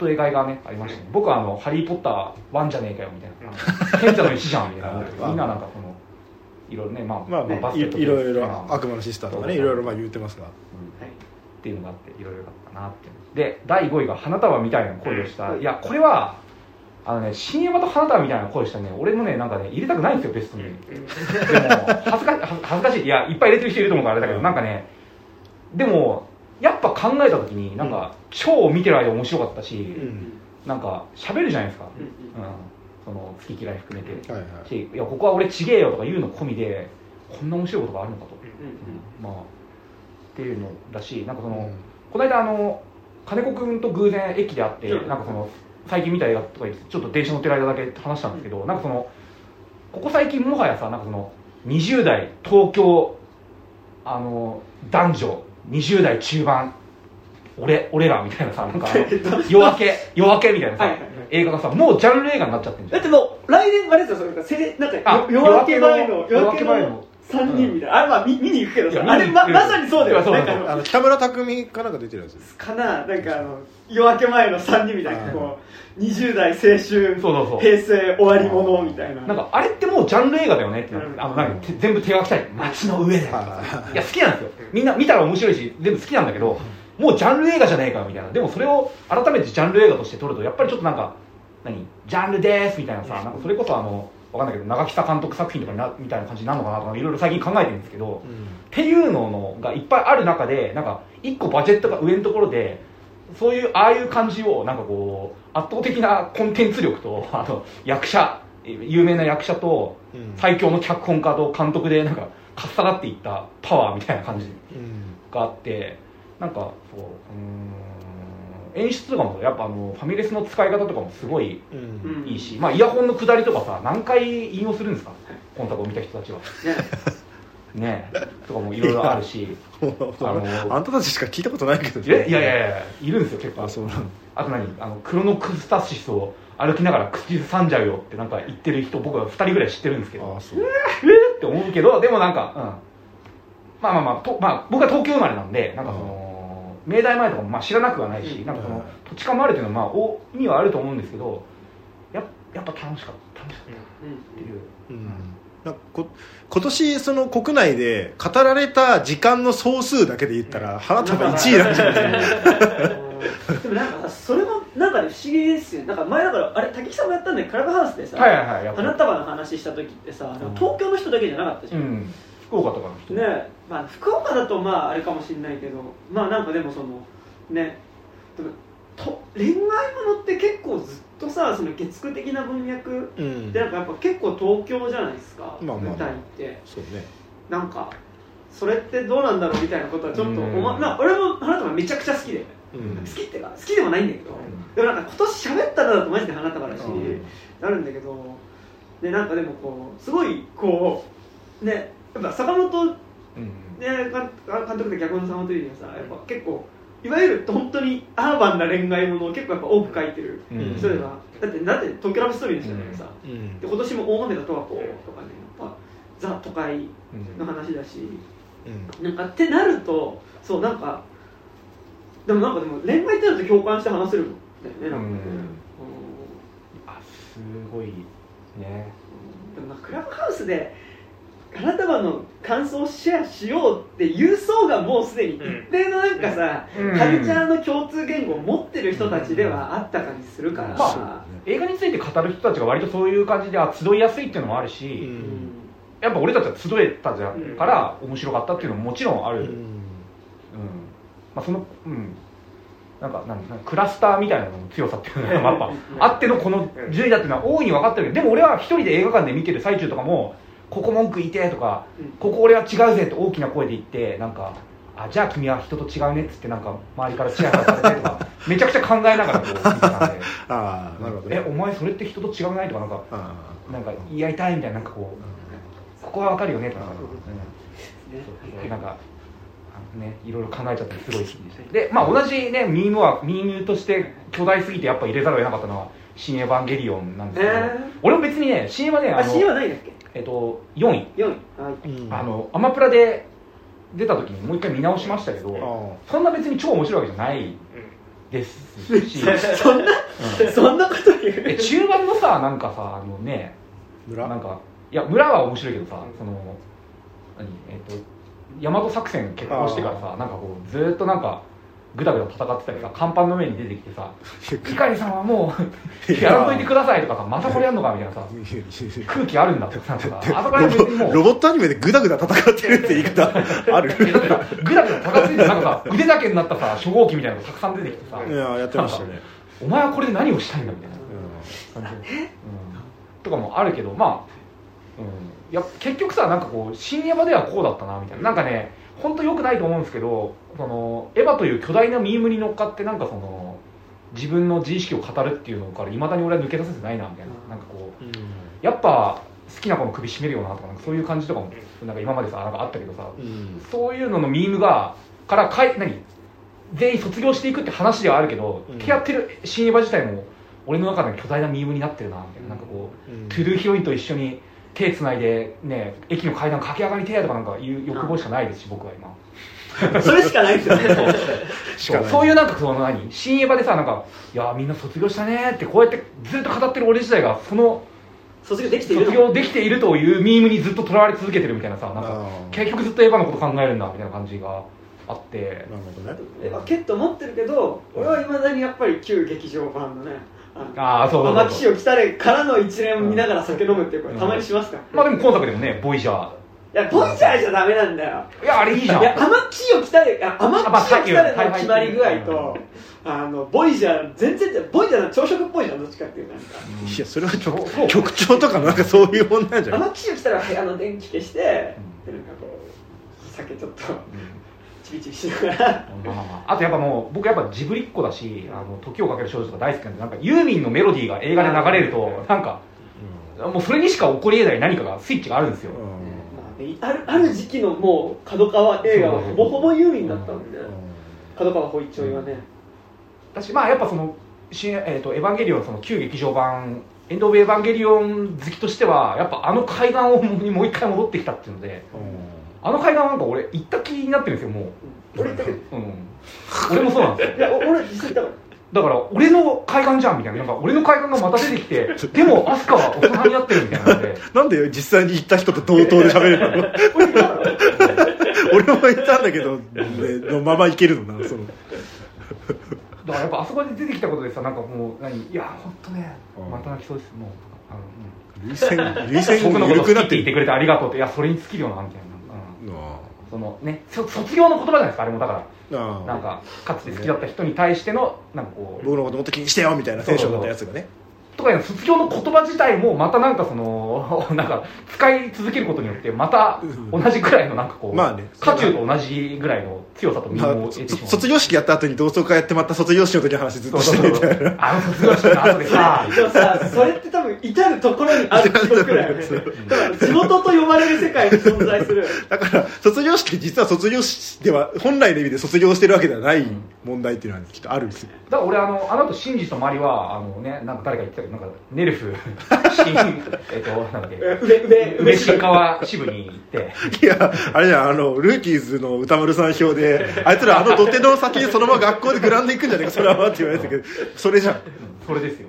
例えがいがねありましたね。僕はあの「ハリー・ポッターワンじゃねえかよ」みたいな「賢者の石じゃん」みたいな。みんななんかそのいろいろねまあ、まあまあ、バスケットいいろいろまあ悪魔のシスターとかねいろいろまあ言ってますが。はい。っていうのがあっていろいろよかったなって。で第5位が花束みたいな声をした、うん。いやこれはあのね新山と花束みたいな声をしたね俺もねなんかね入れたくないんですよベストに、でも恥ずか恥ず恥ずかしい。いやいっぱい入れてる人いると思うからあれだけどなんかねでもやっぱ考えた時になんか、超見てる間面白かったし、うん。なんか喋るじゃないですか、うんうん、その好き嫌い含めて、はいはいしい。やここは俺ちげえよとか言うの込みでこんな面白いことがあるのかと、うんまあっていうのだしなんかその、うん。この間あの金子君と偶然駅で会って、うん。なんかその最近見た映画とか言ってちょっと電車乗ってる間だけ話したんですけど、なんかそのここ最近もはやさなんかその20代東京あの男女20代中盤俺俺らみたいなさなんか [laughs] 夜明け夜明けみたいなさ、はいはいはい。映画がさもうジャンル映画になっちゃってるじゃん。だってもう来年あれですよそれからせなんかあ夜明け前の夜明け前の3人みた。いな、あれまあ見見に行くけどさ。あれままさにそうだよいやそうなんかそうあの北村匠海かなんか出てるやつです。かななんかあの夜明け前の3人みたいなはい。こう20代青春そうそうそう。平成終わり者みたいな。なんかあれってもうジャンル映画だよねってなって、うん。あのなんかて全部手書きたい。街の上で、はいや好きなんですよ。みんな見たら面白いし全部好きなんだけどもうジャンル映画じゃねえかみたいな。でもそれを改めてジャンル映画として撮るとやっぱりちょっとなんか何？ジャンルですみたいなさなんかそれこそあのわかんないけど長久監督作品とかになみたいな感じになるのかなとかいろいろ最近考えてるんですけどっていうののがいっぱいある中でなんか一個バジェットが上のところでそういうああいう感じをなんかこう圧倒的なコンテンツ力と [laughs] あと役者有名な役者とうん。最強の脚本家と監督でなんかかっさらっていったパワーみたいな感じうん。があってなんかそううーん演出とかもやっぱあのファミレスの使い方とかもすごいうん。うんいいし、まあ、イヤホンの下りとかさ何回引用するんですか？今作を見た人たちは。ね。ね。とかもいろいろあるし [laughs] あのあんたたちしか聞いたことないけどいやいやいやいやいるんですよ結構。あそうなんだあと何？あのクロノクスタシスを歩きながら口ずさんじゃうよってなんか言ってる人僕は2人ぐらい知ってるんですけど。あそう。って思うけどでもなんか、うん、まあまあまあと、まあ、僕は東京生まれなんでなんかその、明大前とかもまあ知らなくはないし、うん。なんかそのはい土地勘もあるっていうのはまあお意味はあると思うんですけどややっぱ楽しかった楽しかったっていう、うん。なこ今年その国内で語られた時間の総数だけで言ったら花束1位なんじゃないでもなんかさそれもなんかね不思議ですよ。なんか前だからあれ滝木さんもやったんだけどクラブハウスでさ、はいはいはい花束の話した時ってさ、なんか東京の人だけじゃなかったじゃ、うん。ん福岡とかの人。ねまあ福岡だとまああれかもしれないけどまあなんかでもそのねと恋愛ものって結構ずっとさその月9的な文脈うん。でなんかやっぱ結構東京じゃないですか、まあまあ。舞台って。そうね。なんかそれってどうなんだろうみたいなことはちょっとう。ん。思わな俺も花束めちゃくちゃ好きで。うん。好きってか好きでもないんだけど、でもなんか今年喋ったらだとマジで花束だし、うん。なるんだけどでなんかでもこうすごいこうねやっぱ坂本うんね、監監督で脚本の坂本龍二はさやっぱ結構いわゆる本当にアーバンな恋愛ものを結構やっぱ多く書いてるうん。人では、だってだって東京ラブストーリーの人だけどさ、うん。で今年も大豆田十和子とかねやっぱザ都会うん。の話だし、うん。なんかってなるとそうなんかでもなんかでも恋愛ってなると共感して話せるんだよねなんかね、あすごいね。うん。でもなんかクラブハウスで花束の感想をシェアしようっていう層がもうすでに一定のなんかさ、うん。カルチャーの共通言語を持ってる人たちではあったかにするから、まあ映画について語る人たちが割とそういう感じであ集いやすいっていうのもあるし、ううん。んやっぱ俺たちは集えたじゃんうん。から面白かったっていうのももちろんある、うん。うん。まあ、そのうん。なんかなんクラスターみたいなのの強さっていうのがやっぱあってのこの順位だっていうのは大いに分かってるけどでも俺は一人で映画館で見てる最中とかもここ文句言いてとかうん。ここ俺は違うぜって大きな声で言ってなんかあじゃあ君は人と違うねっつってなんか周りからチヤホヤされてとか [laughs] めちゃくちゃ考えながらこう見てたんで。[laughs] ああなるほどね。えお前それって人と違うないとかなんかあなんか言い合いたいみたいななんかこうここは分かるよねとかなんか、ね。いろいろ考えちゃってすごいで。まあ同じねミームはミームとして巨大すぎてやっぱ入れざるを得なかったのは「新エヴァンゲリオン」なんですけど、え俺も別にね新エヴァねー、あのあ CM はないんだっけ？えっと4位。4位。はい。うん。あのアマプラで出た時にもう一回見直しましたけどあそんな別に超面白いわけじゃないですし、[laughs] そんなうん。そんなこと言う？で中盤のさなんかさあのね村？なんかいや村は面白いけどさその何？えっ、と大和作戦決行してからさなんかこうずーっとなんかぐだぐだ戦ってたりさ甲板の上に出てきてさ「[laughs] 碇さんはもうや。らんといてください」とかさ「またこれやんのか」みたいなさ空気あるんだってさあそこらロ辺別にもうボロボットアニメでグダグダ戦ってるって言い方ある。ぐだぐだ戦っててなんかさ腕だけになったさ初号機みたいなのがたくさん出てきてさいややってましたね。お前はこれで何をしたいんだみたいな。感じで、うん、とかもあるけどまあ、うん、いや結局さなんかこう深夜場ではこうだったなみたいな。なんかね本当良くないと思うんですけどそのエヴァという巨大なミームに乗っかってなんかその自分の自意識を語るっていうのからいまだに俺は抜け出せてないなみたいな。なんかこうやっぱ好きな子の首絞めるよなとかなんかそういう感じとかもなんか今までさなんかあったけどさうん。そういうののミームがからかい何全員卒業していくって話ではあるけど、うん。付き合ってる新エヴァ自体も俺の中で巨大なミームになってるなみたいな。なんかこう、うん。トゥルーヒロインと一緒に手つないでね駅の階段駆け上がりてえとかなんかいう欲望しかないですし僕は今。[laughs] それしかないですよね。しかないそういうなんかその何？新エヴァでさなんか「いやーみんな卒業したね」ってこうやってずっと語ってる俺自体がその卒業できている卒業できているというミームにずっととらわれ続けてるみたいなさなんか結局ずっとエヴァのこと考えるんだみたいな感じがあって。なるほどね。エヴァケット持ってるけど俺はいまだにやっぱり旧劇場版のねああそうそうそう天岸を来たれからの一連を見ながら酒飲むっていう声たまにしますか？ら、まあでも今作でもねボイジャいやボイジャーじゃダメなんだよ。ーいやあれいいじゃんいや天岸を来たれあ天あまあ岸を来たれはいの決まり具合とあのボイジャー全然ボイジャーの朝食っぽいじゃんどっちかっていうとなんか。いやそれはそう。局局長とかのなんかそういうもんなんじゃない天岸を来たら部屋の電気消して、でなんかこう酒ちょっとチビチビしながらまあまあまああとやっぱもう僕やっぱジブリっ子だし「あの時をかける少女」とか大好きなんでなんかユーミンのメロディーが映画で流れるとなんかもうそれにしか起こりえない何かがスイッチがあるんですよ。うん。うん。まあねあるある時期のもう角川映画はほぼほぼユーミンだったんで、角川浩一郎はね、私まあやっぱその新、えー、とエヴァンゲリオンその旧劇場版エンド・オブ・エヴァンゲリオン好きとしてはやっぱあの海岸をもう [laughs] もう一回戻ってきたっていうのであの海岸なんか俺行った気になってるんですよもう。俺言ったけどうん。俺もそうなんですよ。[laughs] いやお俺実際だからだから俺の海岸じゃんみたいな。なんか俺の海岸がまた出てきてでも飛鳥は大人になってるみたいなので。[laughs] なんで実際に行った人と同等で喋れるの？[laughs] 俺も言ったんだけど、ね、のままいけるのなその。だからやっぱあそこで出てきたことでさなんかもう何いや本当ねうん。また泣きそうですもう。あの、涙腺涙うん、腺僕のこと好きって緩くなってる。言ってくれてありがとうっていやそれに尽きるよなみたいな、うん、あそのねそ卒業の言葉じゃないですかあれもだから。あなんかかつて好きだった人に対してのなんかこう。僕のこともっと気にしてよみたいなテンションだったやつがねとかいうの卒業の言葉自体もまたなんかその [laughs] なんか使い続けることによってまた同じくらいのなんかこう、まあね。渦中と同じぐらいの強さと身まあを得てしまう、卒業式やった後に同窓会やってまた卒業式の時の話ずっとしてるみたいな。[laughs] あの卒業式の後でさ。[laughs] でもさそれって多分至る所にある記憶だよね。だから地元と呼ばれる世界に存在する。だから卒業式実は卒業式では本来の意味で卒業してるわけではない問題っていうのはきっとあるんですよ。だから俺あのあの後真実とマリはあのねなんか誰か言ってたけどなんかネルフ新えっとなんだっけ。上上梅新川支部に行って。いやあれじゃんあのルーキーズの歌丸さん表であいつらあの土手の先にそのまま学校でグラウンド行くんじゃないかそれはって言われてたけどそれじゃん。それですよ。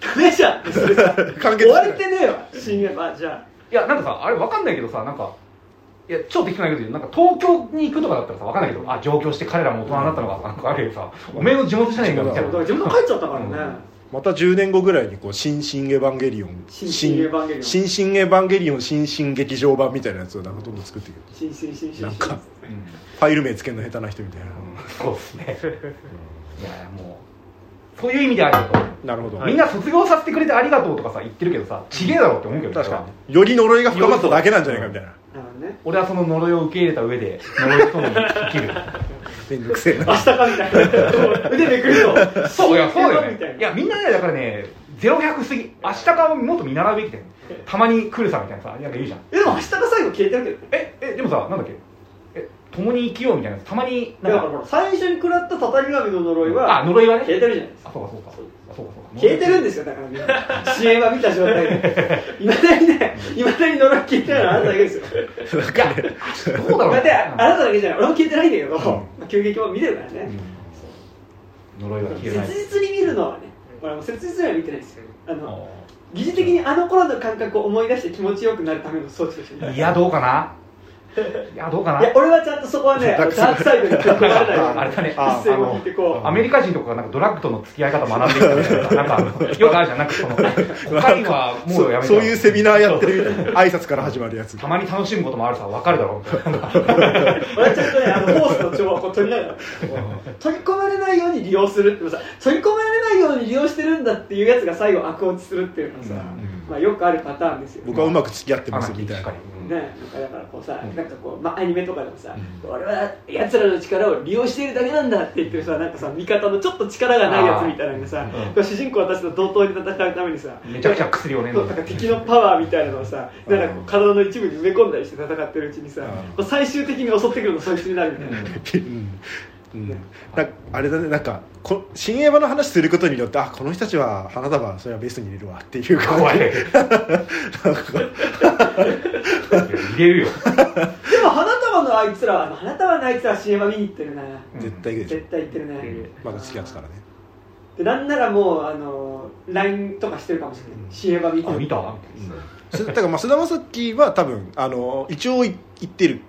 ダメじゃんそれ終われてねえわ新エヴァじゃあ。いやなんかさあれわかんないけどさなんかいや超適当なこと言う。なんか東京に行くとかだったらさわかんないけどあ上京して彼らも大人になったのかなんかあるけどさ。おめえの地元じゃねえかみたいな。だから自分で帰っちゃったからね、また10年後ぐらいにこう新進エヴァンゲリオン新進エヴァンゲリオン。新進エヴァンゲリオン新進劇場版みたいなやつをなんかどんどん作っていく新新新新なんかうんファイル名つけるの下手な人みたいな、そうですね。いやもうそういう意味でありがとう。なるほど、みんな卒業させてくれてありがとうとかさ言ってるけどさちげえだろって思うけど確かに。より呪いが深まっただけなんじゃないかみたいな。ね。俺はその呪いを受け入れた上で呪いともに生きるめんどくせえな。明日かみたいな腕めくると。そういやそうだよみたいないねやみんなねだからねゼロ百過ぎ。明日かをもっと見習うべきだよたまに来るさみたいなさなんか言うじゃん。えでも明日が最後消えてるけど。ええでもさなんだっけ？え共に生きようみたいなたまになんか。だから最初に食らったたたり神の呪いはあ呪いはね。消えてるじゃないですかあそうかそうか。あそうかそうか消えてるんですよだからみんな CM は見た状態で。[laughs] いまだにねいまだに呪い消えてるのはあなただけですよ。いやどうだろう。だってあなただけじゃない。俺も消えてないんだけど、急激も見てるからね、うん。呪いは消えない。切実に見るのはね俺もう切実には見てないですよ。あの疑似的にあの頃の感覚を思い出して気持ちよくなるための装置としていやどうかな？いやどうかな。いや俺はちゃんとそこはね [laughs] ダークサイドに組み込まれないあれだね一線を引いてこう。アメリカ人とかがなんかドラッグとの付き合い方学んでいくみたいななんかよくあるじゃんなんかその他にはもそううやめそういうセミナーやってる挨拶から始まるやつたまに楽しむこともあるさ分かるだろう。みたいな俺はちゃんとねあのホースの情報をこう取りながら取り込まれないように利用するってさ取り込まれないように利用してるんだっていうやつが最後悪落ちするっていうのはさ、まあ、よくあるパターンですよ。僕はうまく付き合ってますみたいな。しっかりね、なんかだからこうさ、なんかこう、まあ、アニメとかでもさ、俺は奴らの力を利用しているだけなんだって言ってるさなんかさ味方のちょっと力がないやつみたいなのがさ、こう主人公たちと同等に戦うためにさめちゃくちゃ薬をねそうなんか。敵のパワーみたいなのをさなんかこう体の一部に埋め込んだりして戦ってるうちにさ、最終的に襲ってくるのそいつになるみたいな、[laughs] うん。うんなんかあれだねなんかこ新エヴァの話することによってあこの人たちは花束それはベストに入れるわっていう感怖い。じ入れるよ。でも花束のあいつら花束のあいつらは CM 見に行ってるな、絶対行くでしょ絶対行ってるね、まだ付き合ってたらね。でなんならもうあの LINE とかしてるかもしれない、CM 見てる。あ見た？それだから増田正樹は多分あの一応い言ってる。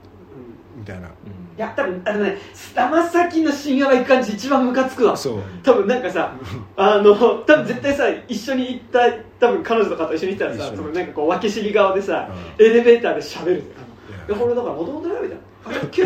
みたいな。いや多分あのね菅田将暉の深夜は行く感じ一番ムカつくわ。そう。多分なんかさ [laughs] あの多分絶対さ一緒に行った多分彼女とかと一緒に行ったらさ多分なんかこう分け知り顔でさ、うエレベーターで喋るいや。いやこれだからもともとねみたいな。あれ旧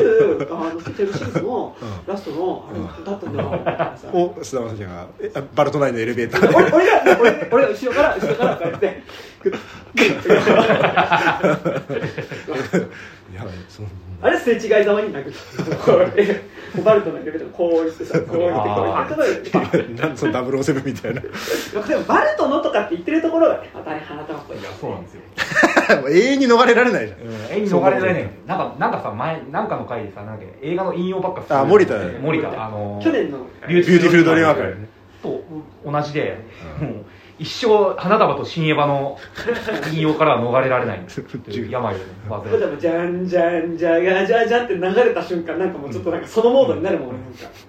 あのテルシーズのうん。ラストのあれだったんだよみたいなさ。を須田正樹がえあバルトナインのエレベーターで。俺俺が俺俺が後ろから後ろからこうやって [laughs] [laughs] やばいそうあれすれ違いざまに殴ルトのエレベーターこう行ってさこう行ってこう行って。こう行ってなんその007みたいな。でもバルトのとかって言ってるところがねまたね花束っぽい。いやそうなんですよ。永遠に逃れられないじゃん。絵に逃れられない。なんかなんかさ前なんかの回でさなんか映画の引用ばっかするあ森田森田あの去年のビューティフルドリームワーク。と同じで、もう一生花束と新エヴァの引用からは逃れられないと [laughs] いう病をね患例えばじゃんじゃんじゃがじゃじゃって流れた瞬間なんかもうちょっとなんかそのモードになるもん、なんか。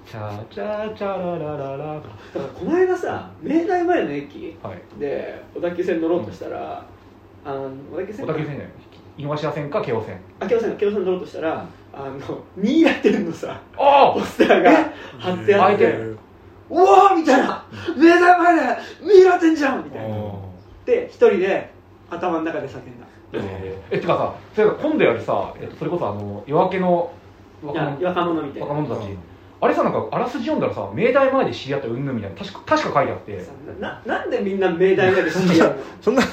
チャチャチャララララ。だからこの間さ明大前の駅はい。で小田急線乗ろうとしたら、あの小田急線小田急線じゃない。井の頭線か京王線。あ京王線京王線乗ろうとしたらあのミイラ店のさあポスターが貼ってあって。開いてるうわーみたいな。明大前でミイラ店じゃんみたいな。で一人で頭の中で叫んだ。ええてかさそれ今度やるさ、えっと、それこそあの夜明けのいや若者みたいな。若者たち、あれさなんかあらすじ読んだらさ明大前で知り合ったうんぬんみたいな確か確か書いてあって。ななんでみんな明大前で知り合うの？そんな [laughs] え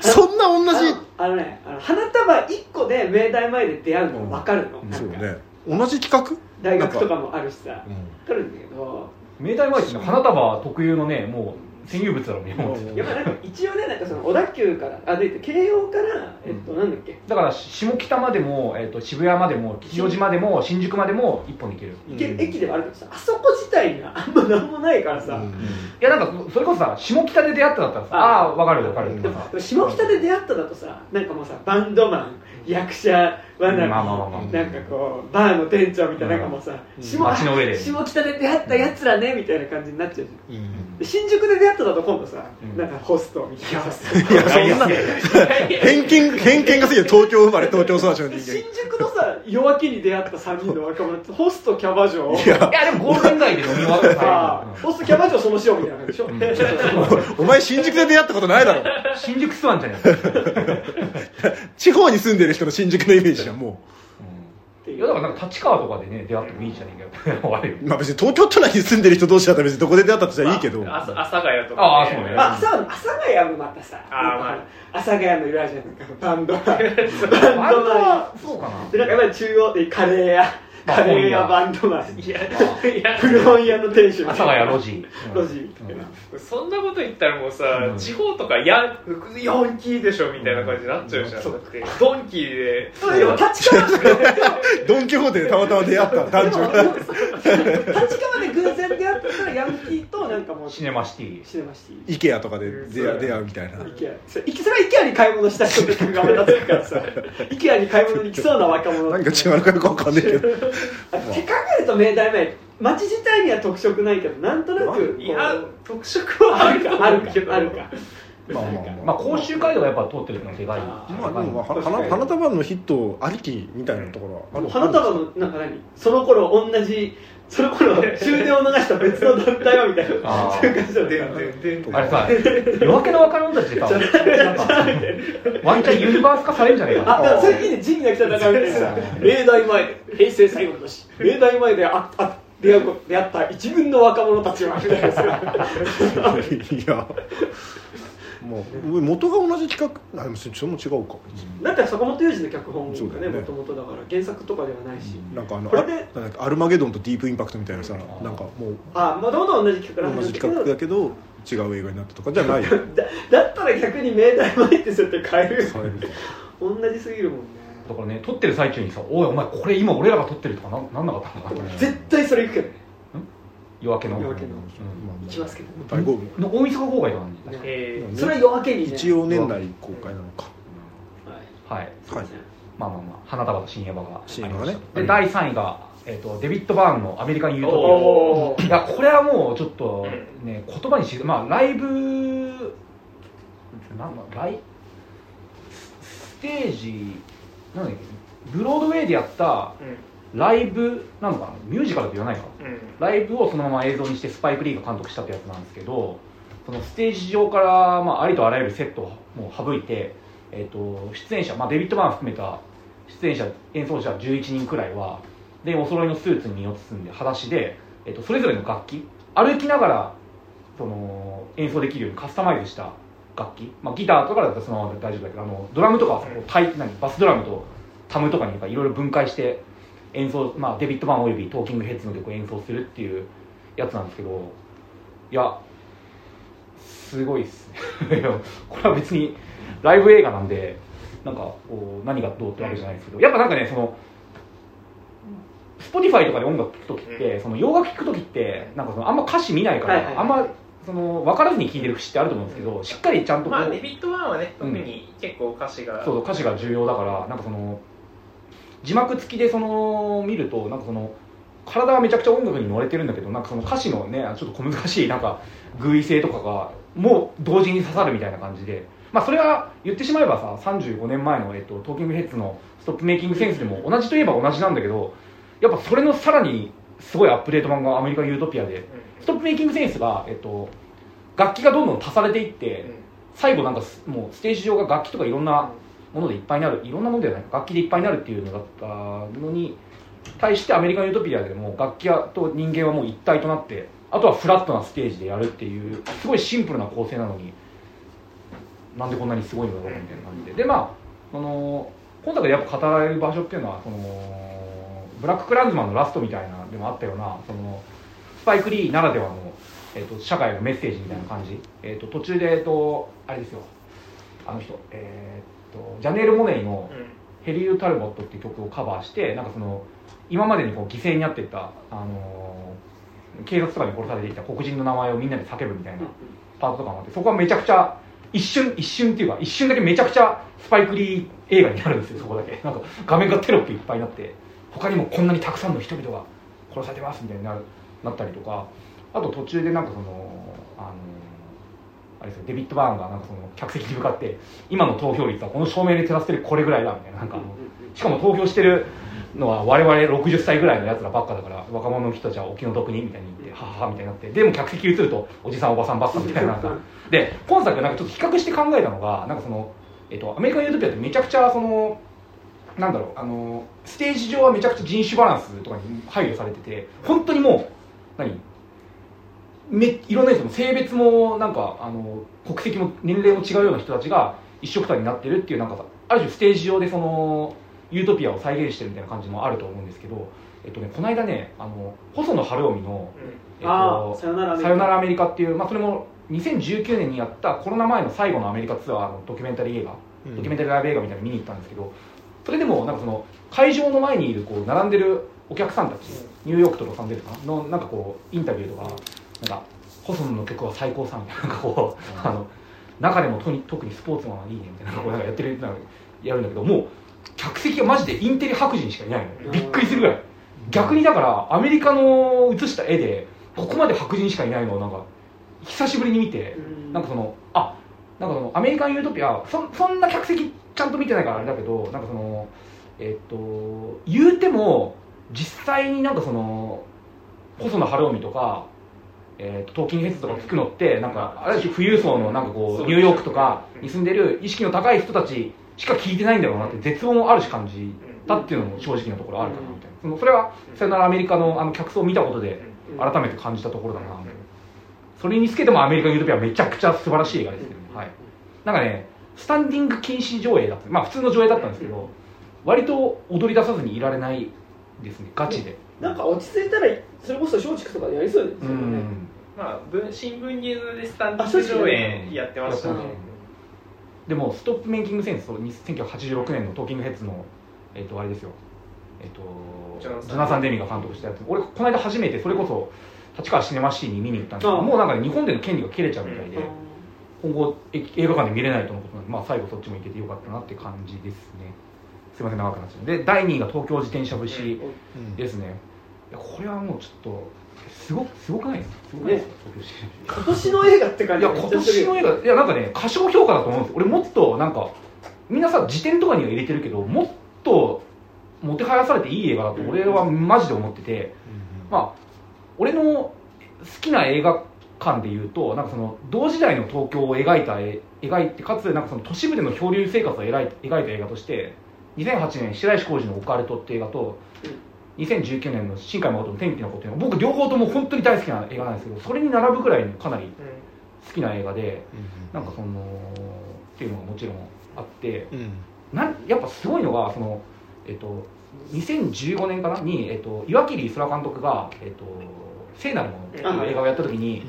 そんな同じ？あのあのねあの花束1個で明大前で出会うの分かるの、なんか。そうね。同じ企画？大学とかもあるしさ。うん。分かるんだけど明大前ってね花束特有のねもう占有物だろうやまあなんか一応ねなんかその小田急からあで京王からえっとなんだっけ？だから下北までも、えっと渋谷までも吉祥寺までも新宿。までも一本で行ける。行けるうん駅ではあるけどさあそこ自体にはあんまなんもないからさ、うん。いやなんかそれこそさ下北で出会っただったらさああ。ー分かる分かる。でも下北で出会っただとさなんかもうさバンドマン役者はなんか、まあまあまあまあ。なんかこうバーの店長みたいななんかもうさ、下街の上で。下北で出会ったやつらねみたいな感じになっちゃうじゃん。うん。で新宿で出会っただと今度さ、うん。なんかホストみたいな。さいやそんな偏見偏見がすぎる東京生まれ東京育ちの人新間宿のさ夜明けに出会った3人の若者ホストキャバ嬢いや。いやでもゴールデン街で飲み終わったホストキャバ嬢その塩みたいな感じでしょ、うん。お前新宿で出会ったことないだろ。新宿スワンじゃない [laughs] 地方に住んでる人の新宿のイメージじゃんもっていう。いやだからなんか立川とかでね出会ってもいいじゃねえかよ悪いようまあ別に東京都内に住んでる人同士だったら別にどこで出会ったとしたらいいけど。まああ阿佐ヶ谷とか、ああそうね。あ阿佐阿佐ヶ谷もまたさあーまあ阿佐ヶ谷の裏じゃんなんかバンド [laughs] バンドドマンはそうかな。でなんかやっぱり中央でカレー屋。まあカレー屋バンドマンいや古本屋の店主阿佐ヶ谷路地。路地。そんなこと言ったらもうさ、うん。地方とかヤンキーでしょみたいな感じになっちゃうじゃん、だってドンキーで。そうでも立川ドン・キホーテでたまたま出会った男女。が [laughs] 立川で偶然出会ったらヤンキーとなんかもう。シネマシティ。シネマシティ。イケアとかで出会うみたいな。イケア。それはイケアに買い物した人って感がまたつくからさ。[laughs] イケアに買い物に来そうな若者。何か違うのかよくわかんないけどあって考えると明大前街自体には特色ないけどなんとなくいや特色はあるか。あるかあるかまあまあまあ。まあ甲州街道がやっぱ通ってるのがでかい。あまあでもまあ花束のヒットありきみたいなところはある。花束のなんか何その頃同じその頃終電を逃した別の団体はみた。いなそういう感じだでよねで。であれさ夜明けの若者たちでさ [laughs] ワンチャンユニバース化されるんじゃないかなあ、それいいね、仁義なき戦いみたいな。明大前で、平成最後の年、明大前でああ出会うこ出会った一軍の若者たちは、みたいな。いやもう元が同じ企画？あでもそれも違うか。だって坂本龍二の脚本がね、そうだよね。もともとだから、原作とかではないし。なんかあのこれでアルマゲドンとディープインパクトみたいなさなんかもうあ、もともと同じ企画から同じ企画だけど違う映画になったとかじゃない [laughs] だだったら逆に明大前って設定変える。変える。同じすぎるもんね。だからね撮ってる最中にさ「おいお前これ今俺らが撮ってる」とかななんなかったのかな。絶対それ行くけどね。夜明けの夜明けのうん。行きますけど。大豪雨の大晦日公開とかにね。えーそれは夜明けにね。一応年内公開なのか。はい。はい。まあまあまあ。花束と新エヴァがありました。新エヴァがね。で第3位が、えー、とデビッド・バーンの「アメリカン・ユートおピア」いやこれはもうちょっとね言葉にしまあライブなんだライステージなんだっけブロードウェイでやったライブなのかな？ミュージカルって言わないか。うん。うんライブをそのまま映像にしてスパイク・リーが監督したってやつなんですけどそのステージ上から、まあ、ありとあらゆるセットをもう省いて、えー、と出演者、まあ、デビッド・バーン含めた出演者演奏者11人くらいはでお揃いのスーツに身を包んで裸足で、えー、とそれぞれの楽器歩きながらその演奏できるようにカスタマイズした楽器、まあ、ギターとかだったらそのまま大丈夫だけどあのドラムとかはタイ何バスドラムとタムとかにいろいろ分解して演奏、まあ、デビッド・バーンおよびトーキングヘッズの曲を演奏するっていうやつなんですけどいやすごいっす [laughs] これは別にライブ映画なんでなんかこう何がどうってわけじゃないですけどやっぱなんかねその Spotify とかで音楽聴く時ってその洋楽聴く時ってなんかそのあんま歌詞見ないから、はいはいはい。あんまその分からずに聴いてる節ってあると思うんですけどしっかりちゃんとこう、まあデビッド・ワンはね特に結構歌詞がそう歌詞が重要だからなんかその字幕付きでその見るとなんかその体はめちゃくちゃ音楽に乗れてるんだけどなんかその歌詞のねちょっと小難しいなんか偶意性とかがもう同時に刺さるみたいな感じで。まあそれは言ってしまえばさ35年前の、えっと、トーキングヘッズのストップメイキングセンスでも同じといえば同じなんだけどやっぱそれのさらにすごいアップデート版がアメリカン・ユートピアでストップメイキングセンスが、えっと、楽器がどんどん足されていって、最後なんかすもうステージ上が楽器とかいろんなものでいっぱいになるいろんなものでない楽器でいっぱいになるっていうのだったのに対してアメリカン・ユートピアでも楽器と人間はもう一体となってあとはフラットなステージでやるっていうすごいシンプルな構成なのになんでこんなにすごいのだろうみたいな感じで。でまあその今作でやっぱ語られる場所っていうのはそのブラック・クランズマンのラストみたいなでもあったようなそのスパイク・リーならではの、えー、と社会のメッセージみたいな感じ、えー、と途中で、えー、とあれですよ。あの人、えー、とジャネール・モネイの「ヘリー・タルボット」っていう曲をカバーしてなんかその今までにこう犠牲になっていった、あのー警察とかに殺されていた黒人の名前をみんなで叫ぶみたいなパートとかもあってそこはめちゃくちゃ一瞬一瞬っていうか一瞬だけめちゃくちゃスパイクリー映画になるんですよそこだけ。なんか画面がテロップいっぱいになって他にもこんなにたくさんの人々が殺されてますみたいになるなったりとかあと途中でなんかそのあのあれですよ。デビッド・バーンがなんかその客席に向かって今の投票率はこの照明で照らせてるこれぐらいだみたいななんかしかも投票してるのは我々60歳ぐらいのやつらばっかだから若者の人たちはお気の毒にみたいに言ってはははみたいになってでも客席に移るとおじさんおばさんばっかみたいななんか。で今作なんかちょっと比較して考えたのがなんかその、えっと、アメリカン・ユートピアってめちゃくちゃそのなんだろうあのステージ上はめちゃくちゃ人種バランスとかに配慮されてて本当にもう何？めいろんな人も性別もなんかあの国籍も年齢も違うような人たちが一緒くたになってるっていうなんかさある種ステージ上でそのユートピアを再現してるみたいな感じもあると思うんですけど、えっとね、この間ねあの細野晴臣の「えっと、さよならさよならアメリカ」っていう、まあ、それも2019年にやったコロナ前の最後のアメリカツアーのドキュメンタリー映画、ドキュメンタリーライブ映画みたいなの見に行ったんですけどそれでもなんかその会場の前にいるこう並んでるお客さんたちニューヨークとロサンゼルスかなのなんかこうインタビューとかなんか細野の曲は最高さみたいななんかこう、あの中でもとに特にスポーツマンはいいねみたいなこうなんかやってるなんかやるんだけどもう客席がマジでインテリ白人しかいないの。びっくりするぐらい。逆にだからアメリカの写した絵でここまで白人しかいないのをなんか久しぶりに見てうん。なんかそのあなんかそのアメリカン・ユートピアそそんな客席ちゃんと見てないからあれだけどなんかそのえっと言うても実際になんかその細野晴臣とか、えっとトーキングヘッズとか聞くのってなんかある種富裕層のなんかこそううニューヨークとかに住んでる意識の高い人たちしか聞いてないんだろうなって絶望もあるし感じたっていうのも正直なところあるかなみたいなそのそれはさよならアメリカのあの客層を見たことで改めて感じたところだなそれにつけてもアメリカン・ユートピアはめちゃくちゃ素晴らしい映画ですけどね、はい、なんかねスタンディング禁止上映だった。まあ普通の上映だったんですけど割と踊り出さずにいられないですね。ガチでなんか落ち着いたらそれこそ松竹とかでやりそうですうよね。ん。まあ文新聞ニュースでスタンディング上映やってましたね。でもストップメイキングセンスと1986年のトーキングヘッズのえっ、とあれですよ。えっ、とジョナサンジョナサン・デミが監督したやつ。俺この間初めてそれこそ立川シネマシティに見に行ったんですけどああもうなんかね日本での権利が切れちゃうみたいで、今後え映画館で見れないとのことなんで、まあ、最後そっちも行けてよかったなって感じですねすいません長くなっちゃう。で第2位が東京自転車節うん。ですね、いやこれはもうちょっとすごすごくないですか？すごくないですか、東京自転車今年の映画って感いやじがめ今年の映画いやなんかね過小評価だと思うんです。俺もっとなんかみんなさ辞典とかには入れてるけどもっともてはやされていい映画だと俺はマジで思ってて、まあ俺の好きな映画館でいうとなんかその同時代の東京を描いた絵描いてかつなんかその都市部での漂流生活を描い描いた映画として2008年白石浩二の「オカルト」って映画と2019年の新海誠の「天気の子」っていうのは僕両方とも本当に大好きな映画なんですけどそれに並ぶぐらいかなり好きな映画でなんかそのっていうのがもちろんあってうん。なんやっぱすごいのがその、えっと、2015年かなに、えっと、岩切空監督が「えっと、聖なるもの」っていう映画をやった時に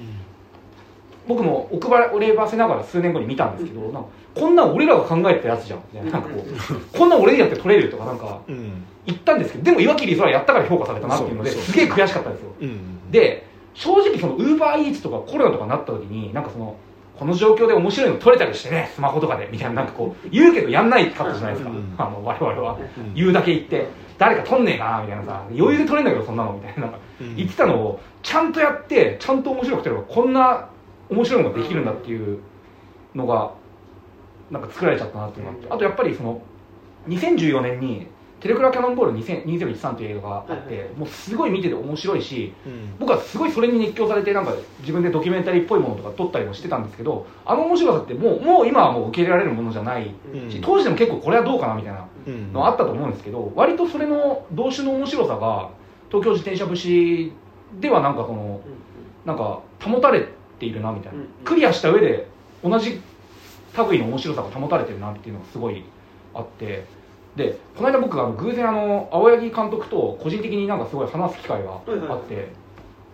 僕も奥ばればせながら数年後に見たんですけど、なんかこんなん俺らが考えたやつじゃん。みたいななんかこうこんなん俺にやって撮れるとかなんかうん。言ったんですけどでも岩切空やったから評価されたなっていうのですげえ悔しかったんですよ。うん。で正直そのウーバーイーツとかコロナとかになった時になんかそのこの状況で面白いの撮れたりしてねスマホとかでみたいななんかこう言うけどやんないかったじゃないですか、うん。あの我々は。うん。言うだけ言って誰か撮んねえかなみたいなさ余裕で撮れんだけどそんなのみたいな。なんかうん。言ってたのをちゃんとやってちゃんと面白く撮ればこんな面白いのができるんだっていうのがなんか作られちゃったなっていうのがあって。あとやっぱりその2014年に「テレクラキャノンボール2013」という映画があって、はいもうすごい見てて面白いしうん。僕はすごいそれに熱狂されてなんか自分でドキュメンタリーっぽいものとか撮ったりもしてたんですけどあの面白さってもうもう今はもう受け入れられるものじゃないうん。し当時でも結構これはどうかなみたいなうんのあったと思うんですけど割とそれの動詞の面白さが東京自転車節ではなんかそのなんか保たれているなみたいな。うんクリアした上で同じ類の面白さが保たれてるなっていうのがすごいあって。でこの間僕あの偶然あの青柳監督と個人的になんかすごい話す機会があって、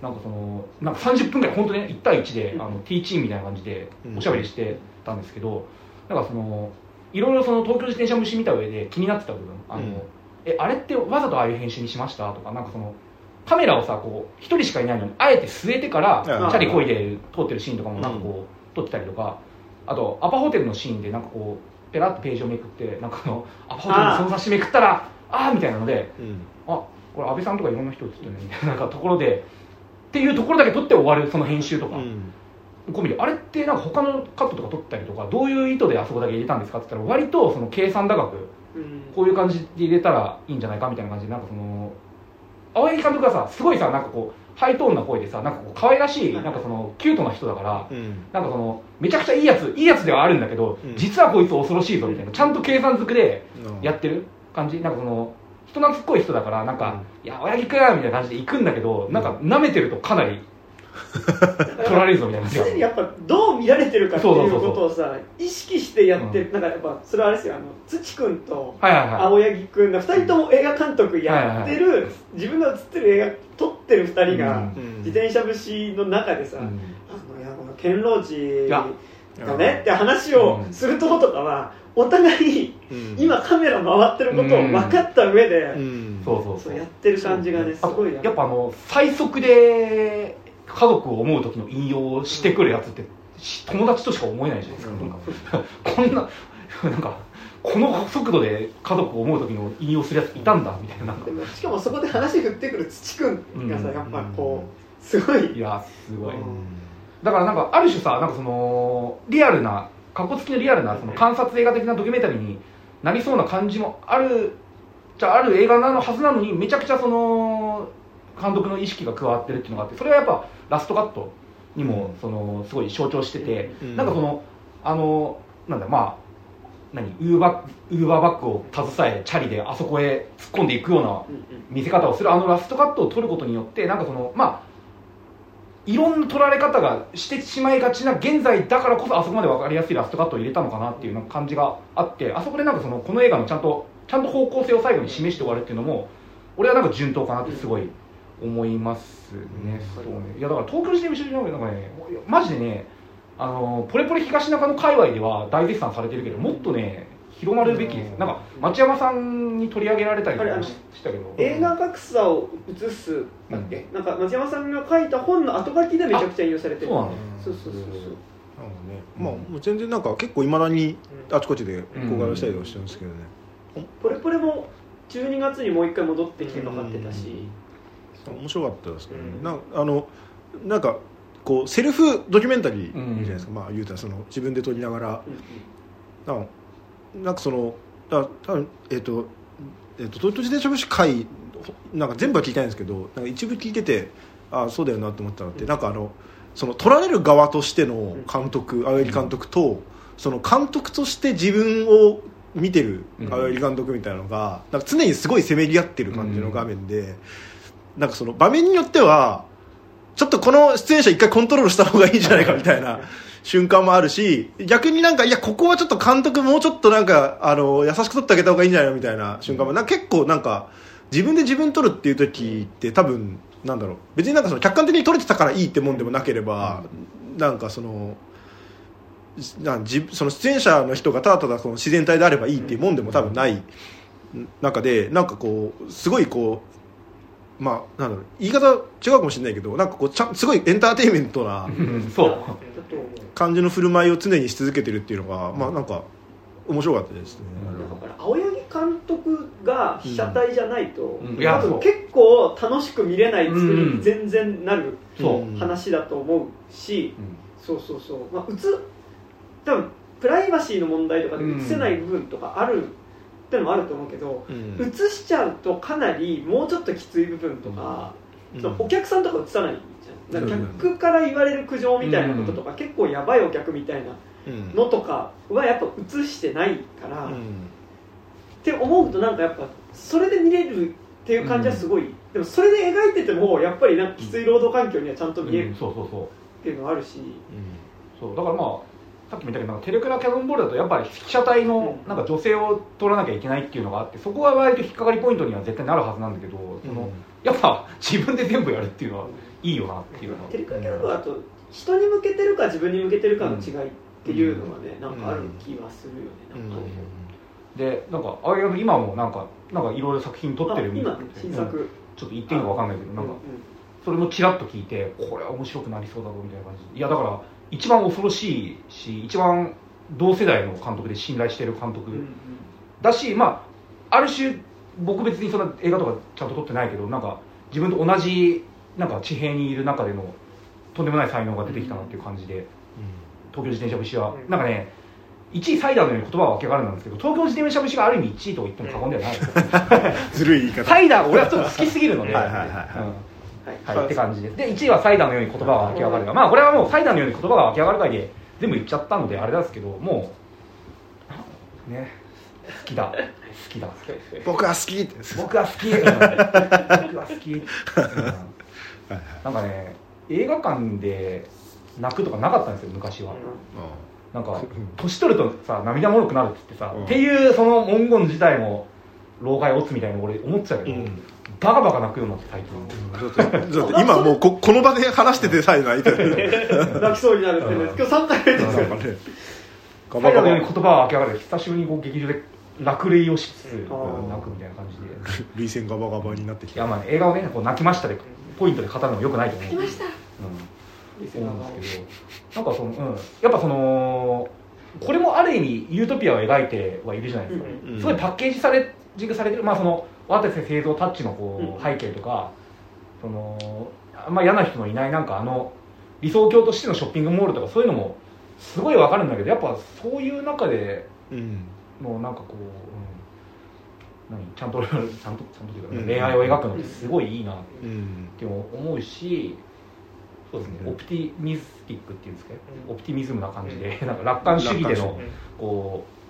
なんかそのなんか30分ぐらい本当に1対1で、うん。あの T チームみたいな感じでうん。おしゃべりしてたんですけど、なんかそのいろいろその東京自転車虫見た上で気になってた部分あの、うん。えあれってわざとああいう編集にしましたとかなんかそのカメラをさこう一人しかいないのにあえて据えてからチうん。ャリこいで通ってるシーンとかもなんかこう撮ってたりとか。あとアパホテルのシーンでなんかこうペラッとページをめくってなんかあのアパホテルのその冊子めくったらああーみたいなのでうん。あこれ安倍さんとかいろんな人映ってるねみたいななんかところでっていうところだけ撮って終わるその編集とか、うん。込みであれってなんか他のカットとか撮ったりとかどういう意図であそこだけ入れたんですかって言ったら割とその計算高くうん。こういう感じで入れたらいいんじゃないかみたいな感じでなんかその青柳監督がさすごいさなんかこうハイトーンな声でさなんかこう可愛らしいなんかそのキュートな人だからうん。なんかそのめちゃくちゃいいやついいやつではあるんだけど、うん。実はこいつ恐ろしいぞみたいなちゃんと計算づくでやってる感じ。なんかその人懐っこい人だからなんか「いや親父くん!」みたいな感じで行くんだけどなんか舐めてるとかなり取られるぞみたいな常にやっぱどう見られてるかっていうことをさ意識してやってる、なんかやっぱそれはあれですよ。あの土君と青柳君が2人とも映画監督やってる、自分が映ってる映画撮ってる2人が、うん。うん自転車節の中でさ、うん。あのいやこの堅牢地や。だねって話をするとことかはお互いうん。今カメラ回ってることを分かった上で、うん。そうそうそう。やってる感じがねすあごいやっぱあの最速で家族を思う時の引用をしてくるやつってし友達としか思えないじゃないですか、なんか [laughs] こんななんかこの速度で家族を思う時の引用するやついたんだみたいな。なんか。でもしかもそこで話振ってくる土くんがさうん。やっぱこうすごい。いやすごい。うん。だからなんかある種さなんかそのリアルなかっこつきのリアルなその観察映画的なドキュメンタリーになりそうな感じもあるじゃあある映画なのはずなのにめちゃくちゃその監督の意識が加わってるっていうのがあってそれはやっぱラストカットにもそのすごい象徴してて、うん。なんかそのあのなんだまあ何ウーバーウーバーバッグを携えチャリであそこへ突っ込んでいくような見せ方をするあのラストカットを取ることによってなんかそのまあいろんな取られ方がしてしまいがちな現在だからこそあそこまで分かりやすいラストカットを入れたのかなっていう感じがあってあそこでなんかそのこの映画のちゃんとちゃんと方向性を最後に示して終わるっていうのも俺はなんか順当かなってすごい思いますね、そうね。いやだから東京時点一緒になんかねマジでねあのポレポレ東中の界隈では大絶賛されてるけどもっとね広まるべきです。なんか町山さんに取り上げられたりとかししたけど。映画格差を映すだっけ、なんか松山さんが書いた本の後書きでめちゃくちゃ引用されてる。そうなのそうそうそうそう。なるほどね。まあもう全然なんか結構いまだにあちこちで公開をしたりとかしてるんですけどね、ポレポレも12月にもう一回戻ってきてかかってたし面白かったですけどね、うん。なんあのなんかこうセルフドキュメンタリーじゃうんないですか、まあ言うたらその自分で撮りながら。うん。なんかそのだ多分えっ、とえっ、と東京自転車部士会なんか全部は聞いたいんですけどなんか一部聞いててああそうだよなと思ったのって、なんかあのその撮られる側としての監督青柳監督と、その監督として自分を見てるうん。青柳監督みたいなのが、なんか常にすごいせめぎ合ってる感じの画面で、なんかその場面によってはちょっとこの出演者一回コントロールした方がいいんじゃないかみたいな瞬間もあるし逆になんかいやここはちょっと監督もうちょっとなんかあの優しく撮ってあげた方がいいんじゃないのみたいな瞬間もなんか結構なんか自分で自分撮るっていう時って多分なんだろう。別になんかその客観的に撮れてたからいいってもんでもなければ、なんかそのなんじその出演者の人がただただその自然体であればいいっていうもんでも多分ない中でなんかこうすごいこうまあなんだろう言い方違うかもしれないけどなんかこうちゃんすごいエンターテインメントなうんそう。感じの振る舞いを常にし続けてるっていうのがまあなんか面白かったですね、だから青柳監督が被写体じゃないと、うん。多分結構楽しく見れない作りうん。に全然なる話だと思うし、うん。そうそうそう、まあ、映多分プライバシーの問題とかで映せない部分とかあるってのもあると思うけど、うん。映しちゃうとかなりもうちょっときつい部分とか、うん。お客さんとか映さないじゃん。なんかうん客から言われる苦情みたいなこととか、結構やばいお客みたいなうん。のとかはやっぱ映してないから、っうん。て思うとなんかやっぱそれで見れるっていう感じはすごい、でもそれで描いててもやっぱりなんかきつい労働環境にはちゃんと見えるうん。そうそうそう。っていうのはあるし、そうだからまあさっきも言ったけどなんかテレクラキャノンボールだとやっぱり被写体のなんか女性を撮らなきゃいけないっていうのがあってそこが割と引っかかりポイントには絶対なるはずなんだけど、そのやっぱ自分で全部やるっていうのはいいよなっていうのは。テレカキャラはあと人に向けてるか自分に向けてるかの違いっていうのはね、なんかある気はするよね、なんかね、でなんか青柳君今もなんかなんかいろいろ作品撮ってるみたいで新作、うん。ちょっと言っていいのか分かんないけどなんかうそれもちらっと聞いてこれは面白くなりそうだぞみたいな感じで。いやだから一番恐ろしいし一番同世代の監督で信頼してる監督んうん。だしまあある種僕別にそんな映画とかちゃんと撮ってないけどなんか自分と同じなんか地平にいる中でのとんでもない才能が出てきたなっていう感じで東京自転車節は、うん。なんかね1位サイダーのように言葉は分けがあるんですけど東京自転車節がある意味1位と言っても過言ではない。ですよずるい言い方。サイダー俺はちょっと好きすぎるのではい。って感じ。ですで1位はサイダーのように言葉が湧き上がるがまあこれはもうサイダーのように言葉が湧き上がる会で全部言っちゃったのであれですけどもうね好きだ。好きだ。僕は好きって僕は好き、うん。僕は好き、うん。なんかね映画館で泣くとかなかったんですよ昔は、なんか年取るとさ涙もろくなるって言ってさ、うん。っていうその文言自体も老害オツみたいに俺思ってたけど、うんバカバカ泣くようになって最近。だっ今もうここの場で話しててさえ泣いてる。[laughs] 泣きそうになるってね。今日3回目ですよなんかね。ガサイダーのようバガバに言葉が湧き上がる久しぶりにこう劇場で落涙をしつつ泣くみたいな感じで。涙腺ガバガバになってきた。いやまあ、ね、映画をねこう泣きましたでポイントで語るのもよくないと思う。来ました。うん。ですけどなんかその、うん、やっぱそのこれもあある意味ユートピアを描いてはいるじゃないですか、うんうんすごいパッケージされジングされてる。まあその渡瀬製造タッチのこう、うん。背景とかそのあんま嫌な人のいないなんかあの理想郷としてのショッピングモールとかそういうのもすごいわかるんだけどやっぱそういう中でうん。のなんかこう、うん、何？ちゃんとちゃんとちゃんとというか、うん。恋愛を描くのってすごいいいなっうん。て思うしそうですね、うん。オプティミスティックっていうんですか、うん。オプティミズムな感じで、なんか楽観主義でのこう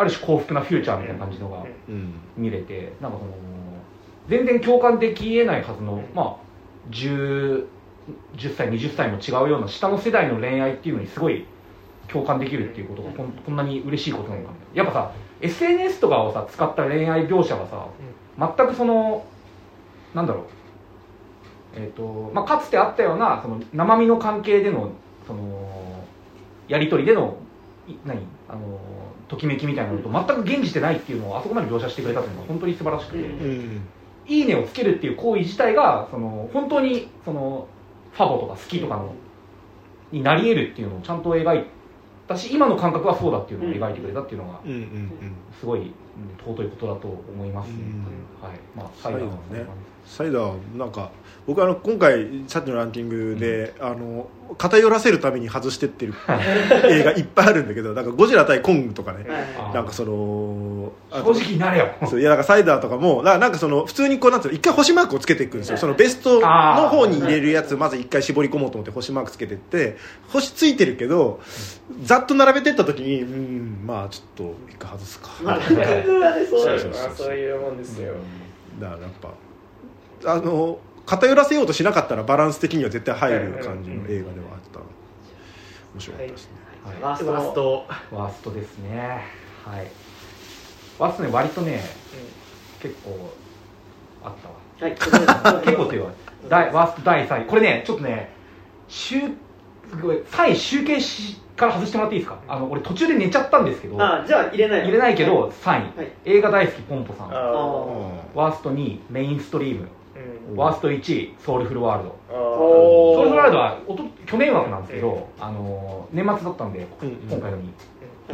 ある種幸福なフューチャーみたいな感じのがうん。見れてなんかその全然共感できえないはずの、まあ、10, 10歳20歳も違うような下の世代の恋愛っていうのにすごい共感できるっていうことがこんこんなに嬉しいことなのかなやっぱさ SNS とかをさ使った恋愛描写がさ全くそのなんだろう。えっ、とまあかつてあったようなその生身の関係でのそのやり取りでのい何？あのときめきみたいなのと全く現じてないっていうのをあそこまで描写してくれたっていうのが本当に素晴らしくて、うん。うんいいねをつけるっていう行為自体がその本当にそのファボとか好きとかのになり得るっていうのをちゃんと描いたし今の感覚はそうだっていうのを描いてくれたっていうのがうんうんすごいうん尊いことだと思いますね、うん。はい。まあサイダーねサイダーなんか僕あの今回さっきのランキングで、あの偏らせるために外してってる映画いっぱいあるん。だけどなんかゴジラ対コングとかねなんかその正直になれよ。そういやなんかサイダーとかもななんかその普通にこうなんていうの一回星マークをつけていくんですよ。そのベストの方に入れるやつまず一回絞り込もうと思って星マークつけてって星ついてるけどざっと並べてった時にうんまあちょっと一回外すか。そうだよそうそうそうそう。いうもんですよ。だからやっぱあの偏らせようとしなかったらバランス的には絶対入る感じの映画ではあった。面白かったですね、はい。ワーストワースト。ワーストですね。はいワーストね割とね結構あったわ。はい [laughs] 結構っていうか第ワースト第3位。これねちょっとね集すごい3位集計しから外してもらっていいですか？あの俺途中で寝ちゃったんですけど。あじゃあ入れない入れないけど3位、はい。映画大好きポンポさん。ワースト2位メインストリーム。うん。ワースト1位ソウルフルワールド。ソウルフルワールドはおと去年枠なんですけど、あの年末だったんで、うん。今回のに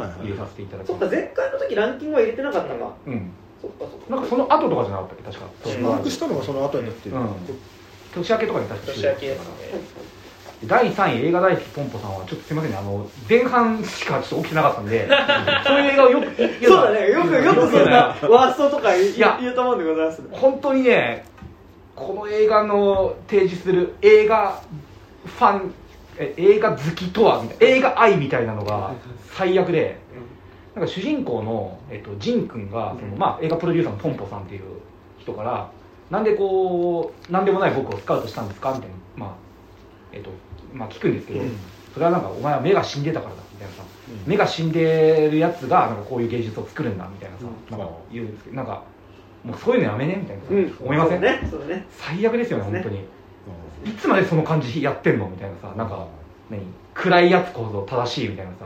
入れさせていただきそっか前回の時ランキングは入れてなかったかたうん。そっかそっか。なんかその後とかじゃなかったっけ？確か。ソウルフルマワールドークしたのがその後になってる、うん。年明けとかに確か年明けですね。第3位映画大好きポンポさんはちょっとすみませんね。あの前半しかちょっと起きてなかったんで。[laughs] そういう映画をよくそうだね。よくよくそんなワーストとか言いや。言うと思うんでございます。本当にねこの映画の提示する映画ファンえ映画好きとはみたいな映画愛みたいなのが最悪でなんか主人公の、えっと、ジン君がその、まあ、映画プロデューサーのポンポさんっていう人からなんでこうなんでもない僕をスカウトしたんですか？みたいな、まあえっとまあ、聞くんですけど、うん。それはなんかお前は目が死んでたからだみたいなさ、目が死んでるやつがなんかこういう芸術を作るんだみたいなさ、うん。なんか言うんですけどなんかもうそういうのやめね？みたいなさ、うん。思いません、ねそうだね。最悪ですよねそうです本当に。いつまでその感じやってんの？みたいなさなんか何？暗いやつこそ正しいみたいなさ、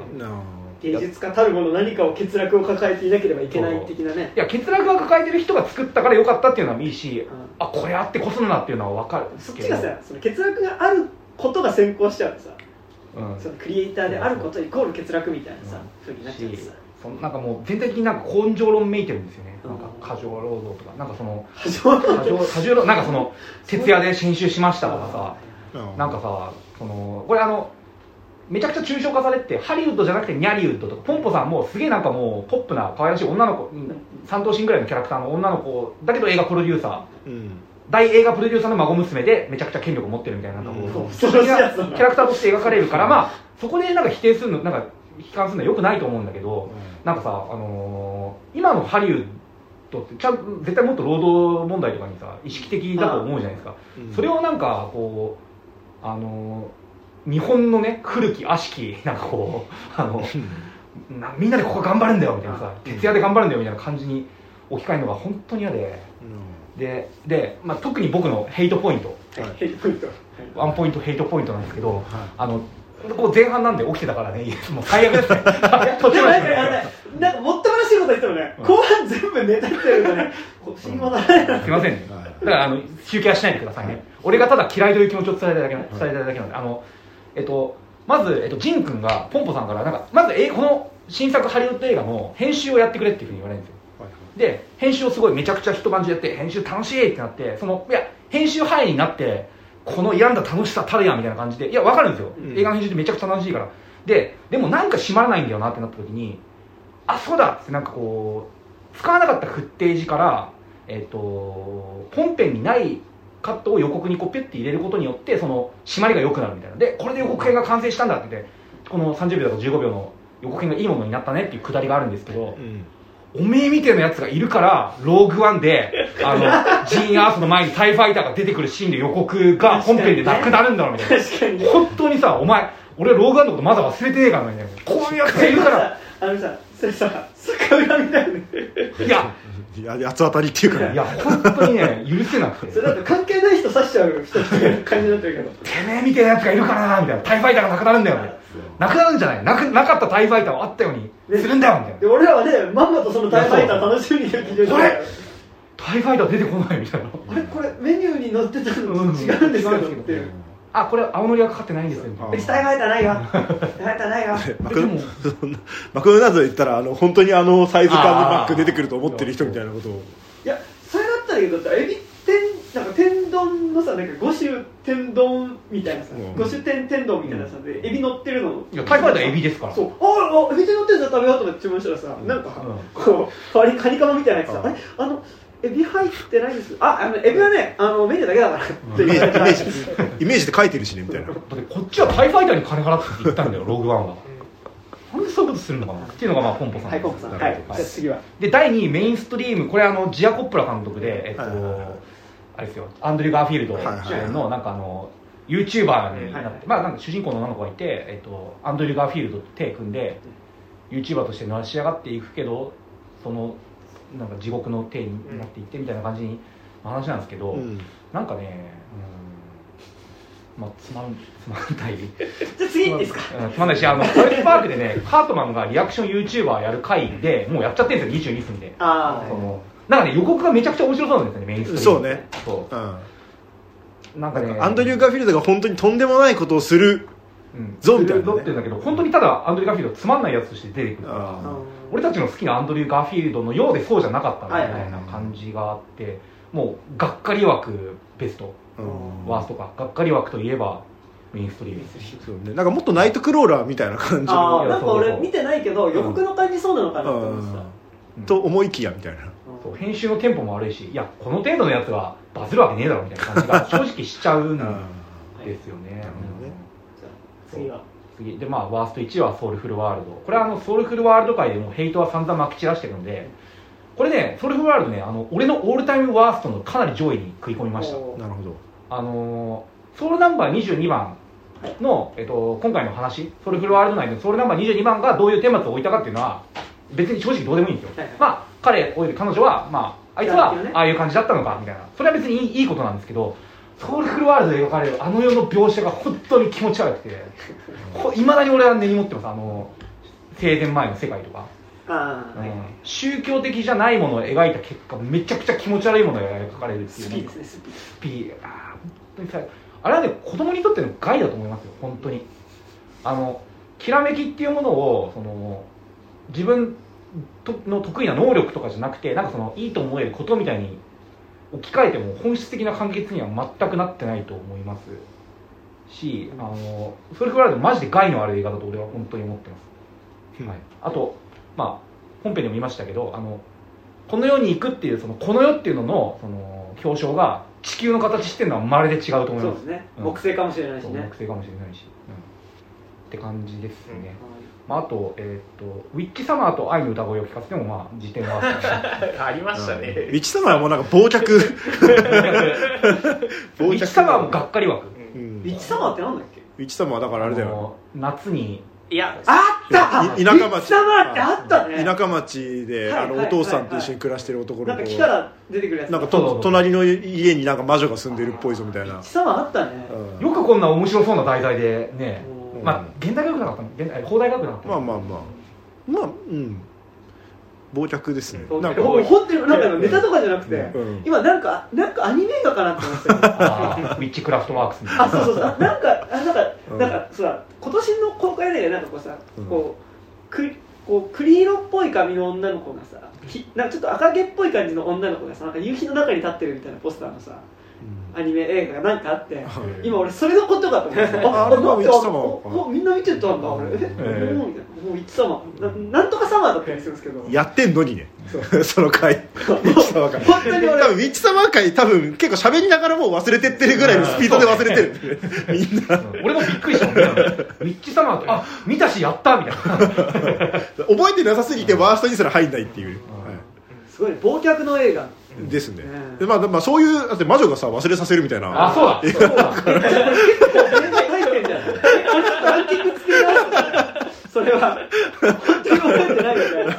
芸術家たるもの何かを欠落を抱えていなければいけない的なね。や欠落が抱えてる人が作ったからよかったっていうのはいいしうん。あこれあってこそだなっていうのは分かるんですけど。そっちがさその欠落があることが先行しちゃうとさうん。そのクリエイターであることイコール欠落みたいなさうん。ふうになっちゃってさ。そのなんかもう全体的になんか根性論めいてるんですよね、うん。なんか過剰労働とか。なんかその過剰過剰過剰労なんかその徹夜で編集しましたとかさ。あなんかさそのこれあのめちゃくちゃ抽象化されてハリウッドじゃなくてニャリウッドとかポンポさんもすげえなんかもうポップな可愛らしい女の子うん3頭身ぐらいのキャラクターの女の子だけど映画プロデューサーうん大映画プロデューサーの孫娘でめちゃくちゃ権力を持ってるみたいななんかこう、キャラクターとして描かれるからまあそこでなんか否定するのなんか悲観するのはよくないと思うんだけどなんかさ、あのー今のハリウッドってちゃん絶対もっと労働問題とかにさ意識的だと思うじゃないですか、それをなんかこうあのー日本のね古き悪しきなんかこうあのなみんなでここ頑張るんだよみたいなさ徹夜で頑張るんだよみたいな感じに置き換えるのが本当に嫌で。でで、まあ、特に僕のヘイトポイント。はいヘイトポイント。ワンポイントヘイトポイントなんですけど、あのこう前半なんで起きてたからねもう最悪ですね。[laughs] 途中までなんかもっともらしいこと言ってもね。うん。後半全部ネタってるとね腰に。もならないすいません。ねはい。だからあの集計はしないでくださいね。俺がただ嫌いという気持ちを伝えたいだけな伝えたいだけなんであのえっとまず、えっと、ジン君がポンポさんからなんかまずえこの新作ハリウッド映画の編集をやってくれっていうふうに言われるんですよ。で編集をすごいめちゃくちゃ一晩中やって編集楽しいってなってそのいや編集範囲になってこの病んだ楽しさたるやみたいな感じでいや分かるんですよ、うん。映画の編集ってめちゃくちゃ楽しいから。ででもなんか閉まらないんだよなってなった時にあそうだってなんかこう使わなかったフッテージからえっ、と本編にないカットを予告にこうピュッて入れることによってその締まりが良くなるみたいなでこれで予告編が完成したんだって言ってこの30秒とか15秒の予告編がいいものになったねっていうくだりがあるんですけど、うんおめえみたいなやつがいるから、ローグワンで、あの、[laughs] ジーン・アースの前にタイファイターが出てくるシーンで予告が本編でなくなるんだろうみたいな。確かに本当にさ、お前、俺はローグワンのことまだ忘れてねえからなみたいな。こういうやつがいるから、あのさそれさ逆恨みだよねいや、いや八つ当たりっていうかねいや、本当にね、許せなくて。それだって関係ない人刺しちゃう人みたいな感じになってるけどてめえみたいなやつがいるからなみたいな。タイファイターがなくなるんだよ、な。なくなるんじゃないなくなかったタイファイターをあったようにするんだよ、みたいな。で俺らはねまんまとそのタイファイター楽しみに聞いてるこれタイファイター出てこないみたいな。あれこれメニューに載ってたのと違うんですけどっていうあ、これ青のりがかかってないんですよ、みたいな別にタイファイターないよ。タイファイターないよ。マクマクドナルドで言ったらあの本当にあのサイズ感のマック出てくると思ってる人みたいなことを。いやそれだったらいいけどエビ天なんか天丼のさなんか五種天丼みたいなさうん。五種天天丼みたいなさでエビ乗ってるの。いや、タイファイターエビですから。そう。ああエビ天乗ってるじゃん食べようと思って注文したらさなんかこうカニカニカマみたいなやつさうん。あれあのエビ入ってないです。ああのエビはねあのメニューだけだからってイメージイメージ。イメージで書いてるしねみたいな。だってこっちはタイファイターに金払ってって言ったんだよローグワンは。なんでそういうことするのかな？っていうのがまあポンポさん。はいポンポさん。はいじゃあ次は。で第2位メインストリームこれあのジア・コッポラ監督でえっと、はい。はいはいあれですよ。アンドリュー・ガーフィールド主演のなんかあの YouTuber になって、はいはい。まあなんか主人公の女の子がいて、えっと、アンドリュー・ガーフィールドと手組んで YouTuber として成し上がっていくけどそのなんか地獄の手になっていってみたいな感じの話なんですけど、うん。なんかねうんまあつまん [laughs] つまんない。じゃあ次いっていいですか？うんつまんないしあのサウスパークでねカートマンがリアクション YouTuber やる回でもうやっちゃってるんですよ22分で。あそのなんかね予告がめちゃくちゃ面白そうなんですよねメインストリーム。そうね。そう。ん。うなんかねアンドリュー・ガーフィールドが本当にとんでもないことをするうん。ゾンみたいなねゾンって言うんだけど本当にただアンドリュー・ガーフィールドつまんないやつとして出てくるから。ああ俺たちの好きなアンドリュー・ガーフィールドのようでそうじゃなかったみたはい。な感じがあってもうがっかり枠ベスト。うん。ワーストかがっかり枠といえばメインストリームそうね。なんかもっとナイトクローラーみたいな感じあなんか俺見てないけど予告の感じそうなのかなと思ってた。うん。と思いきやみたいな。そう編集のテンポも悪いしいやこの程度のやつはバズるわけねえだろみたいな感じが正直しちゃうんですよね。なるほどねじゃあ次は次。でまあワースト1位はソウルフルワールド。これはあのソウルフルワールド界でもヘイトは散々まき散らしてるのでこれねソウルフルワールドねあの俺のオールタイムワーストのかなり上位に食い込みました。なるほど。あのーソウルナンバー22番の、えっと、今回の話ソウルフルワールド内のソウルナンバー22番がどういう顛末を置いたかっていうのは別に正直どうでもいいんですよ、はいはい。まあ彼および彼女はまああいつはああいう感じだったのかみたいな。それは別にいいいいことなんですけどソウルフルワールドで描かれるあの世の描写が本当に気持ち悪くて。いまだに俺は根に持ってますあの生前前の世界とか、うん。宗教的じゃないものを描いた結果めちゃくちゃ気持ち悪いものが描かれるっていう。スピーですねスピあー本当にさあれはね子供にとっての害だと思いますよ本当に。あのきらめきっていうものをその自分との得意な能力とかじゃなくてなんかそのいいと思えることみたいに置き換えても本質的な完結には全くなってないと思います。しあのそれからマジで害のある映画だと俺は本当に思ってます、はい、あとまあ本編でも言いましたけどあのこの世に行くっていうそのこの世っていうののその表彰が地球の形してるのはまるで違うと思いまそうですすね。うん。木星かもしれないしね。木星かもしれないし、うんって感じですね、まあ、あと,、えー、とウィッチサマーと愛の歌声を聞かせてもまあ辞典は [laughs] ありましたね。ウィッチ様はもうなんか傍客 [laughs] ウィッチサマーもがっかり枠。うん。リッチサマーってなんだっけ？ウィッチ様はだからあれだよ。の夏に。いやあった！い田舎町。リッチサマーってあったね。田舎町であのはいお父さんと一緒に暮らしてる男の子。なんか木から出てくるやつなんかと隣の家になんか魔女が住んでるっぽいぞみたいな。リッチサマーあったね。うん。よくこんな面白そうな題材でねうんまあ現代学なかったの？現代放題学なかったの？まあまあまあ。まあうん。傍客ですね。なんか。本当になんかネタとかじゃなくてうん。今なんかなんかアニメ映画かなって思ってた。ウィッチクラフトワークスあそうそうそう。あ [laughs] なんかあなんかうん。なんかさ今年の公開でなんかこうさうん。こうクこう栗色っぽい髪の女の子がさひなんかちょっと赤毛っぽい感じの女の子がさなんか夕日の中に立ってるみたいなポスターのさアニメ映画がなんかあって今俺それのことかと思ってああれがなんでウィッチサマーおおみんな見てたんだ俺ええもうみたいなもうウィッチサマーななんとかサマーだったりするんですけど。やってんのにね。そ [laughs] の回。ウィッチサマー回本当に俺。多分ウィッチサマー回多分結構喋りながらもう忘れてってるぐらいのスピードで忘れてる。[laughs] みんな。[laughs] 俺もびっくりしたもんね。ウィッチ様ってあ見たしやったみたいな。覚えてなさすぎてワーストにすら入んないっていう、はすごいね。忘却の映画。いですね。うん。で、まあ、まあそういうだって魔女がさ忘れさせるみたいな。あそうだ。そうだ。[laughs] 結構全然入ってんじゃないランキングつけ直す。それは。本当に覚えてないみたいな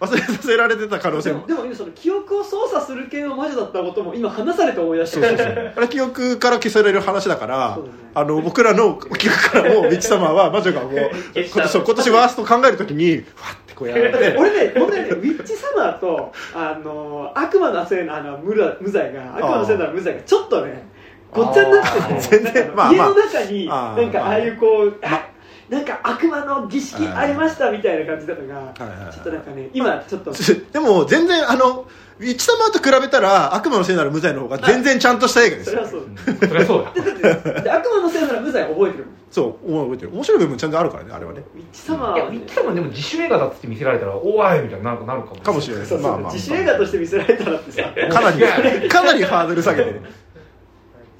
忘れさせられてた可能性も。でもでも今その記憶を操作する系の魔女だったことも今話されて思い出しそうそうそう。あれ記憶から消される話だからそうだね。あの僕らの記憶からもウィッチサマーは魔女がもう今年今年ワースト考えるときにふわってこうやられて。[laughs] 俺ね問題ねウィッチサマーとあの悪魔のせいのあの無ら無罪が悪魔のせいの無罪がちょっとねごっちゃになっててあー。全然なんかまあまあ。家の中になんかああいうこうあなんか悪魔の儀式ありましたみたいな感じだったがはいはいはい。ちょっとなんかね今ちょっと [laughs] でも全然あのウィッチサマーと比べたら悪魔のせいなら無罪の方が全然ちゃんとした映画です。それはそう。そそうだ。悪魔のせいなら無罪覚えてるそう。覚えてる。面白い部分ちゃんとあるからねあれはね。ウィッチサマーいやはね。ウィッチ様でも自主映画だっつって見せられたらおーいみたいになるなるかもかもしれない。まあまあ自主映画として見せられたらってさ。かなり [laughs] かなりハードル下げてね。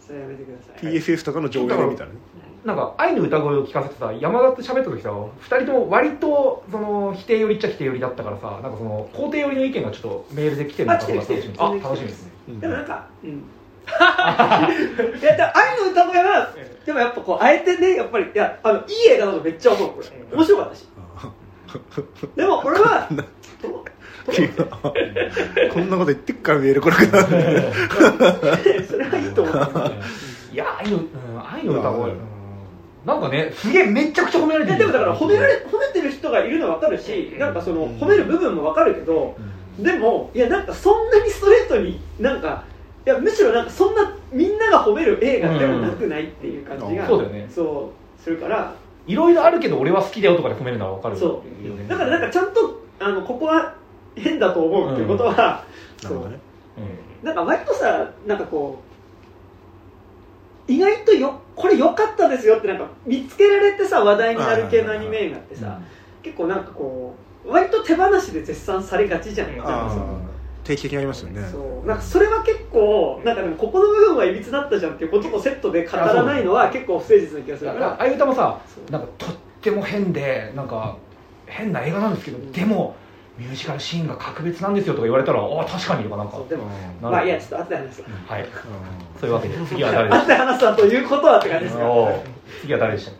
それやめてください。PFF とかの上映で見たらねなんか愛の歌声を聞かせてさ山田と喋った時さ2人とも割とその否定寄りっちゃ否定寄りだったからさなんかその肯定寄りの意見がちょっとメールで来てるのか楽しみあ来てる楽しみですね。でもなんか、うん。[laughs] いや、でも愛の歌声は、でもやっぱこう、あえてね、やっぱり、いや、あの、いい映画だとめっちゃ思う、これ。面白かったし。でも、俺は、[laughs] こんなこと言ってっからメール来なくなる。[laughs] それはいいと思う。いや愛の,、うん、愛の歌声、うんなんかねすげえめちゃくちゃ褒められてる。でもだから褒められ褒めてる人がいるのは分かるしなんかその褒める部分も分かるけどでもいやなんかそんなにストレートになんかいやむしろなんかそんなみんなが褒める映画でもなくないっていう感じが、うん。そうだよね。そうするから。いろいろあるけど俺は好きだよとかで褒めるのは分かる。そよねだからなんかちゃんとあのここは変だと思うっていうことは、うるほどね。うんなんか割とさなんかこう意外とよこれ良かったですよってなんか見つけられてさ話題になる系のアニメ映画ってさ結構なんかこう割と手放しで絶賛されがちじゃん。なんかそあのー定期的にありますよね。そう。なんかそれは結構なんかでもここの部分はいびつだったじゃんっていうこととセットで語らないのは結構不誠実な気がするから。らああいう歌もさなんかとっても変でなんか変な映画なんですけど、でもミュージカルシーンが格別なんですよとか言われたらああ確かにとかなんか。でもまあいやちょっと後で話すわ。はい。そういうわけで次は誰でし [laughs] 後で話すわということはって感じですか？次は誰でしたっ